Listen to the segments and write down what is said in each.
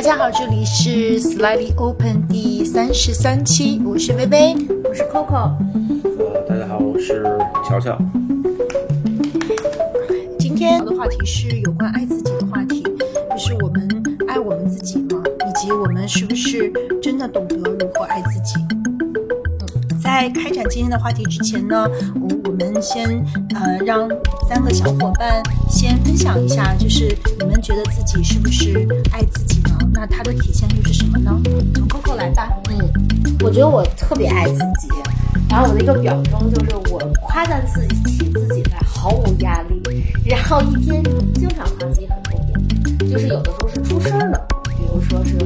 大家好，这里是 Slightly Open 第三十三期，我是薇薇，我是 Coco。呃，大家好，我是乔乔。今天的话题是有关爱自己的话题，就是我们爱我们自己吗？以及我们是不是真的懂得如何爱自己？在开展今天的话题之前呢，我我们先呃让三个小伙伴先分享一下，就是你们觉得自己是不是爱自？那它的体现又是什么呢？从 Coco 来吧。嗯，我觉得我特别爱自己，然后我的一个表征就是我夸赞自己自己来毫无压力，然后一天经常夸自己很多遍，就是有的时候是出声的，比如说是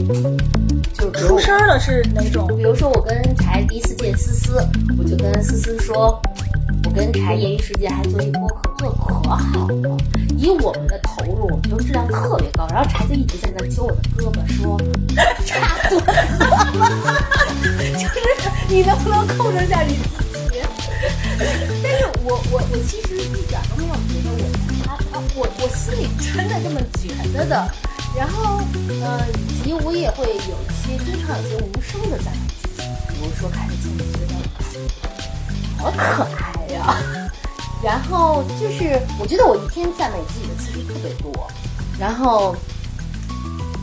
就是出声了是哪种？比如说我跟柴第一次见思思，我就跟思思说，我跟柴业余时间还做一播客，做的可好了，以我们的投入，我们就质量特别高。然后柴就一直在那揪我的胳膊说，差不多了，就是你能不能控制一下你自己？但是我我我其实一点都没有觉得我他他我我心里真的这么觉得的。然后呃，以及我也会有一些经常有些无声的赞美自己，比如说看着镜子觉得好可爱呀。然后就是我觉得我一天赞美自己的次数特别多。然后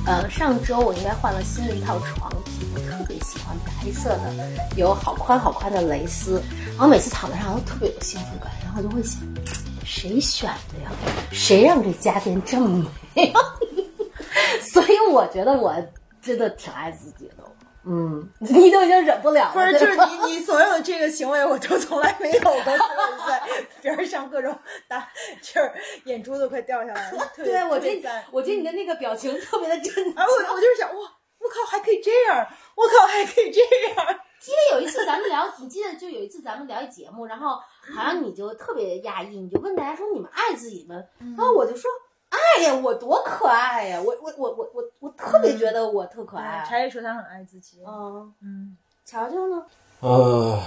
呃，上周我应该换了新的一套床品，我特别喜欢白色的，有好宽好宽的蕾丝，然后每次躺在上都特别有幸福感，然后就会想，谁选的呀？谁让这家电这么美呀？所以我觉得我真的挺爱自己的。嗯，你都已经忍不了了，不是，就是你你所有的这个行为，我都从来没有过，所以我在边上各种打，就是眼珠子快掉下来了。对我这我觉得你的那个表情特别的真啊，我我就是想，哇，我靠，还可以这样，我靠，还可以这样。记得有一次咱们聊，你记得就有一次咱们聊一节目，然后好像你就特别压抑，你就问大家说你们爱自己吗？然后我就说爱呀，我多可爱呀，我我我我我我特别觉得我特可爱。柴也说他很爱自己。嗯，嗯，乔乔呢？呃，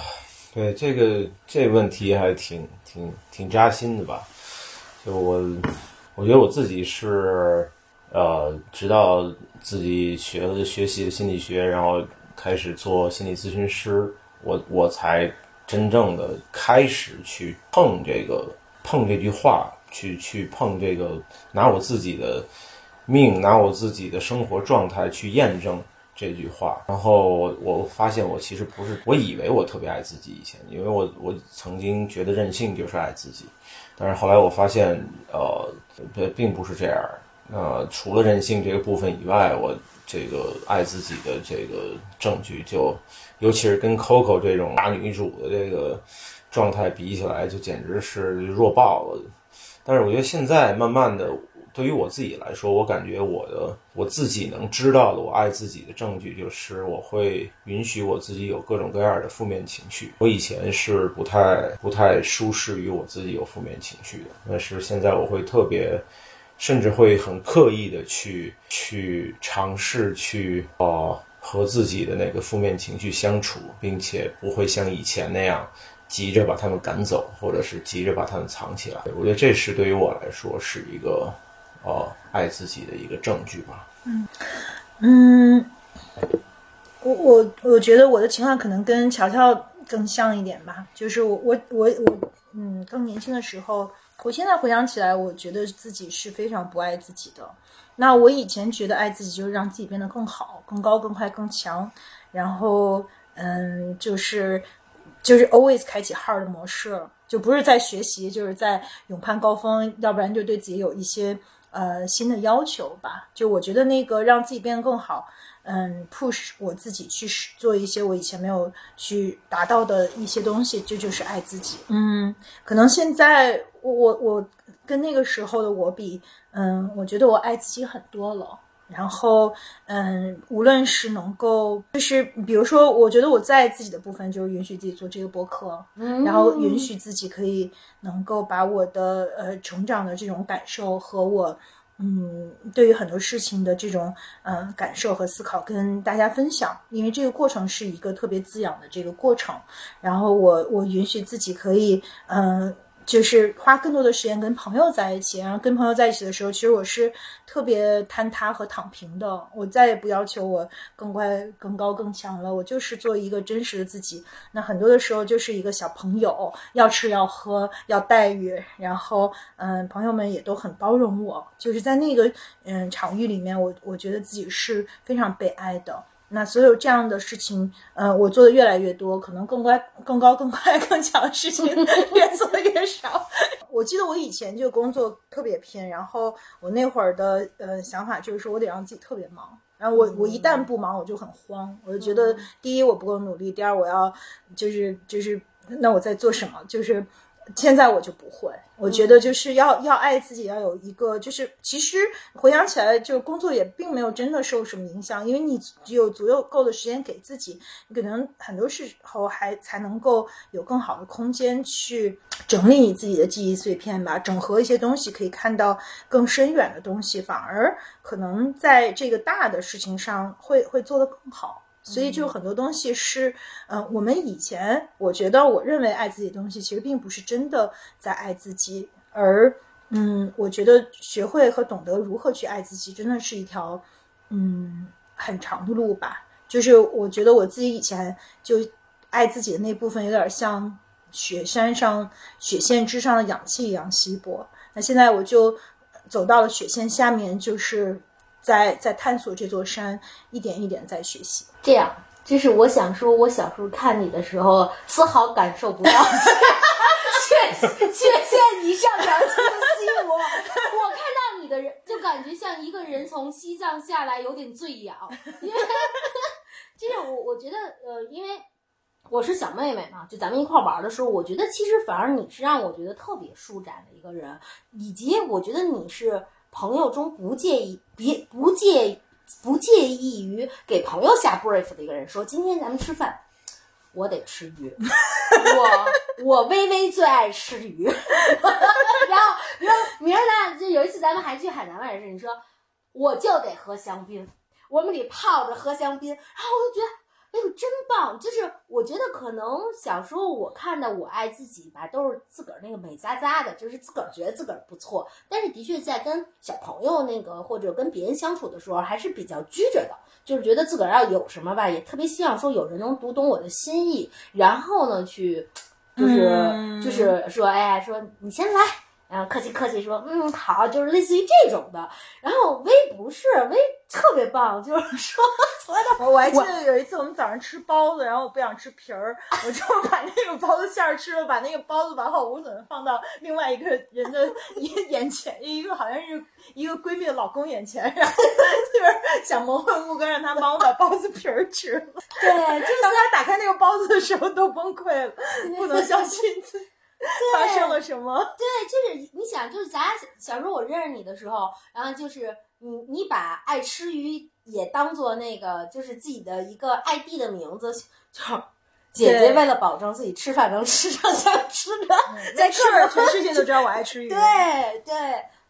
对这个这问题还挺挺挺扎心的吧？就我，我觉得我自己是，呃，直到自己学了学习了心理学，然后开始做心理咨询师，我我才真正的开始去碰这个碰这句话，去去碰这个，拿我自己的命，拿我自己的生活状态去验证这句话。然后我发现我其实不是，我以为我特别爱自己以前，因为我我曾经觉得任性就是爱自己，但是后来我发现，呃，并并不是这样。呃，除了任性这个部分以外，我这个爱自己的这个证据就，尤其是跟 Coco 这种大女主的这个状态比起来，就简直是弱爆了。但是我觉得现在慢慢的，对于我自己来说，我感觉我的我自己能知道的我爱自己的证据，就是我会允许我自己有各种各样的负面情绪。我以前是不太不太舒适于我自己有负面情绪的，但是现在我会特别。甚至会很刻意的去去尝试去呃和自己的那个负面情绪相处，并且不会像以前那样急着把他们赶走，或者是急着把他们藏起来。我觉得这是对于我来说是一个呃爱自己的一个证据吧。嗯嗯，我我我觉得我的情况可能跟乔乔更像一点吧，就是我我我我嗯，更年轻的时候，我现在回想起来，我觉得自己是非常不爱自己的。那我以前觉得爱自己就是让自己变得更好、更高、更快、更强，然后嗯，就是就是 always 开启 hard 模式，就不是在学习，就是在勇攀高峰，要不然就对自己有一些呃新的要求吧。就我觉得那个让自己变得更好，嗯，push 我自己去做一些我以前没有去达到的一些东西，这就是爱自己。嗯，可能现在我我我跟那个时候的我比，嗯，我觉得我爱自己很多了。然后，嗯，无论是能够，就是比如说，我觉得我在自己的部分就是允许自己做这个播客，嗯然后允许自己可以能够把我的呃成长的这种感受和我嗯对于很多事情的这种呃感受和思考跟大家分享，因为这个过程是一个特别滋养的这个过程。然后我我允许自己可以嗯、呃就是花更多的时间跟朋友在一起，然后跟朋友在一起的时候，其实我是特别坍塌和躺平的。我再也不要求我更快、更高、更强了，我就是做一个真实的自己。那很多的时候就是一个小朋友，要吃要喝要待遇，然后嗯，朋友们也都很包容我。就是在那个嗯场域里面，我我觉得自己是非常被爱的。那所有这样的事情，呃，我做的越来越多，可能更乖、更高、更快、更强的事情 越做越少。我记得我以前就工作特别拼，然后我那会儿的呃想法就是说我得让自己特别忙，然后我我一旦不忙，我就很慌，我就觉得第一我不够努力，第二我要就是就是那我在做什么，就是。现在我就不会，我觉得就是要要爱自己，要有一个就是其实回想起来，就工作也并没有真的受什么影响，因为你只有足够够的时间给自己，你可能很多时候还才能够有更好的空间去整理你自己的记忆碎片吧，整合一些东西，可以看到更深远的东西，反而可能在这个大的事情上会会做得更好。所以就很多东西是，嗯，我们以前我觉得我认为爱自己的东西，其实并不是真的在爱自己，而嗯，我觉得学会和懂得如何去爱自己，真的是一条嗯很长的路吧。就是我觉得我自己以前就爱自己的那部分，有点像雪山上雪线之上的氧气一样稀薄。那现在我就走到了雪线下面，就是。在在探索这座山，一点一点在学习。这样，就是我想说，我小时候看你的时候，丝毫感受不到雪雪线以上氧气的稀薄。我看到你的人，就感觉像一个人从西藏下来，有点醉氧。因为，就是我我觉得，呃，因为我是小妹妹嘛，就咱们一块玩的时候，我觉得其实反而你是让我觉得特别舒展的一个人，以及我觉得你是。朋友中不介意别不介不介意于给朋友下 brief 的一个人说，今天咱们吃饭，我得吃鱼，我我微微最爱吃鱼，然后然后明儿呢，就有一次咱们还去海南玩的时候，你说我就得喝香槟，我们得泡着喝香槟，然后我就觉得。哎呦，真棒！就是我觉得可能小时候我看的《我爱自己》吧，都是自个儿那个美滋滋的，就是自个儿觉得自个儿不错。但是的确在跟小朋友那个或者跟别人相处的时候，还是比较拘着的，就是觉得自个儿要有什么吧，也特别希望说有人能读懂我的心意，然后呢去，就是就是说，哎呀，说你先来。然后客气客气说，嗯，好，就是类似于这种的。然后微不是微特别棒，就是 说，我我还记得有一次我们早上吃包子，然后我不想吃皮儿，我就把那个包子馅儿吃了，把那个包子完好无损的放到另外一个人的眼眼前，一个好像是一个闺蜜的老公眼前，然后就是想蒙混过关，让他帮我把包子皮儿吃了。对，就是当他打开那个包子的时候都崩溃了，不能相信自己。发生了什么？对，就是你想，就是咱俩小时候我认识你的时候，然后就是你你把爱吃鱼也当做那个就是自己的一个 ID 的名字，就姐姐为了保证自己吃饭能吃上想吃的，在吃的全世界都知道我爱吃鱼。对 对。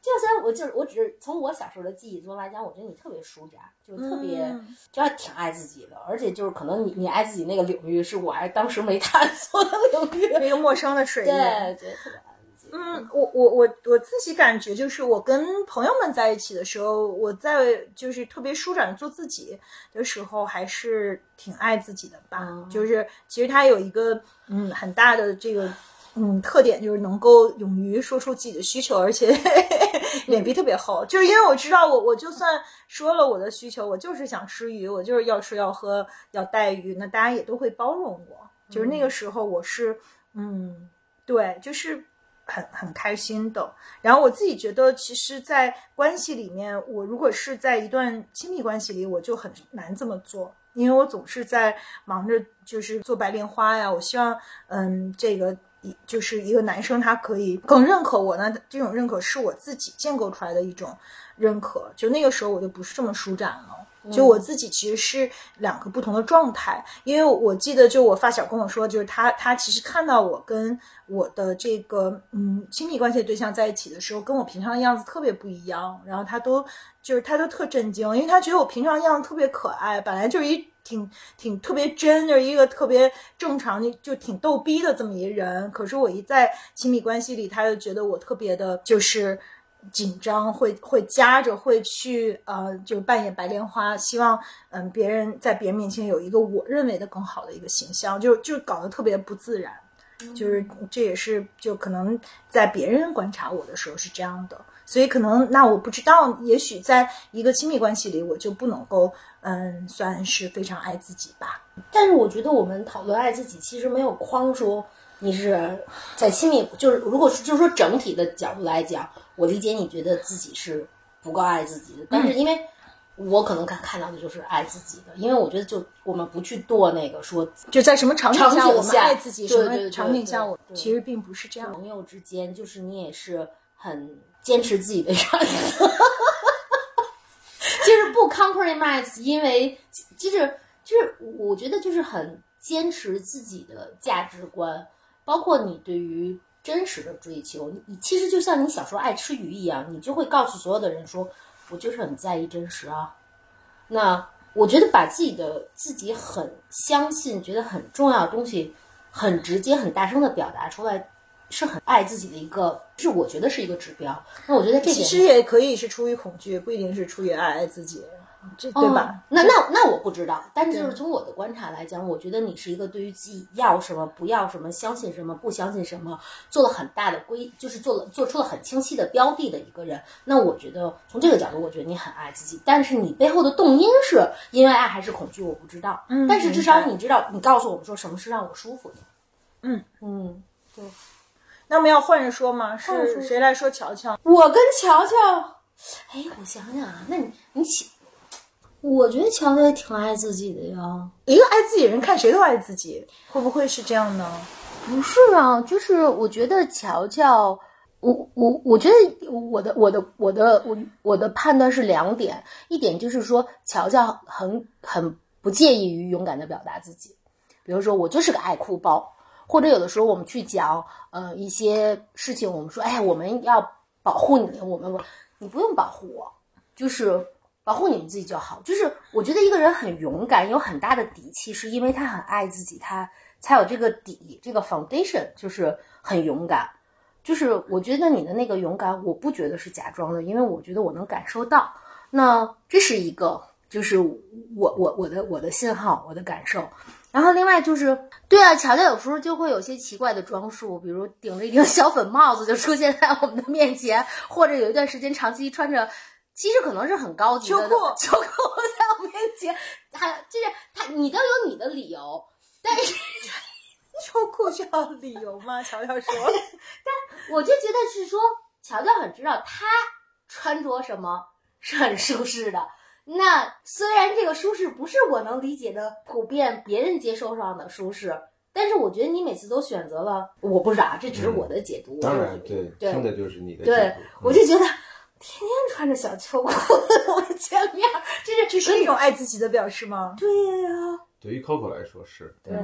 就算我就是我只是从我小时候的记忆中来讲，我觉得你特别舒展，就特别就还挺爱自己的，而且就是可能你你爱自己那个领域是我还当时没探索的领域，那个陌生的水 域，对对，特别爱自己。嗯，我我我我自己感觉就是我跟朋友们在一起的时候，我在就是特别舒展做自己的时候，还是挺爱自己的吧。就是其实他有一个嗯很大的这个。嗯，特点就是能够勇于说出自己的需求，而且 脸皮特别厚。就是因为我知道，我我就算说了我的需求，我就是想吃鱼，我就是要吃要喝要带鱼，那大家也都会包容我。就是那个时候，我是嗯，对，就是很很开心的。然后我自己觉得，其实，在关系里面，我如果是在一段亲密关系里，我就很难这么做，因为我总是在忙着就是做白莲花呀。我希望，嗯，这个。就是一个男生，他可以更认可我呢。这种认可是我自己建构出来的一种认可。就那个时候，我就不是这么舒展了。就我自己其实是两个不同的状态。因为我记得，就我发小跟我说，就是他他其实看到我跟我的这个嗯亲密关系的对象在一起的时候，跟我平常的样子特别不一样。然后他都就是他都特震惊，因为他觉得我平常样子特别可爱，本来就是一。挺挺特别真，就是一个特别正常的，就挺逗逼的这么一人。可是我一在亲密关系里，他就觉得我特别的，就是紧张，会会夹着，会去呃，就扮演白莲花，希望嗯别人在别人面前有一个我认为的更好的一个形象，就就搞得特别不自然。就是这也是就可能在别人观察我的时候是这样的，所以可能那我不知道，也许在一个亲密关系里，我就不能够嗯算是非常爱自己吧。但是我觉得我们讨论爱自己，其实没有框说你是在亲密，就是如果是就是说整体的角度来讲，我理解你觉得自己是不够爱自己的，但是因为。我可能看看到的就是爱自己的，因为我觉得就我们不去剁那个说就在什么场景下我们爱自己，什么场景下我其实并不是这样。朋友之间，就是你也是很坚持自己的样子，就是不 compromise，因为就是就是我觉得就是很坚持自己的价值观，包括你对于真实的追求，你其实就像你小时候爱吃鱼一样，你就会告诉所有的人说，我就是很在意真实啊。那我觉得把自己的自己很相信、觉得很重要的东西，很直接、很大声的表达出来，是很爱自己的一个，是我觉得是一个指标。那我觉得这其实也可以是出于恐惧，不一定是出于爱爱自己，这对吧？哦那那那我不知道，但是就是从我的观察来讲，我觉得你是一个对于自己要什么、不要什么、相信什么、不相信什么，做了很大的规，就是做了做出了很清晰的标的的一个人。那我觉得从这个角度，我觉得你很爱自己，但是你背后的动因是因为爱还是恐惧，我不知道。嗯但是至少你知道，你告诉我们说什么是让我舒服的。嗯嗯，那我们要换着说吗？是谁来说乔乔？我跟乔乔，哎，我想想啊，那你你起，我觉得乔乔也挺爱自己的呀。一个爱自己的人看谁都爱自己，会不会是这样呢？不是啊，就是我觉得乔乔，我我我觉得我的我的我的我我的判断是两点，一点就是说乔乔很很不介意于勇敢的表达自己，比如说我就是个爱哭包，或者有的时候我们去讲呃一些事情，我们说哎我们要保护你，我们你不用保护我，就是保护你们自己就好。就是我觉得一个人很勇敢，有很大的底气，是因为他很爱自己，他才有这个底，这个 foundation 就是很勇敢。就是我觉得你的那个勇敢，我不觉得是假装的，因为我觉得我能感受到。那这是一个，就是我我我的我的信号，我的感受。然后另外就是，对啊，乔乔有时候就会有些奇怪的装束，比如顶着一顶小粉帽子就出现在我们的面前，或者有一段时间长期穿着，其实可能是很高级的秋裤秋裤在我面前，他就是他，你都有你的理由，但是 秋裤需要理由吗？乔乔说，但我就觉得是说，乔乔很知道他穿着什么是很舒适的。那虽然这个舒适不是我能理解的普遍别人接受上的舒适，但是我觉得你每次都选择了，我不知道啊，这只是我的解读。当然，对，对听的就是你的对解读，我就觉得天天穿着小秋裤在我见面，这是这是一种爱自己的表示吗？对呀、对于 Coco 来说是，对，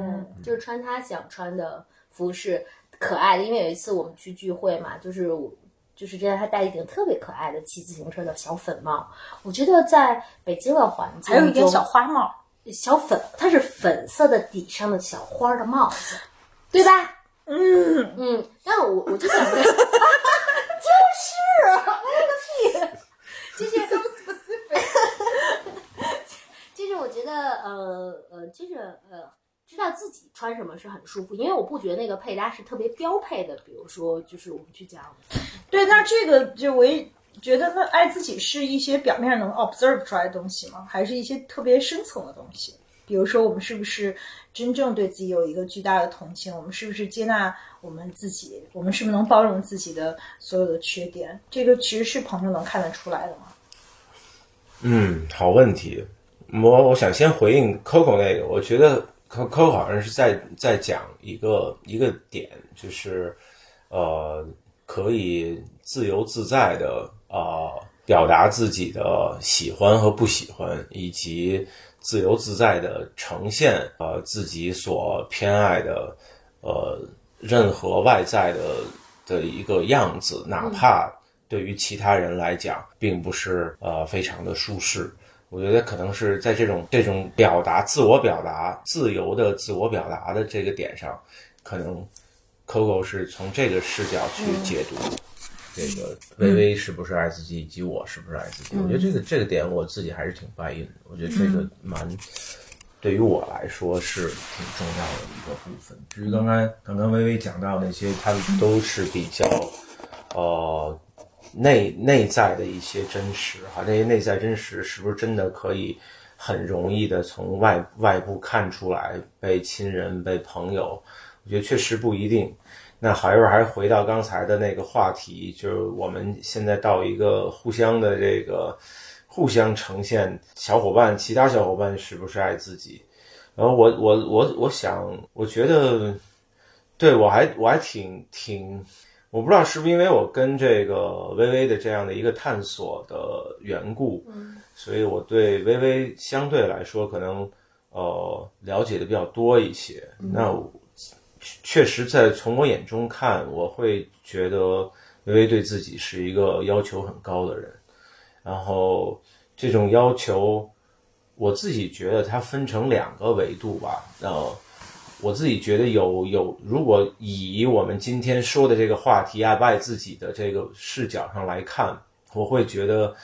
就是穿他想穿的服饰，可爱的。因为有一次我们去聚会嘛，就是我就是这样，他戴一顶特别可爱的骑自行车的小粉帽。我觉得在北京的环境还有一顶小花帽，小粉，它是粉色的底上的小花儿的帽子，对吧？嗯，嗯，但我我就想着，就是我个屁，就是 就是我觉得呃呃，就是呃，知道自己穿什么是很舒服，因为我不觉得那个配搭是特别标配的。比如说，就是我们去讲，对，那这个就我也觉得，那爱自己是一些表面能 observe 出来的东西吗？还是一些特别深层的东西？比如说，我们是不是真正对自己有一个巨大的同情？我们是不是接纳我们自己？我们是不是能包容自己的所有的缺点？这个其实是朋友能看得出来的吗？嗯，好问题。我我想先回应 Coco 那个，我觉得 Coco 好像是在在讲一个一个点，就是呃，可以自由自在的啊、呃表达自己的喜欢和不喜欢，以及自由自在的呈现呃自己所偏爱的呃任何外在的的一个样子，哪怕对于其他人来讲并不是呃非常的舒适。我觉得可能是在这种这种表达、自我表达、自由的自我表达的这个点上，可能 Coco 是从这个视角去解读。这个微微是不是爱自己，以及我是不是爱自己？我觉得这个这个点我自己还是挺 buy in 的。我觉得这个蛮对于我来说是挺重要的一个部分。至于刚刚刚刚微微讲到那些，他们都是比较呃内内在的一些真实哈，这些内在真实是不是真的可以很容易的从外外部看出来？被亲人、被朋友，我觉得确实不一定。那还是还是回到刚才的那个话题，就是我们现在到一个互相的这个互相呈现，小伙伴，其他小伙伴是不是爱自己？然后我我我我想，我觉得，对我还我还挺挺，我不知道是不是因为我跟这个微微的这样的一个探索的缘故，所以我对微微相对来说可能呃了解的比较多一些。那。确实，在从我眼中看，我会觉得微微对自己是一个要求很高的人。然后这种要求，我自己觉得它分成两个维度吧。呃，我自己觉得有有，如果以我们今天说的这个话题爱不爱自己的这个视角上来看，我会觉得，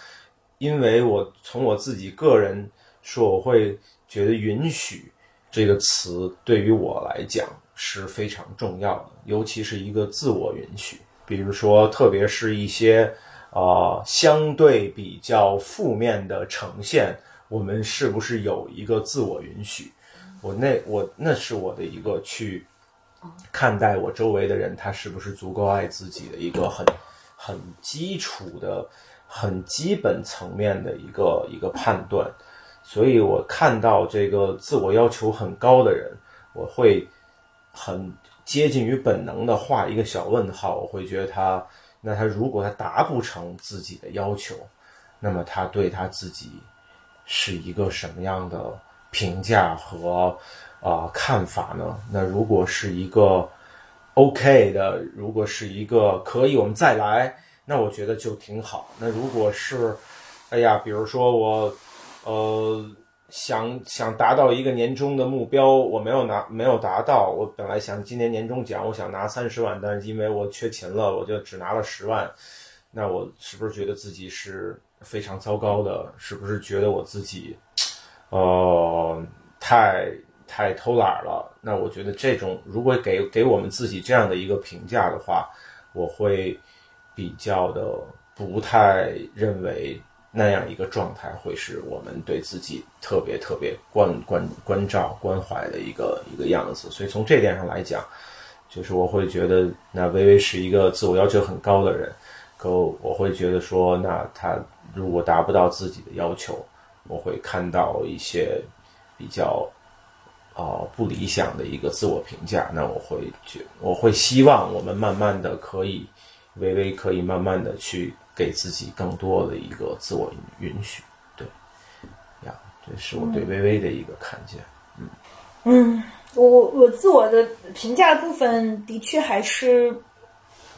因为我从我自己个人说，我会觉得允许这个词对于我来讲。是非常重要的，尤其是一个自我允许。比如说，特别是一些啊相对比较负面的呈现，我们是不是有一个自我允许？我那我那是我的一个去看待我周围的人，他是不是足够爱自己的一个很很基础的、很基本层面的一个一个判断。所以我看到这个自我要求很高的人，我会。很接近于本能的画一个小问号，我会觉得他，那他如果他达不成自己的要求，那么他对他自己是一个什么样的评价和啊看法呢？那如果是一个 OK 的，如果是一个可以，我们再来，那我觉得就挺好。那如果是，哎呀，比如说我，呃。想想达到一个年终的目标，我没有拿，没有达到。我本来想今年年终奖，我想拿三十万，但是因为我缺勤了，我就只拿了十万。那我是不是觉得自己是非常糟糕的？是不是觉得我自己，呃，太太偷懒了？那我觉得这种如果给给我们自己这样的一个评价的话，我会比较的不太认为。那样一个状态会是我们对自己特别特别关关关照关怀的一个一个样子，所以从这点上来讲，就是我会觉得那微微是一个自我要求很高的人，可我会觉得说，那他如果达不到自己的要求，我会看到一些比较啊不理想的一个自我评价，那我会觉我会希望我们慢慢的可以微微可以慢慢的去。给自己更多的一个自我允许，对，呀，这是我对微微的一个看见，嗯嗯，我我自我的评价部分的确还是，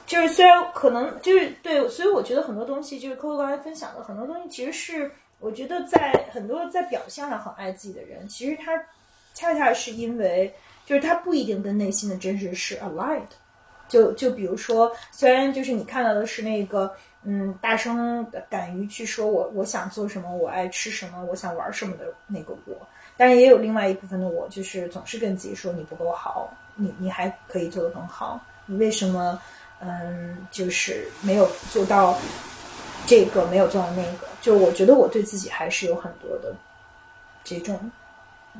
就是虽然可能就是对，所以我觉得很多东西就是客户刚才分享的很多东西，其实是我觉得在很多在表象上很爱自己的人，其实他恰恰是因为就是他不一定跟内心的真实是 aligned，就就比如说，虽然就是你看到的是那个。嗯，大声的敢于去说，我我想做什么，我爱吃什么，我想玩什么的那个我，但是也有另外一部分的我，就是总是跟自己说你不够好，你你还可以做得更好，你为什么嗯就是没有做到这个，没有做到那个？就我觉得我对自己还是有很多的这种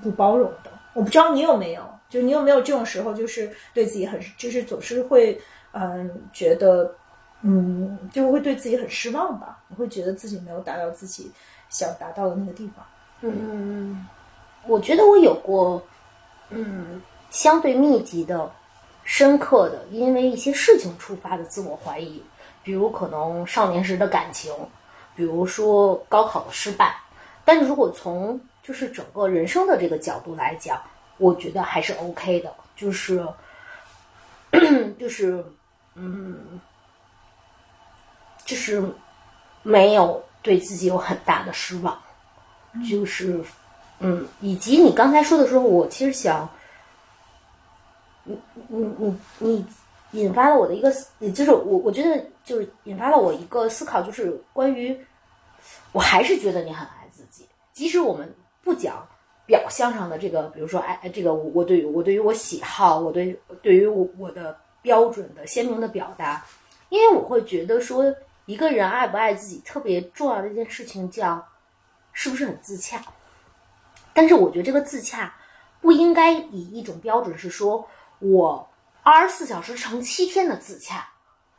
不包容的。我不知道你有没有，就你有没有这种时候，就是对自己很，就是总是会嗯觉得。嗯，就会对自己很失望吧？你会觉得自己没有达到自己想达到的那个地方。嗯，我觉得我有过，嗯，相对密集的、深刻的，因为一些事情触发的自我怀疑，比如可能少年时的感情，比如说高考的失败。但是如果从就是整个人生的这个角度来讲，我觉得还是 OK 的，就是 就是嗯。就是没有对自己有很大的失望，就是嗯，以及你刚才说的时候，我其实想，你你你你引发了我的一个，就是我我觉得就是引发了我一个思考，就是关于，我还是觉得你很爱自己，即使我们不讲表象上的这个，比如说爱这个我我对于我对于我喜好，我对对于我我的标准的鲜明的表达，因为我会觉得说一个人爱不爱自己，特别重要的一件事情叫是不是很自洽。但是我觉得这个自洽不应该以一种标准是说我二十四小时乘七天的自洽，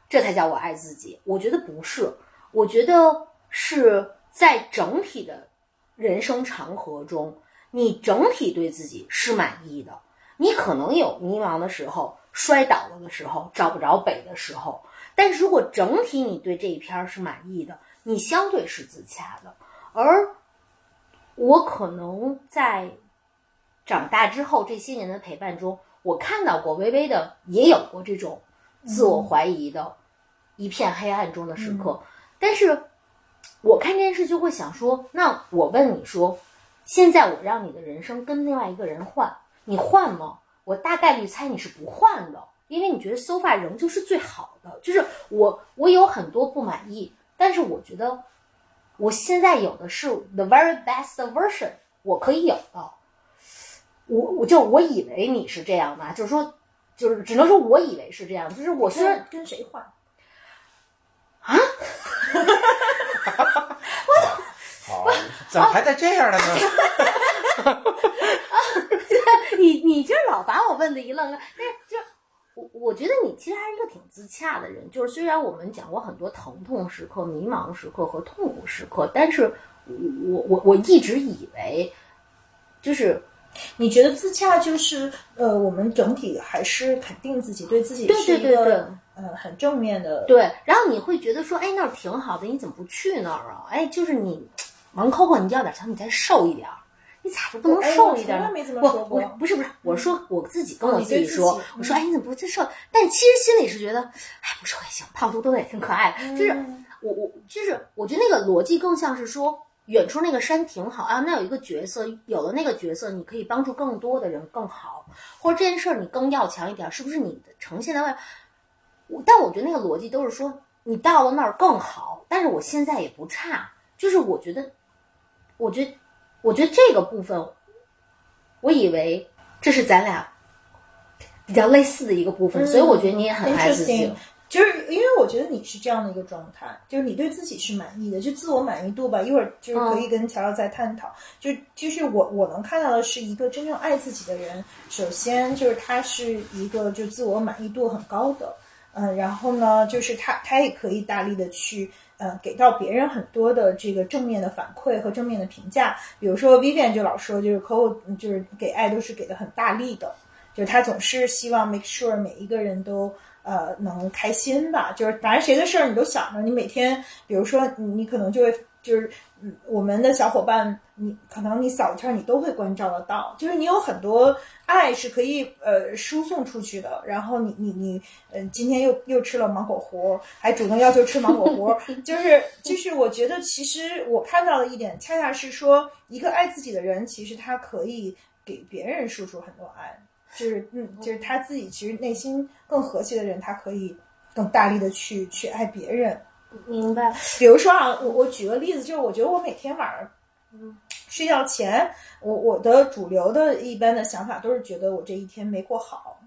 这才叫我爱自己。我觉得不是，我觉得是在整体的人生长河中，你整体对自己是满意的。你可能有迷茫的时候，摔倒了的时候，找不着北的时候，但是如果整体你对这一篇是满意的，你相对是自洽的，而。我可能在长大之后这些年的陪伴中，我看到过微微的也有过这种自我怀疑的一片黑暗中的时刻。但是，我看这件事就会想说：那我问你说，现在我让你的人生跟另外一个人换，你换吗？我大概率猜你是不换的，因为你觉得 so far 仍旧是最好的。就是我，我有很多不满意，但是我觉得。我现在有的是 the very best version，我可以有的。我我就我以为你是这样的，就是说，就是只能说我以为是这样。就是我虽然跟谁换啊？我好，怎么还带这样的呢？你你这老把我问的一愣，但是就。我我觉得你其实还是一个挺自洽的人，就是虽然我们讲过很多疼痛时刻、迷茫时刻和痛苦时刻，但是我我我一直以为，就是你觉得自洽就是呃，我们整体还是肯定自己，对自己是一个呃很正面的。对，然后你会觉得说，哎，那儿挺好的，你怎么不去那儿啊？哎，就是你王 Coco，你要点钱，你再瘦一点。你咋就不能瘦一点？不，我不是不是，我说我自己跟我自己说，我说哎，你怎么不去瘦？但其实心里是觉得，哎，不瘦也行，胖嘟嘟的也挺可爱的。就是我我就是我觉得那个逻辑更像是说，远处那个山挺好啊，那有一个角色，有了那个角色，你可以帮助更多的人更好，或者这件事儿你更要强一点，是不是你的呈现在外？但我觉得那个逻辑都是说，你到了那儿更好，但是我现在也不差，就是我觉得，我觉得。我觉得这个部分，我以为这是咱俩比较类似的一个部分，所以我觉得你也很爱自己。就是因为我觉得你是这样的一个状态，就是你对自己是满意的，就自我满意度吧。一会儿就是可以跟乔乔再探讨。就就是我我能看到的是一个真正爱自己的人，首先就是他是一个就自我满意度很高的，嗯，然后呢，就是他他也可以大力的去。呃，给到别人很多的这个正面的反馈和正面的评价，比如说 Vivian 就老说，就是 CoCo 就是给爱都是给的很大力的，就是他总是希望 make sure 每一个人都呃能开心吧，就是反正谁的事儿你都想着，你每天比如说你可能就会。就是嗯，我们的小伙伴，你可能你扫一圈，你都会关照得到。就是你有很多爱是可以呃输送出去的。然后你你你，嗯，今天又又吃了芒果糊，还主动要求吃芒果糊，就是就是，我觉得其实我看到的一点，恰恰是说，一个爱自己的人，其实他可以给别人输出很多爱。就是嗯，就是他自己其实内心更和谐的人，他可以更大力的去去爱别人。明白。比如说啊，我我举个例子，就是我觉得我每天晚上，嗯，睡觉前，我我的主流的一般的想法都是觉得我这一天没过好，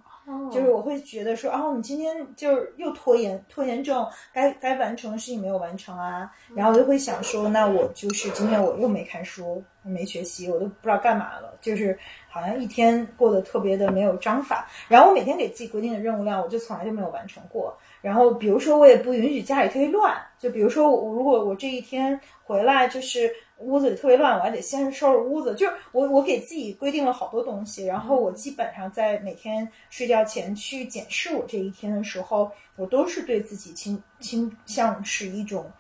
就是我会觉得说，哦，你今天就是又拖延，拖延症，该该完成的事情没有完成啊，然后我就会想说，那我就是今天我又没看书，没学习，我都不知道干嘛了，就是好像一天过得特别的没有章法。然后我每天给自己规定的任务量，我就从来就没有完成过。然后，比如说，我也不允许家里特别乱。就比如说，我如果我这一天回来就是屋子里特别乱，我还得先收拾屋子。就是我我给自己规定了好多东西，然后我基本上在每天睡觉前去检视我这一天的时候，我都是对自己倾倾向是一种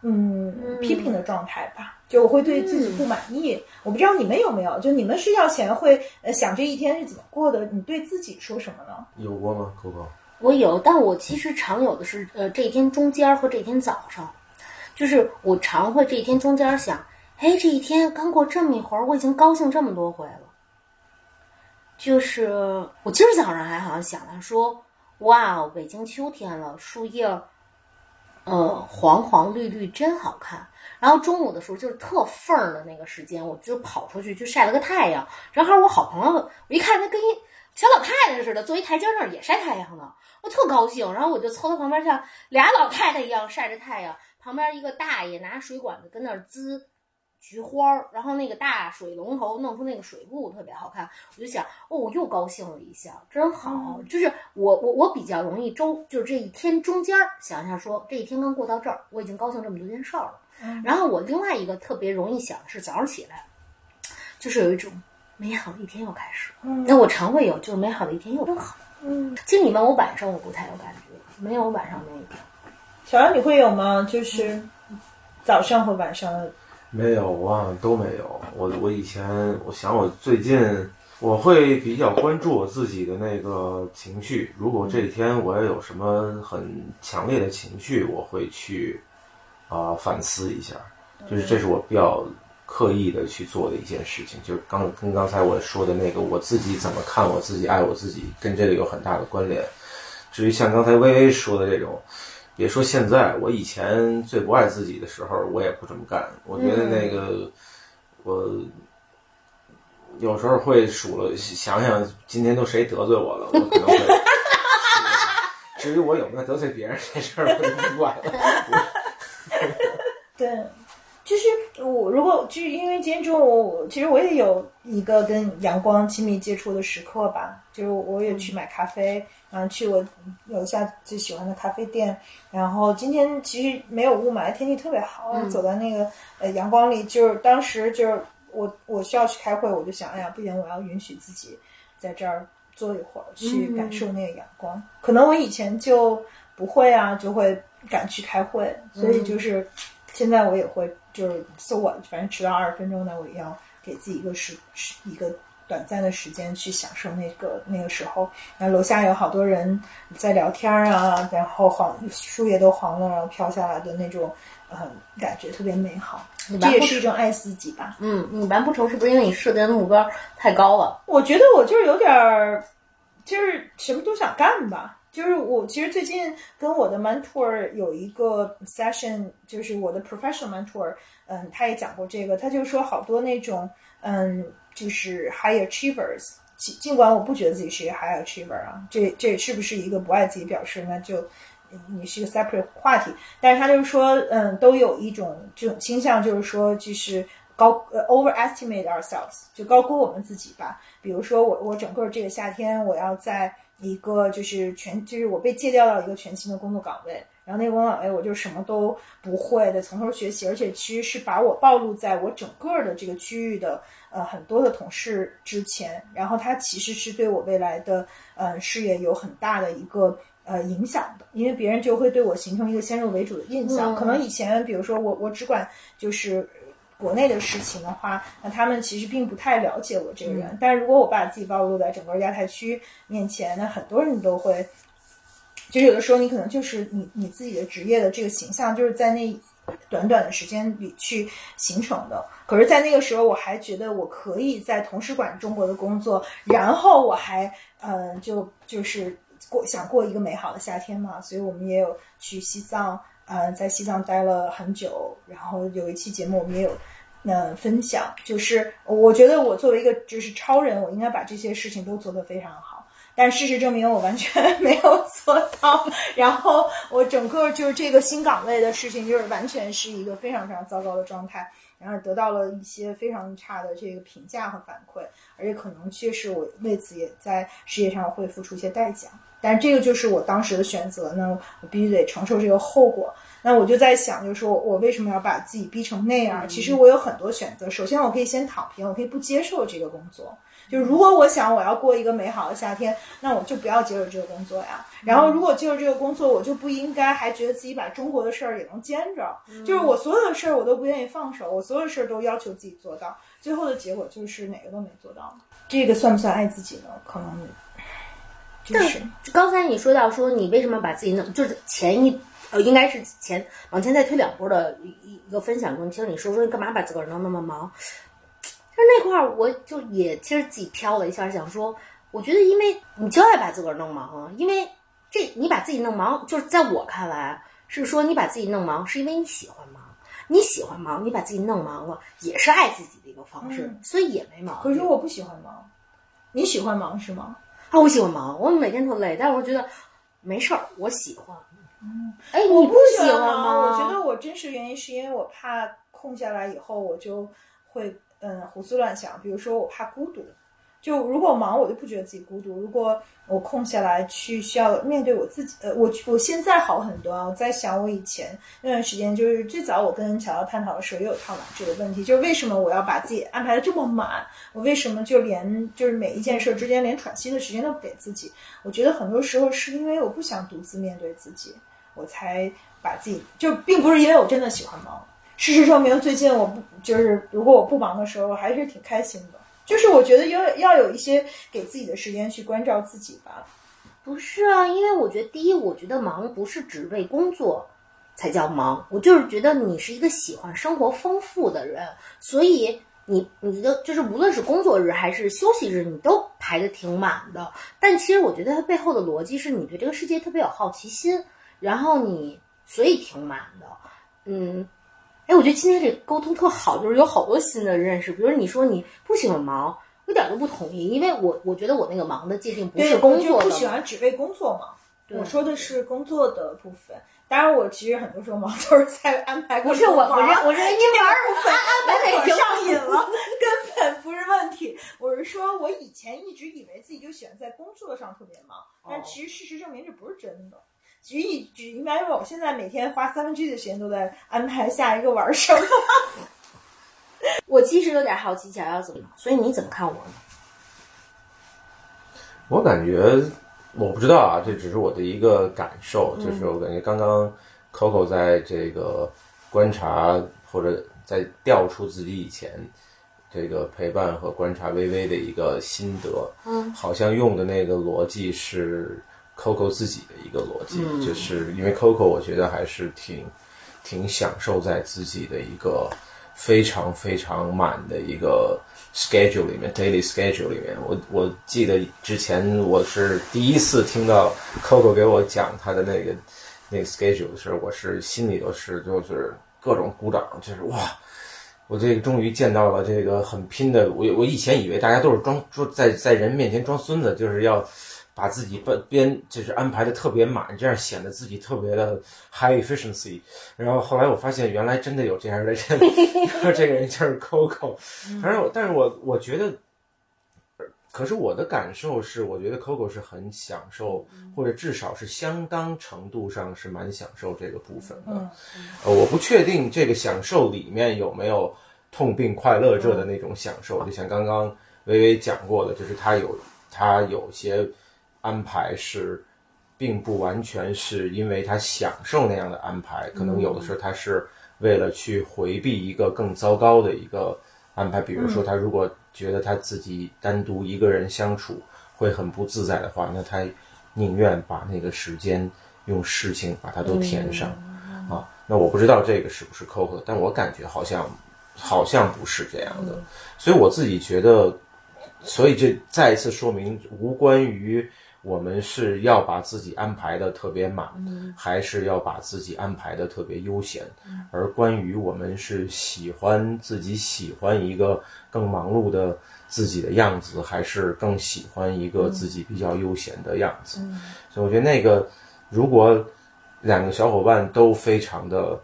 嗯批评的状态吧。就我会对自己不满意。我不知道你们有没有，就你们睡觉前会呃想这一天是怎么过的？你对自己说什么呢？有过吗，狗狗？我有，但我其实常有的是，呃，这一天中间和这一天早上，就是我常会这一天中间想，哎，这一天刚过这么一会儿，我已经高兴这么多回了。就是我今儿早上还好像想了说，哇，北京秋天了，树叶，呃，黄黄绿绿，真好看。然后中午的时候就是特缝儿的那个时间，我就跑出去去晒了个太阳。正好我好朋友，我一看他跟一小老太太似的，坐一台阶那儿也晒太阳呢，我特高兴。然后我就凑他旁边，像俩老太太一样晒着太阳。旁边一个大爷拿水管子跟那儿滋菊花儿，然后那个大水龙头弄出那个水雾，特别好看。我就想，哦，我又高兴了一下，真好。就是我我我比较容易周，就是这一天中间儿想一下说，这一天刚过到这儿，我已经高兴这么多件事儿了。然后我另外一个特别容易想的是早上起来，就是有一种美好的一天又开始。那我常会有，就是美好的一天又真好。嗯，其实你问我晚上，我不太有感觉，没有晚上那一天。小杨，你会有吗？就是早上和晚上，没有，我好像都没有。我我以前，我想我最近我会比较关注我自己的那个情绪。如果这一天我也有什么很强烈的情绪，我会去啊、反思一下。就是这是我比较刻意的去做的一件事情。就是刚跟刚才我说的那个，我自己怎么看我自己，爱我自己，跟这个有很大的关联。至于像刚才微微说的这种。别说现在，我以前最不爱自己的时候，我也不这么干。我觉得那个，我有时候会数了，想想今天都谁得罪我了，我可能会。至于我有没有得罪别人这事儿，我就不管了。对，就是我如果就是因为今天中午，其实我也有一个跟阳光亲密接触的时刻吧，就是我也去买咖啡，然后去我楼下最喜欢的咖啡店，然后今天其实没有雾霾，天气特别好，走在那个呃阳光里，就是当时就是我我需要去开会，我就想，哎呀，不行，我要允许自己在这儿坐一会儿，去感受那个阳光。可能我以前就不会啊，就会赶去开会，所以就是。现在我也会，就是搜我，反正迟到二十分钟呢，我也要给自己一个时时一个短暂的时间去享受那个那个时候。然后楼下有好多人在聊天啊，然后黄树叶都黄了，然后飘下来的那种，嗯，感觉特别美好。这也是一种爱自己吧。嗯，你完不成是不是因为你设定的目标太高了？我觉得我就是有点儿，就是什么都想干吧。就是我其实最近跟我的 mentor 有一个 session，就是我的 professional mentor，嗯，他也讲过这个，他就说好多那种嗯，就是 high achievers，尽尽管我不觉得自己是一个 high achiever 啊，这这是不是一个不爱自己表示？那就你是一个 separate 话题，但是他就是说，嗯，都有一种这种倾向，就是说就是高呃 overestimate ourselves，就高估我们自己吧。比如说我我整个这个夏天我要在一个就是全就是我被借调到一个全新的工作岗位，然后那个工作岗位我就什么都不会的，从头学习，而且其实是把我暴露在我整个的这个区域的呃很多的同事之前，然后它其实是对我未来的呃事业有很大的一个呃影响的，因为别人就会对我形成一个先入为主的印象，可能以前比如说我我只管就是。国内的事情的话，那他们其实并不太了解我这个人。但是如果我把自己暴露在整个亚太区面前，那很多人都会，就是有的时候你可能就是你你自己的职业的这个形象，就是在那短短的时间里去形成的。可是，在那个时候，我还觉得我可以在同时管中国的工作，然后我还嗯，就就是过想过一个美好的夏天嘛。所以我们也有去西藏。呃，在西藏待了很久，然后有一期节目我们也有那分享，就是我觉得我作为一个就是超人，我应该把这些事情都做得非常好，但事实证明我完全 没有做到。然后我整个就是这个新岗位的事情，就是完全是一个非常非常糟糕的状态，然后得到了一些非常差的这个评价和反馈，而且可能确实我为此也在事业上会付出一些代价。但这个就是我当时的选择，呢我必须得承受这个后果。那我就在想，就是说我为什么要把自己逼成那样？其实我有很多选择。首先，我可以先躺平，我可以不接受这个工作。就是如果我想我要过一个美好的夏天，那我就不要接受这个工作呀。然后，如果接受这个工作，我就不应该还觉得自己把中国的事儿也能兼着。就是我所有的事儿我都不愿意放手，我所有的事儿都要求自己做到。最后的结果就是哪个都没做到。这个算不算爱自己呢？可能。就是刚才你说到说你为什么把自己弄，就是前一呃应该是前往前再推两步的一个分享中其实你说说你干嘛把自个儿弄那么忙，但是那块儿我就也其实自己挑了一下，想说，我觉得因为你就爱把自个儿弄忙啊，因为这你把自己弄忙，就是在我看来是说你把自己弄忙是因为你喜欢忙，你喜欢忙，你把自己弄忙了也是爱自己的一个方式，嗯所以也没毛病。可是我不喜欢忙，你喜欢忙是吗？啊，我喜欢忙，我每天都累，但是我觉得没事儿，我喜欢。嗯，哎，你我不喜欢欢吗？我觉得我真实原因是因为我怕空下来以后我就会嗯胡思乱想，比如说我怕孤独。就如果忙，我就不觉得自己孤独。如果我空下来去需要面对我自己，呃，我我现在好很多啊。我在想我以前那段时间，就是最早我跟乔乔探讨的时候，也有探讨这个问题，就是为什么我要把自己安排的这么满？我为什么就连就是每一件事之间连喘息的时间都不给自己？我觉得很多时候是因为我不想独自面对自己。我才把自己就并不是因为我真的喜欢忙。事实证明，最近我不就是如果我不忙的时候，我还是挺开心的。就是我觉得要要有一些给自己的时间去关照自己吧。不是啊，因为我觉得第一，我觉得忙不是只为工作才叫忙，我就是觉得你是一个喜欢生活丰富的人，所以你你的就是无论是工作日还是休息日，你都排的挺满的。但其实我觉得它背后的逻辑是你对这个世界特别有好奇心。然后你所以挺满的，嗯，哎，我觉得今天这沟通特好，就是有好多新的认识。比如你说你不喜欢忙，我一点都不同意，因为我我觉得我那个忙的界定不是工作的，不喜欢只为工作忙。我说的是工作的部分。当然，我其实很多时候忙 都是在安排不是我，我认我认为这玩部分安排我上瘾了，根本不是问题。我是说，我以前一直以为自己就喜欢在工作上特别忙，但其实事实证明这不是真的。只以只因为我现在每天花三分之一的时间都在安排下一个玩什么。我其实有点好奇乔乔怎么，所以你怎么看我呢？我感觉我不知道啊，这只是我的一个感受，就是我感觉刚刚 Coco 在这个观察或者在调出自己以前这个陪伴和观察微微的一个心得，嗯，好像用的那个逻辑是。Coco 自己的一个逻辑，就是因为 Coco 我觉得还是挺挺享受在自己的一个非常非常满的一个 schedule 里面，daily schedule 里面。我我记得之前我是第一次听到 Coco 给我讲他的那个那个 schedule 的时候，我是心里头是就是各种鼓掌，就是哇。我这个终于见到了这个很拼的，我我以前以为大家都是装说在在人面前装孙子，就是要。把自己编编就是安排的特别满，这样显得自己特别的 high efficiency。然后后来我发现，原来真的有这样的人，这个人就是 Coco。反正，但是我我觉得，可是我的感受是，我觉得 Coco 是很享受，或者至少是相当程度上是蛮享受这个部分的。呃，我不确定这个享受里面有没有痛并快乐着的那种享受，就像刚刚微微讲过的，就是他有他有些。安排是，并不完全是因为他享受那样的安排，可能有的时候他是为了去回避一个更糟糕的一个安排。比如说，他如果觉得他自己单独一个人相处会很不自在的话，那他宁愿把那个时间用事情把它都填上啊。那我不知道这个是不是 Coco，但我感觉好像好像不是这样的。所以我自己觉得，所以这再一次说明无关于。我们是要把自己安排的特别满，还是要把自己安排的特别悠闲？而关于我们是喜欢自己喜欢一个更忙碌的自己的样子，还是更喜欢一个自己比较悠闲的样子？所以我觉得那个，如果两个小伙伴都非常的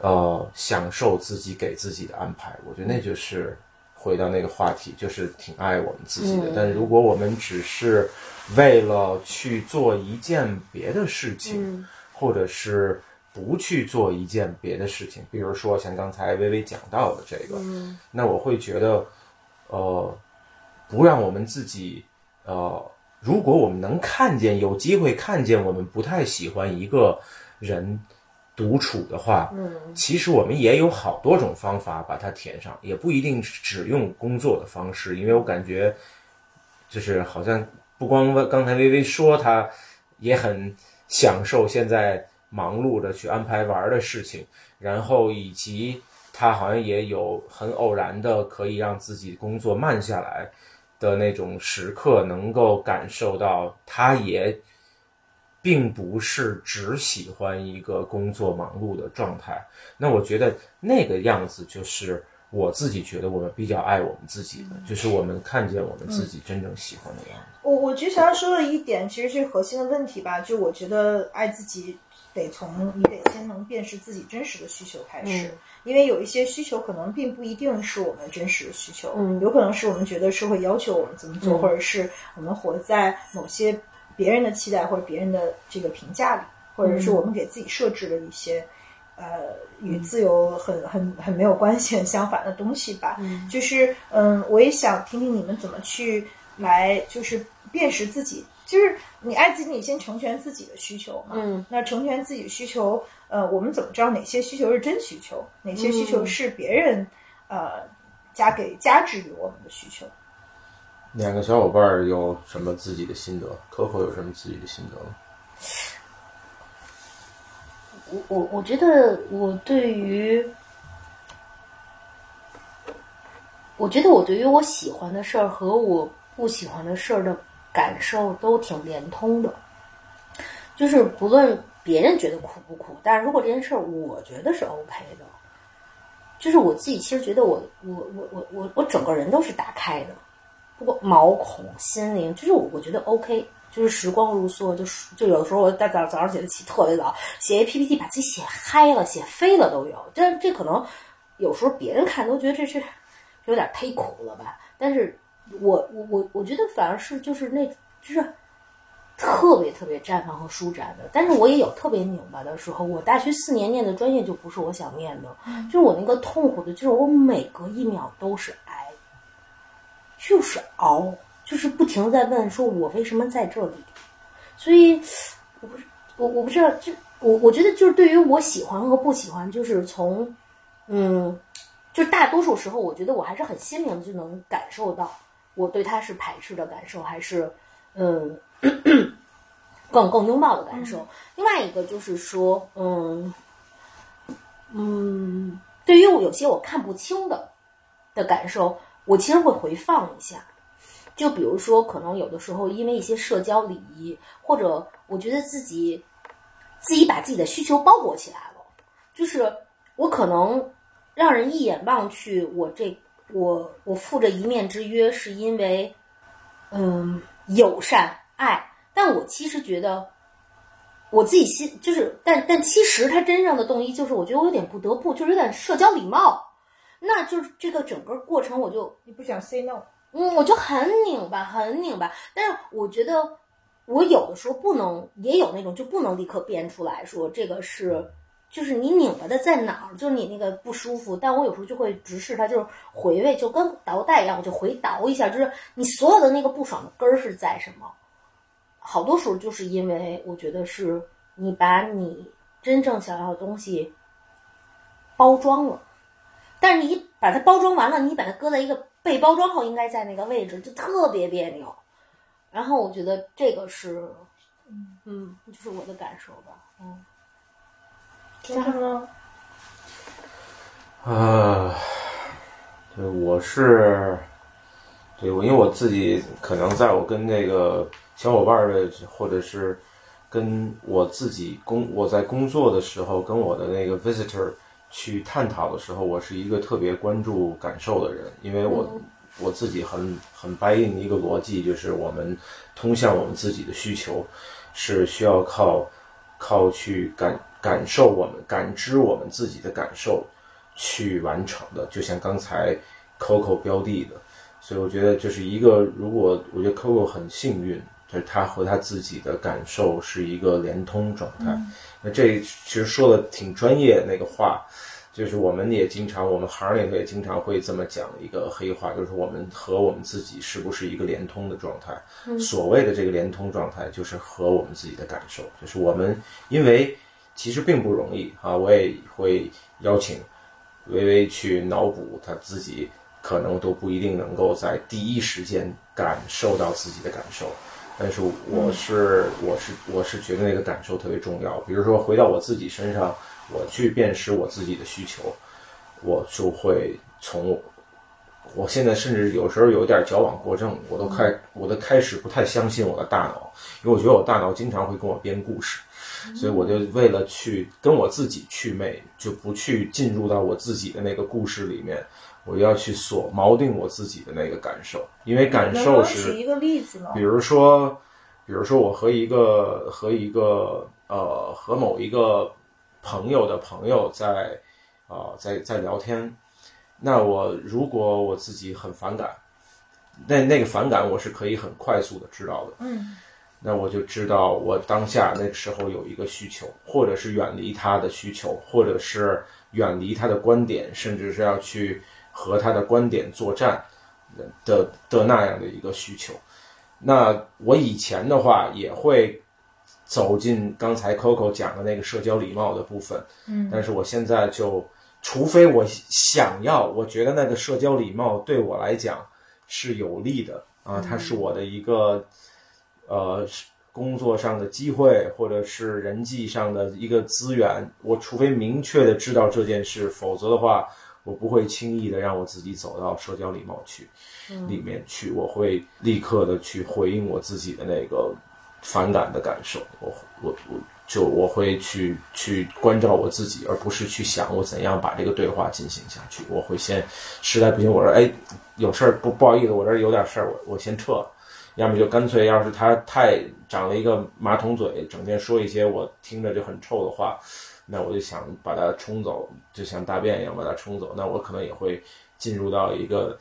呃享受自己给自己的安排，我觉得那就是回到那个话题，就是挺爱我们自己的。但如果我们只是为了去做一件别的事情，或者是不去做一件别的事情，比如说像刚才微微讲到的这个，那我会觉得，呃，不让我们自己，呃，如果我们能看见，有机会看见我们不太喜欢一个人独处的话，嗯，其实我们也有好多种方法把它填上，也不一定只用工作的方式，因为我感觉，就是好像。不光刚才微微说他也很享受现在忙碌着去安排玩的事情，然后以及他好像也有很偶然的可以让自己工作慢下来的那种时刻，能够感受到他也并不是只喜欢一个工作忙碌的状态。那我觉得那个样子就是我自己觉得我们比较爱我们自己的，就是我们看见我们自己真正喜欢的样子。我我觉得想要说的一点，其实是核心的问题吧。就我觉得爱自己得从你得先能辨识自己真实的需求开始，因为有一些需求可能并不一定是我们真实的需求，嗯有可能是我们觉得社会要求我们怎么做，嗯或者是我们活在某些别人的期待或者别人的这个评价里，或者是我们给自己设置了一些。呃，与自由很很很没有关系、很相反的东西吧。嗯就是嗯，我也想听听你们怎么去来，就是辨识自己。就是你爱自己，你先成全自己的需求嘛。嗯，那成全自己的需求，呃，我们怎么知道哪些需求是真需求，哪些需求是别人、呃加给加之于我们的需求？两个小伙伴有什么自己的心得？Coco 有什么自己的心得？我我我觉得我对于，我觉得我对于我喜欢的事儿和我不喜欢的事儿的感受都挺连通的，就是不论别人觉得苦不苦，但是如果这件事儿我觉得是 OK 的，就是我自己其实觉得我我我我我我整个人都是打开的，不过毛孔、心灵，就是我我觉得 OK，就是时光如梭，就是就有的时候我大早早上起来起特别早，写一 PPT 把自己写嗨了、写飞了都有。但这可能有时候别人看都觉得这是有点忒苦了吧，但是我我我我觉得反而是就是那就是特别特别绽放和舒展的。但是我也有特别拧巴的时候，我大学四年念的专业就不是我想念的，就是我那个痛苦的，就是我每隔一秒都是挨。就是熬，就是不停的在问，说我为什么在这里？所以，我不是我我不知道，就我我觉得就是对于我喜欢和不喜欢，就是从嗯，就是大多数时候，我觉得我还是很鲜明的就能感受到我对他是排斥的感受，还是嗯更更拥抱的感受。另外一个就是说，嗯嗯，对于我有些我看不清的的感受。我其实会回放一下，就比如说，可能有的时候因为一些社交礼仪，或者我觉得自己自己把自己的需求包裹起来了，就是我可能让人一眼望去，我这我我负着一面之约，是因为嗯友善爱，但我其实觉得我自己心就是，但但其实他真正的动机就是，我觉得我有点不得不，就是有点社交礼貌。那就是这个整个过程，我就你不想 say no，嗯，我就很拧巴，很拧巴。但是我觉得，我有的时候不能，也有那种就不能立刻编出来说这个是，就是你拧巴的在哪儿，就是你那个不舒服。但我有时候就会直视它，就是回味，就跟倒带一样，我就回倒一下，就是你所有的那个不爽的根儿是在什么？好多时候就是因为我觉得是你把你真正想要的东西包装了。但是你把它包装完了，你把它搁在一个被包装后应该在那个位置，就特别别扭。然后我觉得这个是，嗯，就是我的感受吧，嗯。真的呢？啊，对，我是，对我，因为我自己可能在我跟那个小伙伴儿的，或者是跟我自己工我在工作的时候，跟我的那个 visitor 去探讨的时候，我是一个特别关注感受的人，因为我、我自己很很 buy in 一个逻辑，就是我们通向我们自己的需求是需要靠靠去感感受我们感知我们自己的感受去完成的，就像刚才 Coco 标的的，所以我觉得就是一个，如果我觉得 Coco 很幸运，就是他和他自己的感受是一个连通状态。那这其实说的挺专业那个话，就是我们也经常，我们行里头也经常会这么讲一个黑话，就是我们和我们自己是不是一个连通的状态？所谓的这个连通状态，就是和我们自己的感受，就是我们因为其实并不容易啊，我也会邀请微微去脑补他自己可能都不一定能够在第一时间感受到自己的感受，但是我是我是我是觉得那个感受特别重要。比如说回到我自己身上，我去辨识我自己的需求，我就会从我现在甚至有时候有点矫枉过正，我都开我都开始不太相信我的大脑，因为我觉得我大脑经常会跟我编故事。所以我就为了去跟我自己去魅，就不去进入到我自己的那个故事里面，我要去锁锚定我自己的那个感受，因为感受是举一个例子呢？比如说，比如说我和一个和一个呃和某一个朋友的朋友在啊、在在聊天，那我如果我自己很反感，那那个反感我是可以很快速的知道的，嗯。那我就知道我当下那个时候有一个需求，或者是远离他的需求，或者是远离他的观点，甚至是要去和他的观点作战的的那样的一个需求。那我以前的话也会走进刚才 Coco 讲的那个社交礼貌的部分，嗯但是我现在就，除非我想要，我觉得那个社交礼貌对我来讲是有利的啊，它是我的一个呃工作上的机会，或者是人际上的一个资源。我除非明确的知道这件事，否则的话，我不会轻易的让我自己走到社交礼貌去里面去，我会立刻的去回应我自己的那个反感的感受。我我我就我会去去关照我自己，而不是去想我怎样把这个对话进行下去。我会先实在不行，我说哎，有事儿不不好意思，我这儿有点事儿，我我先撤。要么就干脆，要是他太长了一个马桶嘴，整天说一些我听着就很臭的话，那我就想把它冲走，就像大便一样把它冲走。那我可能也会进入到一个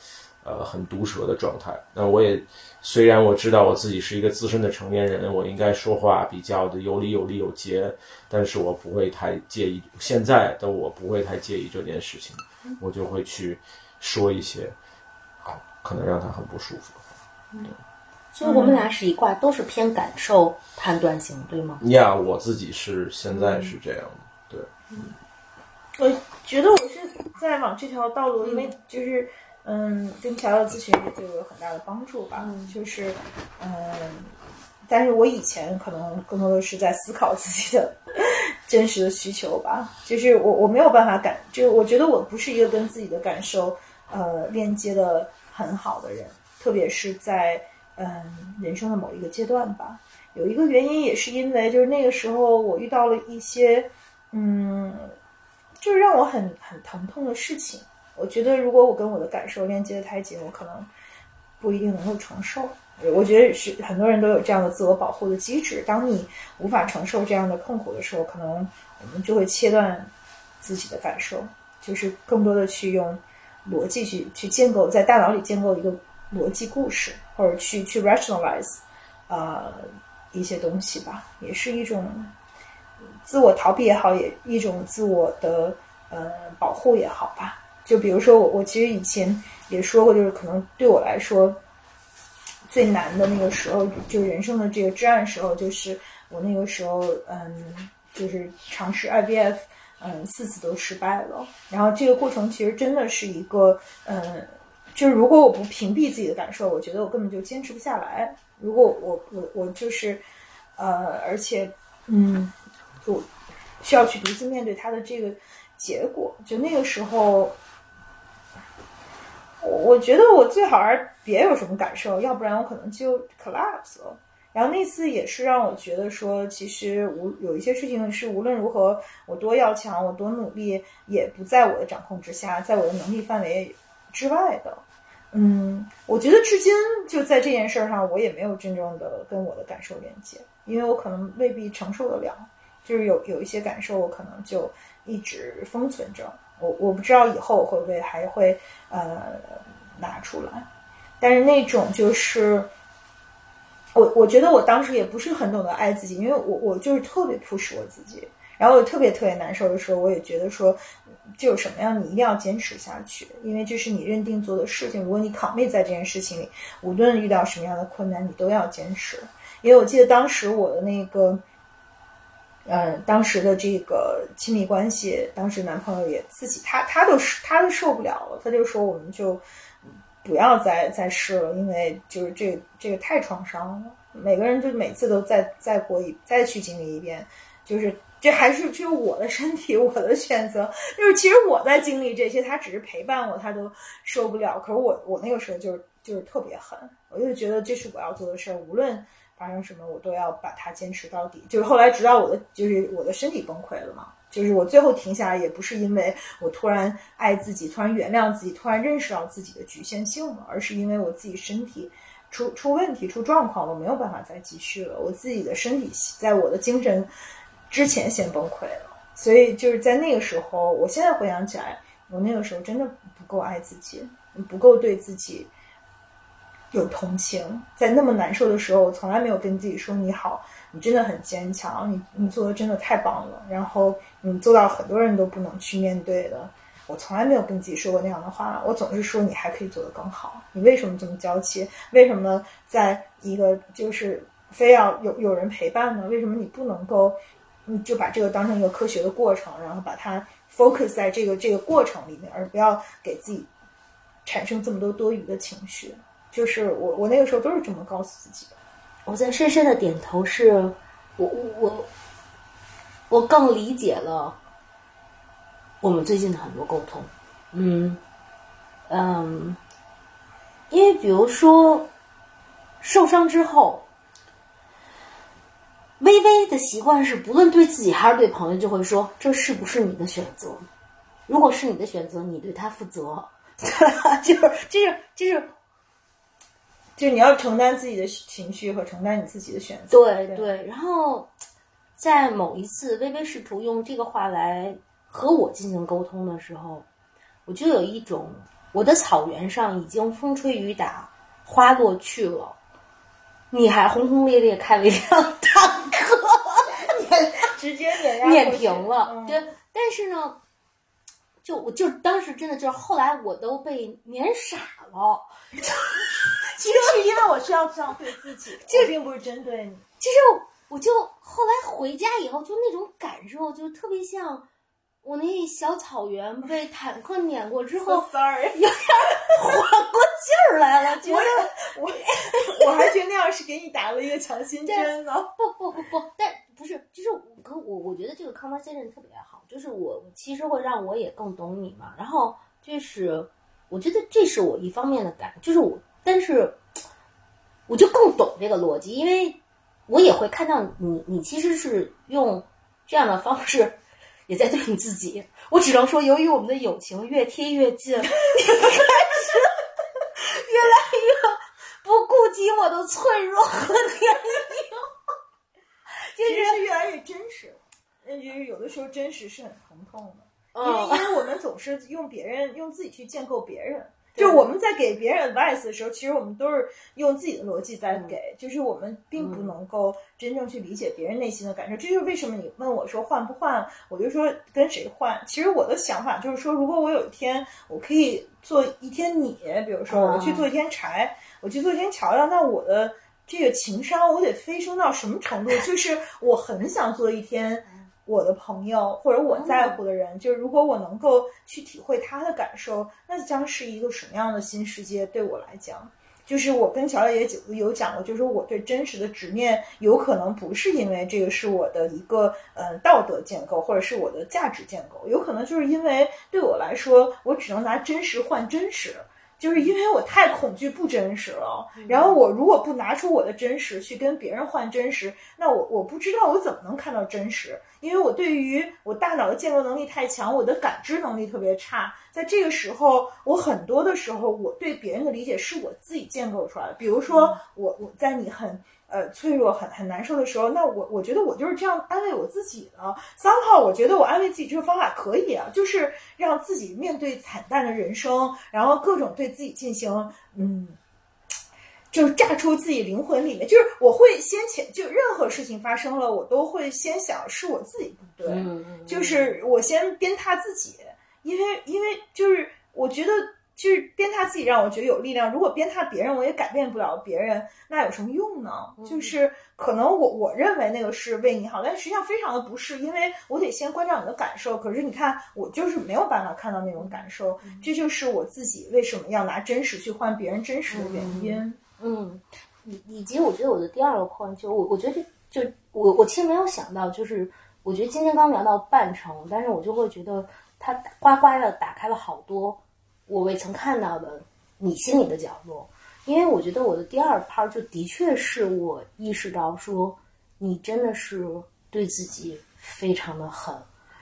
呃很毒舌的状态。那我也虽然我知道我自己是一个资深的成年人，我应该说话比较的有理有利有节，但是我不会太介意。现在的我不会太介意这件事情，我就会去说一些啊可能让他很不舒服的话。所以我们俩是一卦，都是偏感受判断型，对吗？呀，我自己是现在是这样。我觉得我是在往这条道路，因为就是嗯，跟乔乔咨询也对我有很大的帮助吧。就是嗯，但是我以前可能更多的是在思考自己的 真实的需求吧。就是我我没有办法感，就我觉得我不是一个跟自己的感受呃链接的很好的人，特别是在嗯人生的某一个阶段吧。有一个原因也是因为，就是那个时候我遇到了一些嗯。就是让我很很疼痛的事情。我觉得如果我跟我的感受链接的太紧，我可能不一定能够承受。我觉得是很多人都有这样的自我保护的机制。当你无法承受这样的痛苦的时候，可能我们就会切断自己的感受，就是更多的去用逻辑去去建构，在大脑里建构一个逻辑故事，或者去去 rationalize 呃一些东西吧，也是一种。自我逃避也好，也一种自我的呃保护也好吧。就比如说我，我其实以前也说过，就是可能对我来说最难的那个时候，就人生的这个至暗时候，就是我那个时候，嗯，就是尝试 IVF，嗯，四次都失败了。然后这个过程其实真的是一个，嗯，就是如果我不屏蔽自己的感受，我觉得我根本就坚持不下来。如果我我我就是，呃，而且，嗯。我需要去独自面对他的这个结果。就那个时候，我我觉得我最好还是别有什么感受，要不然我可能就 collapse 了。然后那次也是让我觉得说，其实无有一些事情是无论如何我多要强，我多努力，也不在我的掌控之下，在我的能力范围之外的。嗯，我觉得至今就在这件事上，我也没有真正的跟我的感受连接，因为我可能未必承受得了。就是有有一些感受，我可能就一直封存着。我我不知道以后会不会还会呃拿出来，但是那种就是我我觉得我当时也不是很懂得爱自己，因为我我就是特别 push 我自己，然后我特别特别难受的时候，我也觉得说就有什么样，你一定要坚持下去，因为这是你认定做的事情。如果你卡位在这件事情里，无论遇到什么样的困难，你都要坚持。因为我记得当时我的那个。嗯，当时的这个亲密关系，当时男朋友也自己，他他都是他都受不了了，他就说我们就不要再再试了，因为就是这这个太创伤了。每个人就每次都再再过一再去经历一遍，就是这还是只有我的身体，我的选择。就是其实我在经历这些，他只是陪伴我，他都受不了。可是我我那个时候就是就是特别狠，我就觉得这是我要做的事儿，无论发生什么，我都要把它坚持到底。就是后来直到我的就是我的身体崩溃了嘛。就是我最后停下来，也不是因为我突然爱自己，突然原谅自己，突然认识到自己的局限性了，而是因为我自己身体出出问题、出状况，我没有办法再继续了。我自己的身体在我的精神之前先崩溃了，所以就是在那个时候，我现在回想起来，我那个时候真的不够爱自己，不够对自己有同情。在那么难受的时候，我从来没有跟自己说你好。你真的很坚强，你你做的真的太棒了。然后你做到很多人都不能去面对的。我从来没有跟自己说过那样的话，我总是说你还可以做得更好。你为什么这么娇气？为什么在一个就是非要有有人陪伴呢？为什么你不能够，你就把这个当成一个科学的过程，然后把它 focus 在这个这个过程里面，而不要给自己产生这么多多余的情绪？就是我我那个时候都是这么告诉自己的。我在深深的点头，是我我我更理解了我们最近的很多沟通，嗯嗯，因为比如说受伤之后，微微的习惯是，不论对自己还是对朋友，就会说这是不是你的选择？如果是你的选择，你对他负责，就是就是就是。就你要承担自己的情绪和承担你自己的选择。对对，然后在某一次微微试图用这个话来和我进行沟通的时候，我就有一种我的草原上已经风吹雨打，花落去了，你还轰轰烈烈开了一辆坦克，碾 直接碾碾平了。对，但是呢，就我就当时真的就是后来我都被碾傻了。其实是因为我是要这样对自己，这并不是针对你。其实我就后来回家以后，就那种感受，就特别像我那小草原被坦克碾过之后，sorry，有点缓过劲儿来了。觉得我我还觉得那样是给你打了一个强心针呢。不不不不，但不是，就是可我我觉得这个 conversation 特别好，就是我其实会让我也更懂你嘛。然后就是我觉得这是我一方面的感，就是我。但是，我就更懂这个逻辑，因为我也会看到你，你其实是用这样的方式也在对你自己。我只能说，由于我们的友情越贴越近，你开始越来越不顾及我的脆弱和年龄，其实是越来越真实。嗯，有的时候真实是很疼痛的，因为因为我们总是用别人用自己去建构别人。就我们在给别人 advice 的时候，其实我们都是用自己的逻辑在给，就是我们并不能够真正去理解别人内心的感受。这就是为什么你问我说换不换，我就说跟谁换。其实我的想法就是说，如果我有一天我可以做一天你，比如说我去做一天柴，我去做一天乔乔，那我的这个情商我得飞升到什么程度？就是我很想做一天。我的朋友或者我在乎的人，就是如果我能够去体会他的感受，那将是一个什么样的新世界？对我来讲，就是我跟乔也有有讲过，就是我对真实的执念，有可能不是因为这个是我的一个呃道德建构，或者是我的价值建构，有可能就是因为对我来说，我只能拿真实换真实。就是因为我太恐惧不真实了，然后我如果不拿出我的真实去跟别人换真实，那我我不知道我怎么能看到真实，因为我对于我大脑的建构能力太强，我的感知能力特别差，在这个时候，我很多的时候我对别人的理解是我自己建构出来的，比如说我我在你很。呃，脆弱很很难受的时候，那我我觉得我就是这样安慰我自己的。三号，我觉得我安慰自己这个方法可以啊，就是让自己面对惨淡的人生，然后各种对自己进行，嗯，就是炸出自己灵魂里面，就是我会先前就任何事情发生了，我都会先想是我自己不对，就是我先鞭挞自己，因为因为就是我觉得。就是鞭挞自己，让我觉得有力量。如果鞭挞别人，我也改变不了别人，那有什么用呢？就是可能我我认为那个是为你好，但实际上非常的不是，因为我得先关照你的感受。可是你看，我就是没有办法看到那种感受，这就是我自己为什么要拿真实去换别人真实的原因。嗯，以以及我觉得我的第二个 point 就我我觉得就我我其实没有想到，就是我觉得今天刚聊到半程，但是我就会觉得它呱呱的打开了好多我未曾看到的你心里的角落。因为我觉得我的第二 part 就的确是我意识到说，你真的是对自己非常的狠。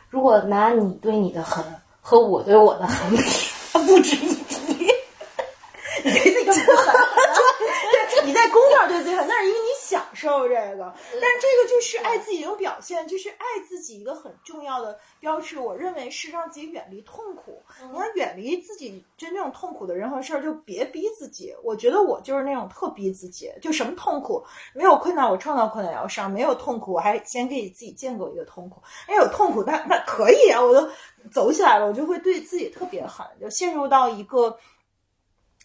如果拿你对你的狠和我对我的狠比，它不值一提。你对自己狠。你在工作上对自己狠，那是因为你享受这个，但是这个就是爱自己的一种表现，就是爱自己一个很重要的标志。我认为是让自己远离痛苦。你要远离自己真正痛苦的人和事儿，就别逼自己。我觉得我就是那种特逼自己，就什么痛苦没有困难，我创造困难要上；没有痛苦，我还先给自己建构一个痛苦。哎，有痛苦，那那可以啊，我都走起来了，我就会对自己特别狠，就陷入到一个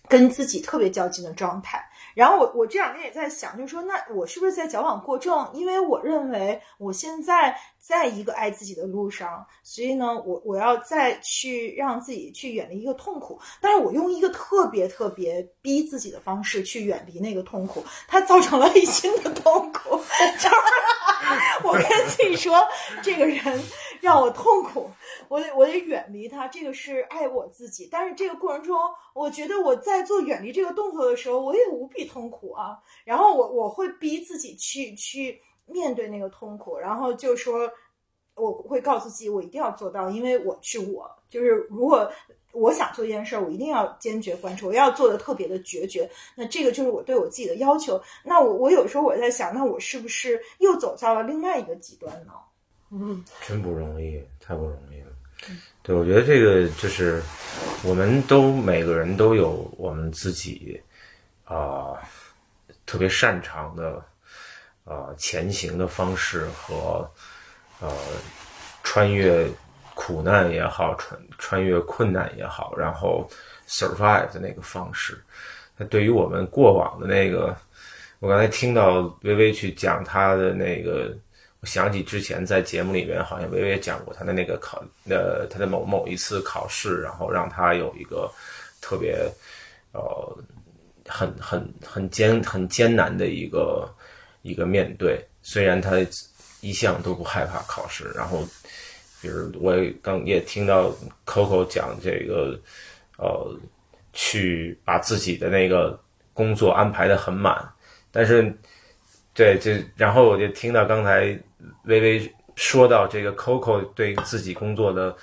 跟自己特别较劲的状态。然后我我这两天也在想，就是说，那我是不是在矫枉过正？因为我认为我现在在一个爱自己的路上，所以呢，我我要再去让自己去远离一个痛苦，但是我用一个特别特别逼自己的方式去远离那个痛苦，它造成了一新的痛苦，就是 我跟自己说，这个人让我痛苦，我得我得远离他，这个是爱我自己。但是这个过程中，我觉得我在做远离这个动作的时候，我也无比痛苦啊。然后我我会逼自己去去面对那个痛苦，然后就说我会告诉自己，我一定要做到，因为我是我，就是如果我想做一件事儿，我一定要坚决贯彻，我要做的特别的决绝。那这个就是我对我自己的要求。那我我有时候我在想，那我是不是又走到了另外一个极端呢？嗯，真不容易，太不容易了。对，我觉得这个就是我们都每个人都有我们自己啊、特别擅长的呃前行的方式和呃穿越苦难也好，穿穿越困难也好，然后 survive 的那个方式。那对于我们过往的那个，我刚才听到微微去讲他的那个。我想起之前在节目里面好像微微讲过他的那个考，呃，他的某某一次考试，然后让他有一个特别，呃，很很很艰很艰难的一个一个面对。虽然他一向都不害怕考试，然后，比如我也刚也听到 Coco 讲这个，呃，去把自己的那个工作安排的很满，但是。对，就然后我就听到刚才微微说到这个 Coco 对自己工作的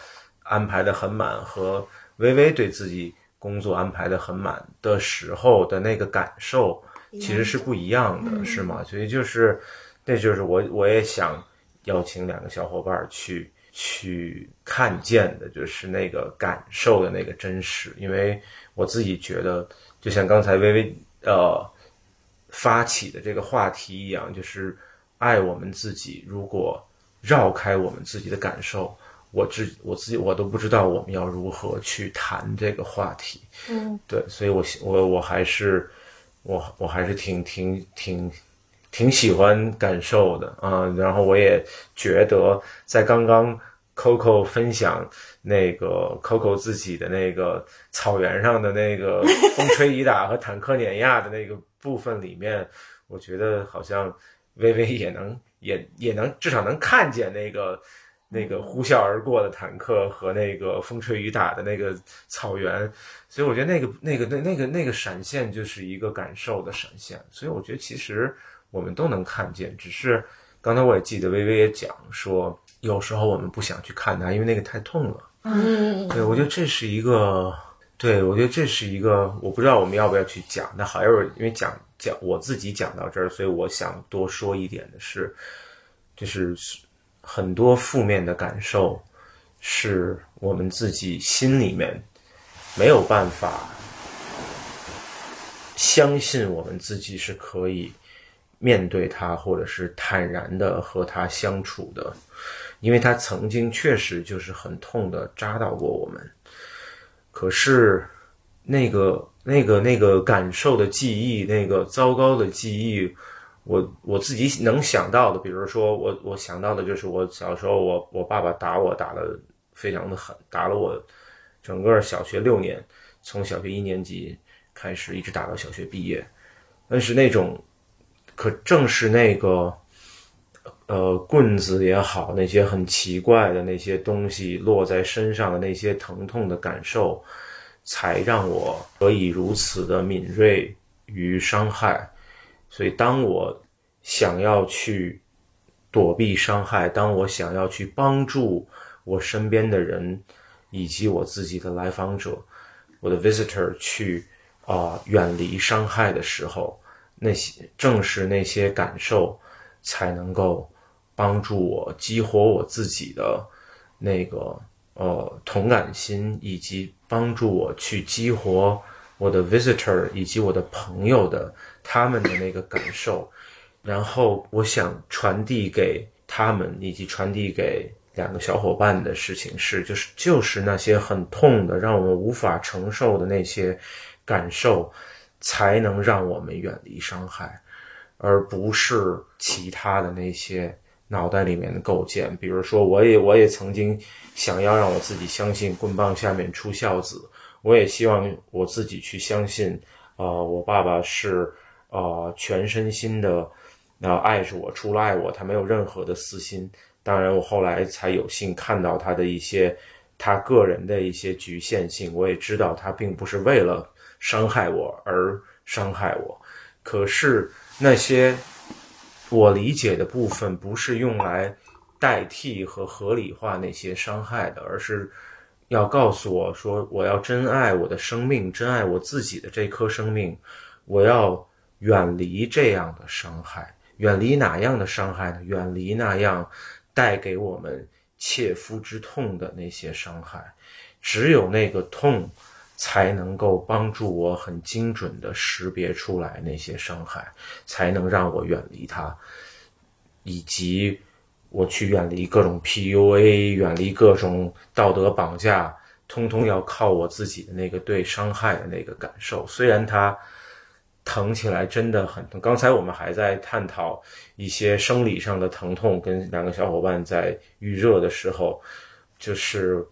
安排的很满，和微微对自己工作安排的很满的时候的那个感受，其实是不一样的，是吗？所以就是，那就是我我也想邀请两个小伙伴去去看见的，就是那个感受的那个真实，因为我自己觉得，就像刚才微微呃。发起的这个话题一样，就是爱我们自己。如果绕开我们自己的感受，我自我自己我都不知道我们要如何去谈这个话题。嗯，对，所以我我我还是我我还是挺挺挺挺喜欢感受的啊。然后我也觉得，在刚刚 Coco 分享那个 Coco 自己的那个草原上的那个 风吹雨打和坦克碾压的那个。部分里面，我觉得好像微微也能也也能至少能看见那个那个呼啸而过的坦克和那个风吹雨打的那个草原，所以我觉得那个那个那那个那个闪现就是一个感受的闪现，所以我觉得其实我们都能看见，只是刚才我也记得微微也讲说，有时候我们不想去看它，因为那个太痛了。嗯，对，我觉得这是一个。对，我觉得这是一个，我不知道我们要不要去讲。那好，一会儿因为讲讲我自己讲到这儿，所以我想多说一点的是，就是很多负面的感受，是我们自己心里面没有办法相信我们自己是可以面对它，或者是坦然的和它相处的，因为它曾经确实就是很痛的扎到过我们。可是，那个、那个、那个感受的记忆，那个糟糕的记忆，我我自己能想到的，比如说，我我想到的就是我小时候，我我爸爸打我打的非常的狠，打了我整个小学六年，从小学一年级开始一直打到小学毕业，但是那种，可正是那个，呃，棍子也好，那些很奇怪的那些东西落在身上的那些疼痛的感受，才让我可以如此的敏锐于伤害。所以，当我想要去躲避伤害，当我想要去帮助我身边的人以及我自己的来访者，我的 visitor 去。啊，远离伤害的时候，那些正是那些感受，才能够帮助我激活我自己的那个呃同感心，以及帮助我去激活我的 visitor 以及我的朋友的他们的那个感受。然后，我想传递给他们以及传递给两个小伙伴的事情是，就是就是那些很痛的，让我们无法承受的那些。感受才能让我们远离伤害，而不是其他的那些脑袋里面的构建。比如说，我也我也曾经想要让我自己相信棍棒下面出孝子，我也希望我自己去相信，啊，我爸爸是啊全身心的啊爱着我，除了爱我，他没有任何的私心。当然，我后来才有幸看到他的一些他个人的一些局限性，我也知道他并不是为了。伤害我而伤害我，可是那些我理解的部分不是用来代替和合理化那些伤害的，而是要告诉我说，我要珍爱我的生命，珍爱我自己的这颗生命，我要远离这样的伤害，远离哪样的伤害呢？远离那样带给我们切肤之痛的那些伤害，只有那个痛。才能够帮助我很精准的识别出来那些伤害，才能让我远离它，以及我去远离各种 PUA，远离各种道德绑架，通通要靠我自己的那个对伤害的那个感受。虽然它疼起来真的很疼，刚才我们还在探讨一些生理上的疼痛，跟两个小伙伴在预热的时候，就是。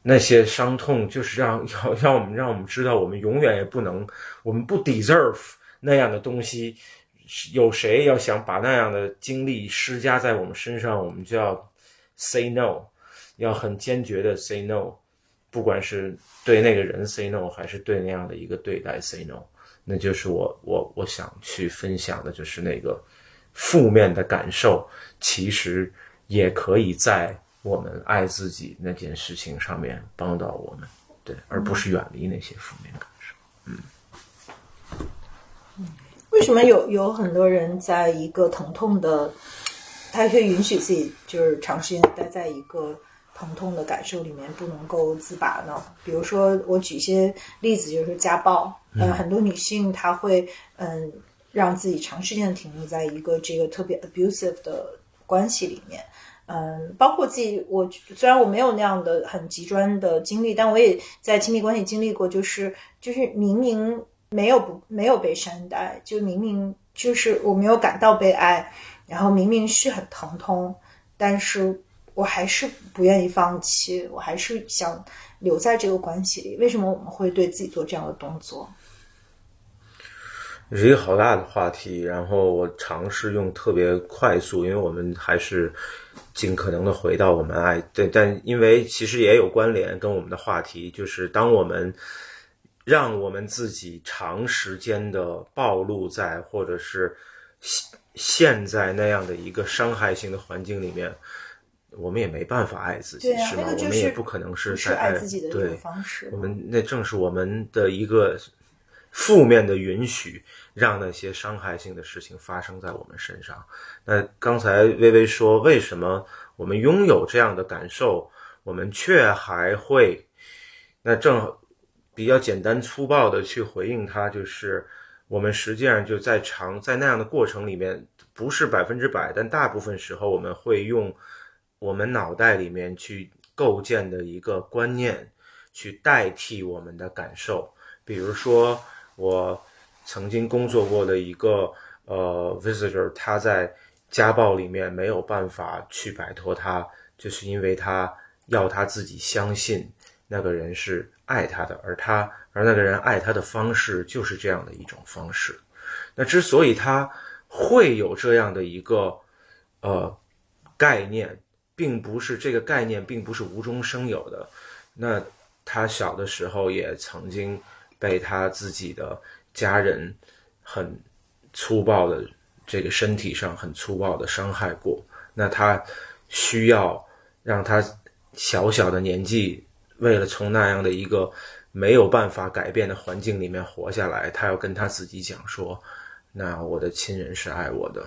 那些伤痛就是让 要让我们让我们知道，我们永远也不能，我们不 deserve 那样的东西。有谁要想把那样的经历施加在我们身上，我们就要 say no，要很坚决的 say no，不管是对那个人 say no，还是对那样的一个对待 say no。那就是我我我想去分享的，就是那个负面的感受，其实也可以在。我们爱自己那件事情上面帮到我们，对，而不是远离那些负面感受。嗯，为什么有有很多人在一个疼痛的，他可以允许自己就是长时间待在一个疼痛的感受里面不能够自拔呢？比如说，我举一些例子，就是家暴，呃，很多女性她会嗯让自己长时间的停留在一个这个特别 abusive 的关系里面。嗯，包括自己，我虽然我没有那样的很极端的经历，但我也在亲密关系经历过，就是就是明明没有不没有被善待，就明明就是我没有感到被爱，然后明明是很疼痛，但是我还是不愿意放弃，我还是想留在这个关系里。为什么我们会对自己做这样的动作？是一个好大的话题，然后我尝试用特别快速，因为我们还是。尽可能的回到我们爱对，但因为其实也有关联，跟我们的话题就是，当我们让我们自己长时间的暴露在或者是陷在那样的一个伤害性的环境里面，我们也没办法爱自己，是吗？我们也不可能是在爱自己的对方式。我们那正是我们的一个负面的允许。让那些伤害性的事情发生在我们身上。那刚才微微说，为什么我们拥有这样的感受，我们却还会？那正比较简单粗暴的去回应他，就是我们实际上就在长在那样的过程里面，不是百分之百，但大部分时候我们会用我们脑袋里面去构建的一个观念去代替我们的感受。比如说我。曾经工作过的一个呃 visitor，他在家暴里面没有办法去摆脱他，就是因为他要他自己相信那个人是爱他的，而他而那个人爱他的方式就是这样的一种方式。那之所以他会有这样的一个呃概念，并不是这个概念并不是无中生有的。那他小的时候也曾经被他自己的家人很粗暴的这个身体上很粗暴的伤害过。那他需要让他小小的年纪，为了从那样的一个没有办法改变的环境里面活下来，他要跟他自己讲说：“那我的亲人是爱我的，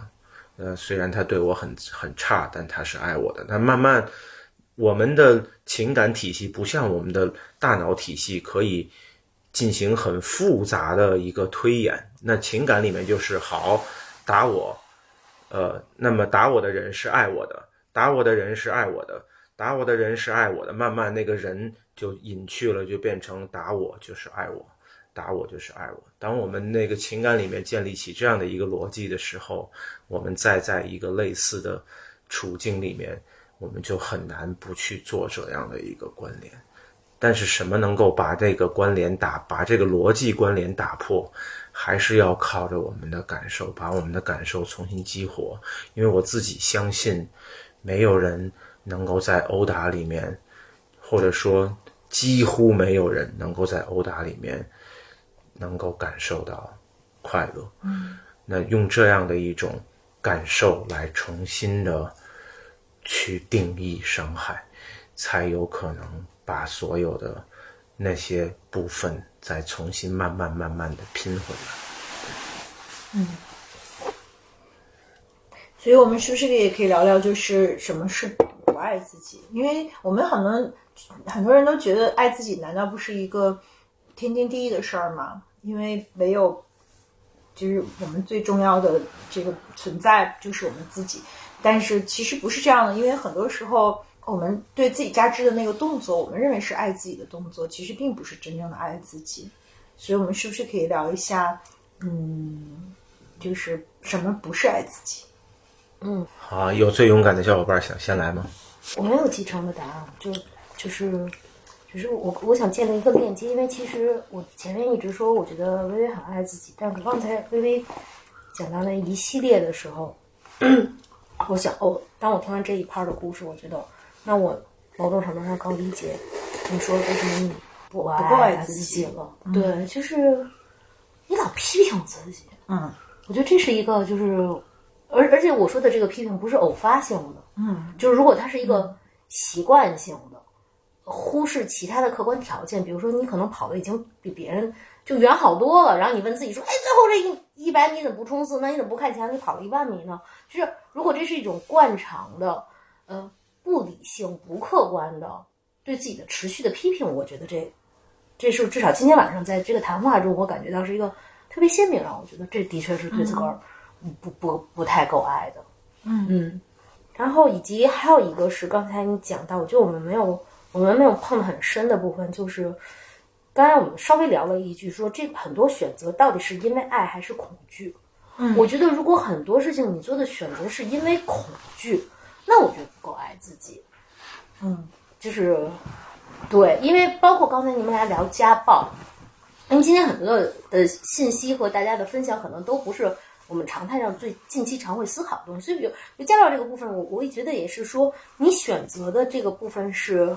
呃，虽然他对我很很差，但他是爱我的。”那慢慢，我们的情感体系不像我们的大脑体系可以进行很复杂的一个推演。那情感里面就是好打我，呃，那么打我的人是爱我的，打我的人是爱我的。打我的人是爱我的，慢慢那个人就隐去了，就变成打我就是爱我，打我就是爱我。当我们那个情感里面建立起这样的一个逻辑的时候，我们再在一个类似的处境里面，我们就很难不去做这样的一个关联。但是什么能够把这个关联打，把这个逻辑关联打破，还是要靠着我们的感受，把我们的感受重新激活。因为我自己相信，没有人。能够在殴打里面，或者说几乎没有人能够在殴打里面能够感受到快乐。嗯，那用这样的一种感受来重新的去定义伤害，才有可能把所有的那些部分再重新慢慢慢慢的拼回来。嗯。所以我们是不是也可以聊聊，就是什么是不？爱自己，因为我们很多很多人都觉得爱自己难道不是一个天经地义的事儿吗？因为唯有就是我们最重要的这个存在就是我们自己，但是其实不是这样的，因为很多时候我们对自己加之的那个动作，我们认为是爱自己的动作，其实并不是真正的爱自己。所以，我们是不是可以聊一下，嗯，就是什么不是爱自己？嗯，好，有最勇敢的小伙伴想先来吗？我没有继承的答案，就就是，只是我我想建立一个链接，因为其实我前面一直说，我觉得微微很爱自己，但是刚才微微讲到那一系列的时候，我想哦，当我听完这一 part 的故事，我觉得，那我某种程度上更理解你说为什么你不爱自己了。对，就是你老批评自己，嗯，我觉得这是一个就是。而而且我说的这个批评不是偶发性的，嗯，就是如果它是一个习惯性的，忽视其他的客观条件，比如说你可能跑的已经比别人就远好多了，然后你问自己说，哎，最后这一一百米怎么不冲刺？那你怎么不看前你跑了一万米呢？就是如果这是一种惯常的，呃，不理性、不客观的对自己的持续的批评，我觉得这这是至少今天晚上在这个谈话中，我感觉到是一个特别鲜明，让我觉得这的确是对自个儿。不不不太够爱的，嗯嗯，然后以及还有一个是刚才你讲到，我觉得我们没有我们没有碰的很深的部分，就是刚才我们稍微聊了一句，说这很多选择到底是因为爱还是恐惧？嗯，我觉得如果很多事情你做的选择是因为恐惧，那我觉得不够爱自己。嗯，就是对，因为包括刚才你们俩聊家暴，因为今天很多的的信息和大家的分享可能都不是。我们常态上最近期常会思考的东西，所以比如就家暴这个部分，我我也觉得也是说，你选择的这个部分是，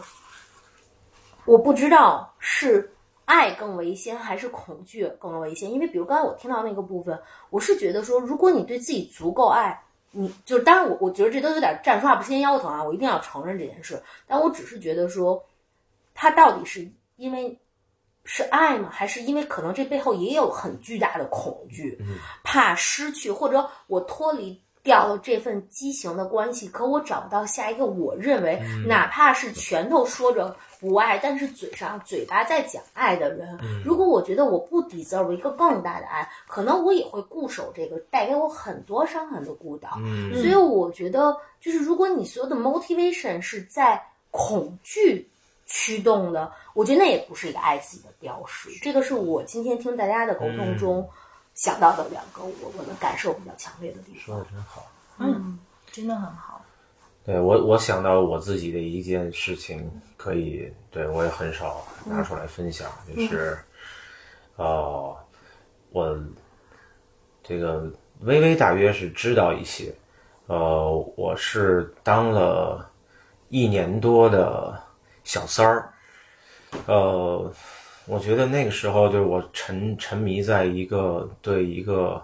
我不知道是爱更为先还是恐惧更为先，因为比如刚才我听到那个部分，我是觉得说，如果你对自己足够爱，你就是当然我我觉得这都有点站说话不嫌腰疼啊，我一定要承认这件事，但我只是觉得说，他到底是因为。是爱吗？还是因为可能这背后也有很巨大的恐惧，怕失去，或者我脱离掉了这份畸形的关系，可我找不到下一个我认为哪怕是拳头说着不爱，但是嘴上嘴巴在讲爱的人。如果我觉得我不 deserve 一个更大的爱，可能我也会固守这个带给我很多伤痕的孤岛。所以我觉得，就是如果你所有的 motivation 是在恐惧。驱动的，我觉得那也不是一个爱自己的标识。这个是我今天听大家的沟通中想到的两个我我的感受比较强烈的地方。说的真好，嗯，真的很好。对我，我想到我自己的一件事情，可以对我也很少拿出来分享，就是，呃，我这个微微大约是知道一些。呃，我是当了一年多的小三儿。呃，我觉得那个时候就是我沉沉迷在一个对一个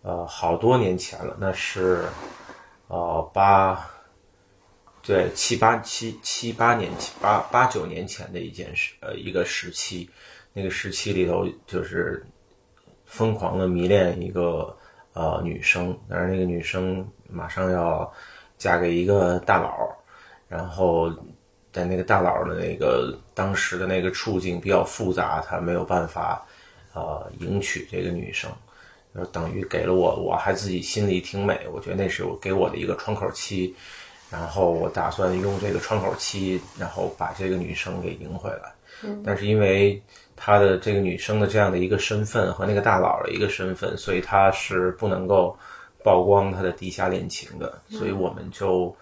呃好多年前了，那是呃八对七八七七八年前八八九年前的一件事呃一个时期，那个时期里头就是疯狂的迷恋一个呃女生，但是那个女生马上要嫁给一个大佬，然后。在那个大佬的那个当时的那个处境比较复杂，他没有办法，呃，迎娶这个女生，等于给了我，我还自己心里挺美，我觉得那是我给我的一个窗口期，然后我打算用这个窗口期，然后把这个女生给赢回来。但是因为他的这个女生的这样的一个身份和那个大佬的一个身份，所以他是不能够曝光他的地下恋情的，所以我们就。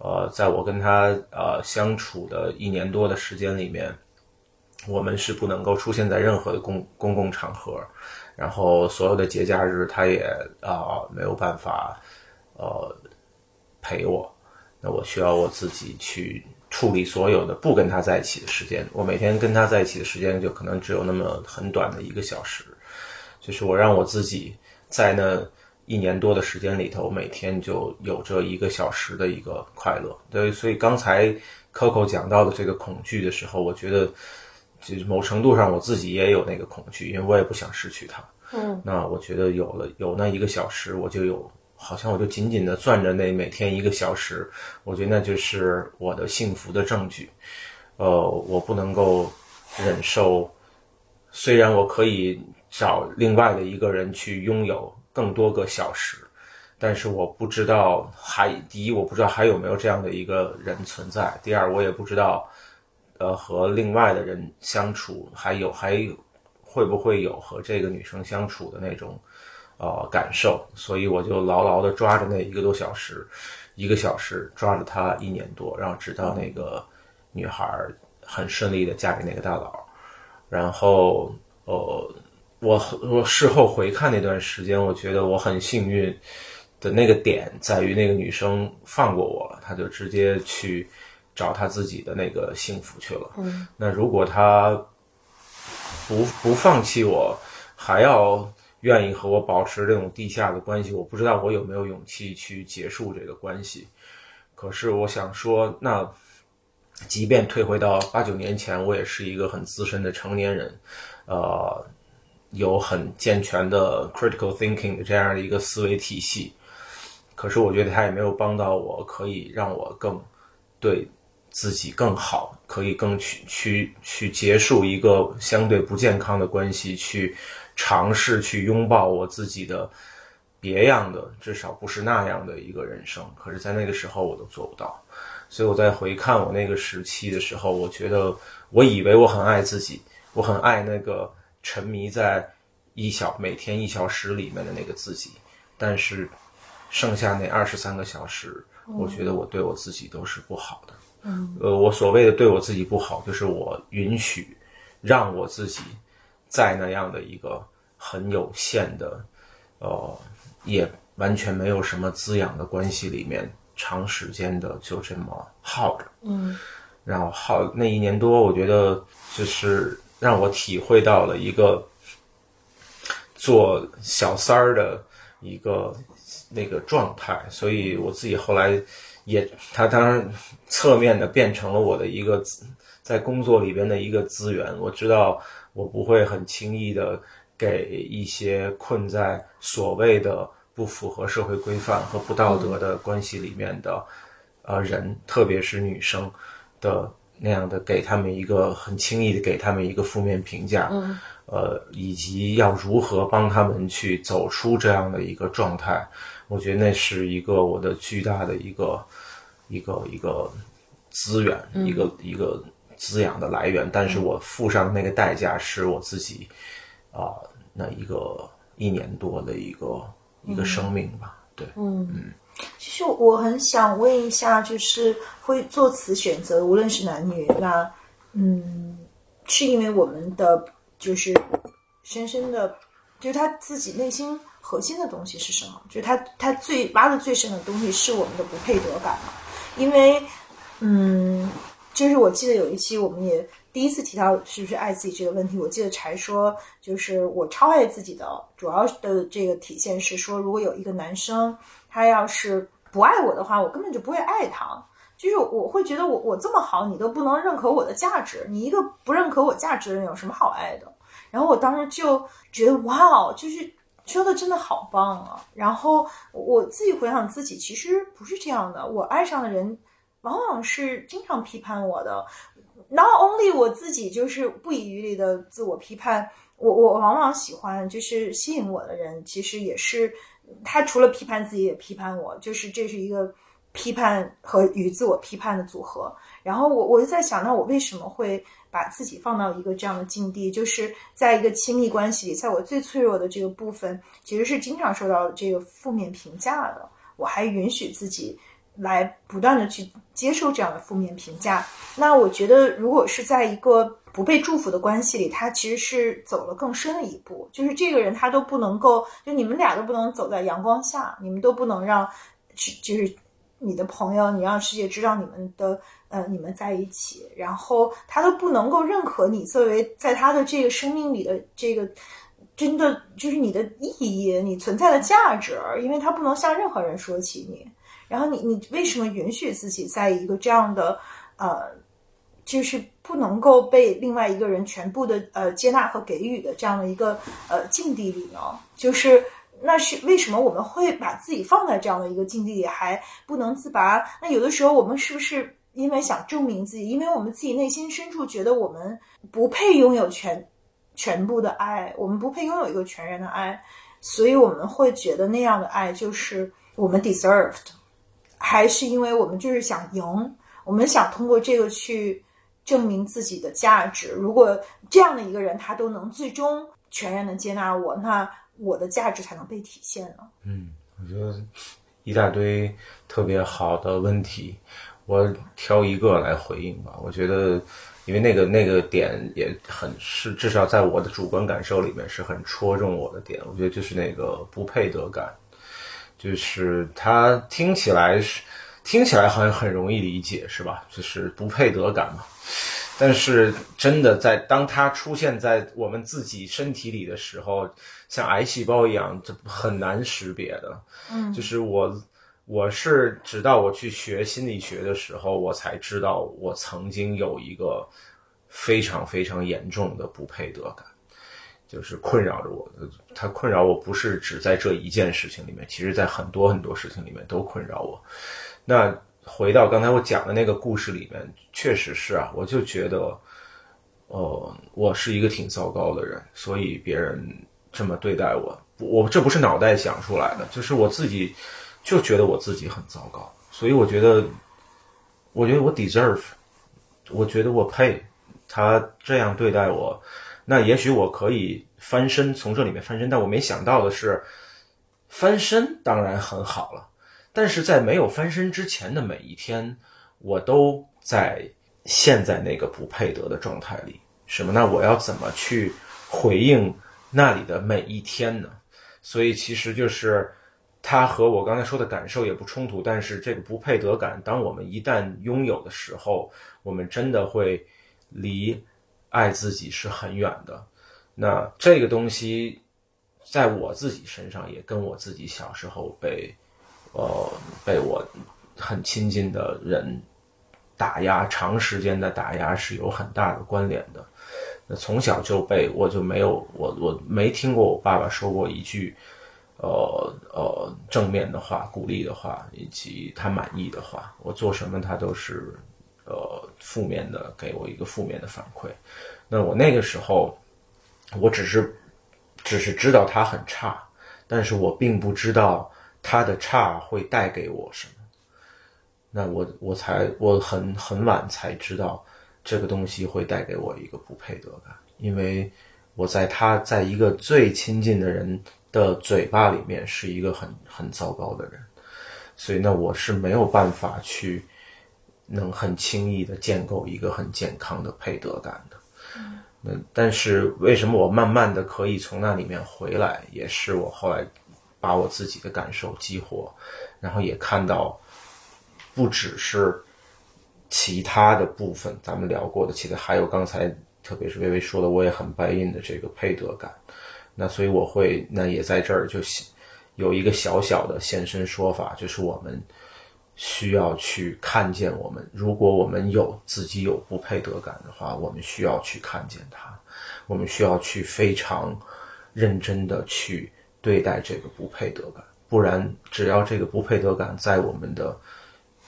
呃，在我跟他呃相处的一年多的时间里面，我们是不能够出现在任何的公公共场合，然后所有的节假日他也啊没有办法呃陪我，那我需要我自己去处理所有的不跟他在一起的时间。我每天跟他在一起的时间就可能只有那么很短的一个小时，就是我让我自己在那。一年多的时间里头，每天就有这一个小时的一个快乐。对，所以刚才 Coco 讲到的这个恐惧的时候，我觉得，就是某程度上我自己也有那个恐惧，因为我也不想失去他。嗯。那我觉得有了有那一个小时，我就有，好像我就紧紧的攥着那每天一个小时，我觉得那就是我的幸福的证据。呃，我不能够忍受，虽然我可以找另外的一个人去拥有。更多个小时，但是我不知道还第一我不知道还有没有这样的一个人存在，第二我也不知道，呃和另外的人相处还有还有会不会有和这个女生相处的那种呃感受，所以我就牢牢的抓着那一个多小时，一个小时抓着他一年多，然后直到那个女孩很顺利的嫁给那个大佬，然后呃。我我事后回看那段时间，我觉得我很幸运的那个点在于那个女生放过我了，她就直接去找她自己的那个幸福去了。嗯，那如果她不不放弃我，还要愿意和我保持这种地下的关系，我不知道我有没有勇气去结束这个关系。可是我想说，那即便退回到八九年前，我也是一个很资深的成年人，呃。有很健全的 critical thinking 的这样的一个思维体系，可是我觉得他也没有帮到我，可以让我更对自己更好，可以更去去去结束一个相对不健康的关系，去尝试去拥抱我自己的别样的，至少不是那样的一个人生。可是，在那个时候我都做不到，所以我在回看我那个时期的时候，我觉得我以为我很爱自己，我很爱那个。沉迷在一小每天一小时里面的那个自己，但是剩下那二十三个小时，我觉得我对我自己都是不好的。嗯，呃，我所谓的对我自己不好，就是我允许让我自己在那样的一个很有限的，呃，也完全没有什么滋养的关系里面，长时间的就这么耗着。嗯，然后耗那一年多，我觉得就是。让我体会到了一个做小三儿的一个那个状态，所以我自己后来也，他当然侧面的变成了我的一个在工作里边的一个资源。我知道我不会很轻易的给一些困在所谓的不符合社会规范和不道德的关系里面的呃人，特别是女生的。那样的给他们一个很轻易的给他们一个负面评价，嗯，呃，以及要如何帮他们去走出这样的一个状态，我觉得那是一个我的巨大的一个一个一个资源，一个一个滋养的来源。但是我付上的那个代价是我自己啊，那一个一年多的一个一个生命吧，对，嗯嗯。其实我很想问一下，就是会做此选择，无论是男女，那嗯，是因为我们的就是深深的就是他自己内心核心的东西是什么？就是他他最挖的最深的东西是我们的不配得感嘛？因为，嗯，就是我记得有一期我们也第一次提到是不是爱自己这个问题，我记得柴说，就是我超爱自己的主要的这个体现是说，如果有一个男生他要是不爱我的话，我根本就不会爱他。就是我会觉得我我这么好，你都不能认可我的价值，你一个不认可我价值的人有什么好爱的？然后我当时就觉得哇哦，就是说的真的好棒啊！然后我自己回想自己，其实不是这样的，我爱上的人往往是经常批判我的。Not only 我自己就是不遗余力的自我批判，我我往往喜欢就是吸引我的人，其实也是他除了批判自己，也批判我，就是这是一个。批判和与自我批判的组合，然后我我就在想，那我为什么会把自己放到一个这样的境地？就是在一个亲密关系里，在我最脆弱的这个部分，其实是经常受到这个负面评价的。我还允许自己来不断的去接受这样的负面评价。那我觉得，如果是在一个不被祝福的关系里，他其实是走了更深的一步。就是这个人他都不能够，就你们俩都不能走在阳光下，你们都不能让，就是。你的朋友，你让世界知道你们的，呃，你们在一起，然后他都不能够认可你作为在他的这个生命里的这个真的就是你的意义，你存在的价值，因为他不能向任何人说起你。然后你你为什么允许自己在一个这样的呃，就是不能够被另外一个人全部的呃接纳和给予的这样的一个呃境地里呢？就是。那是为什么我们会把自己放在这样的一个境地里还不能自拔？那有的时候我们是不是因为想证明自己，因为我们自己内心深处觉得我们不配拥有全全部的爱，我们不配拥有一个全然的爱，所以我们会觉得那样的爱就是我们 deserved，还是因为我们就是想赢，我们想通过这个去证明自己的价值？如果这样的一个人他都能最终全然的接纳我，那。我的价值才能被体现呢。嗯，我觉得一大堆特别好的问题，我挑一个来回应吧。我觉得，因为那个那个点也很是，至少在我的主观感受里面是很戳中我的点。我觉得就是那个不配得感，就是它听起来是听起来好像很容易理解，是吧？就是不配得感嘛。但是真的在当它出现在我们自己身体里的时候。像癌细胞一样，这很难识别的。嗯，就是我，我是直到我去学心理学的时候，我才知道我曾经有一个非常非常严重的不配得感，就是困扰着我。他困扰我不是只在这一件事情里面，其实在很多很多事情里面都困扰我。那回到刚才我讲的那个故事里面，确实是啊，我就觉得，呃，我是一个挺糟糕的人，所以别人。这么对待我，我这不是脑袋想出来的，就是我自己就觉得我自己很糟糕，所以我觉得，我觉得我 deserve，我觉得我配他这样对待我，那也许我可以翻身从这里面翻身，但我没想到的是，翻身当然很好了，但是在没有翻身之前的每一天，我都在陷在那个不配得的状态里，什么？那我要怎么去回应？那里的每一天呢？所以其实就是他和我刚才说的感受也不冲突，但是这个不配得感，当我们一旦拥有的时候，我们真的会离爱自己是很远的。那这个东西在我自己身上，也跟我自己小时候被呃被我很亲近的人打压，长时间的打压是有很大的关联的。那从小就被我就没有我我没听过我爸爸说过一句，呃呃正面的话、鼓励的话，以及他满意的话。我做什么他都是，呃负面的，给我一个负面的反馈。那我那个时候，我只是只是知道他很差，但是我并不知道他的差会带给我什么。那我我才我很很晚才知道。这个东西会带给我一个不配得感，因为我在他在一个最亲近的人的嘴巴里面是一个很很糟糕的人，所以呢，我是没有办法去能很轻易的建构一个很健康的配得感的。嗯，但是为什么我慢慢的可以从那里面回来，也是我后来把我自己的感受激活，然后也看到不只是其他的部分，咱们聊过的，其实还有刚才特别是微微说的，我也很白印的这个配得感。那所以我会，那也在这儿就有一个小小的现身说法，就是我们需要去看见我们，如果我们有自己有不配得感的话，我们需要去看见它，我们需要去非常认真的去对待这个不配得感，不然只要这个不配得感在我们的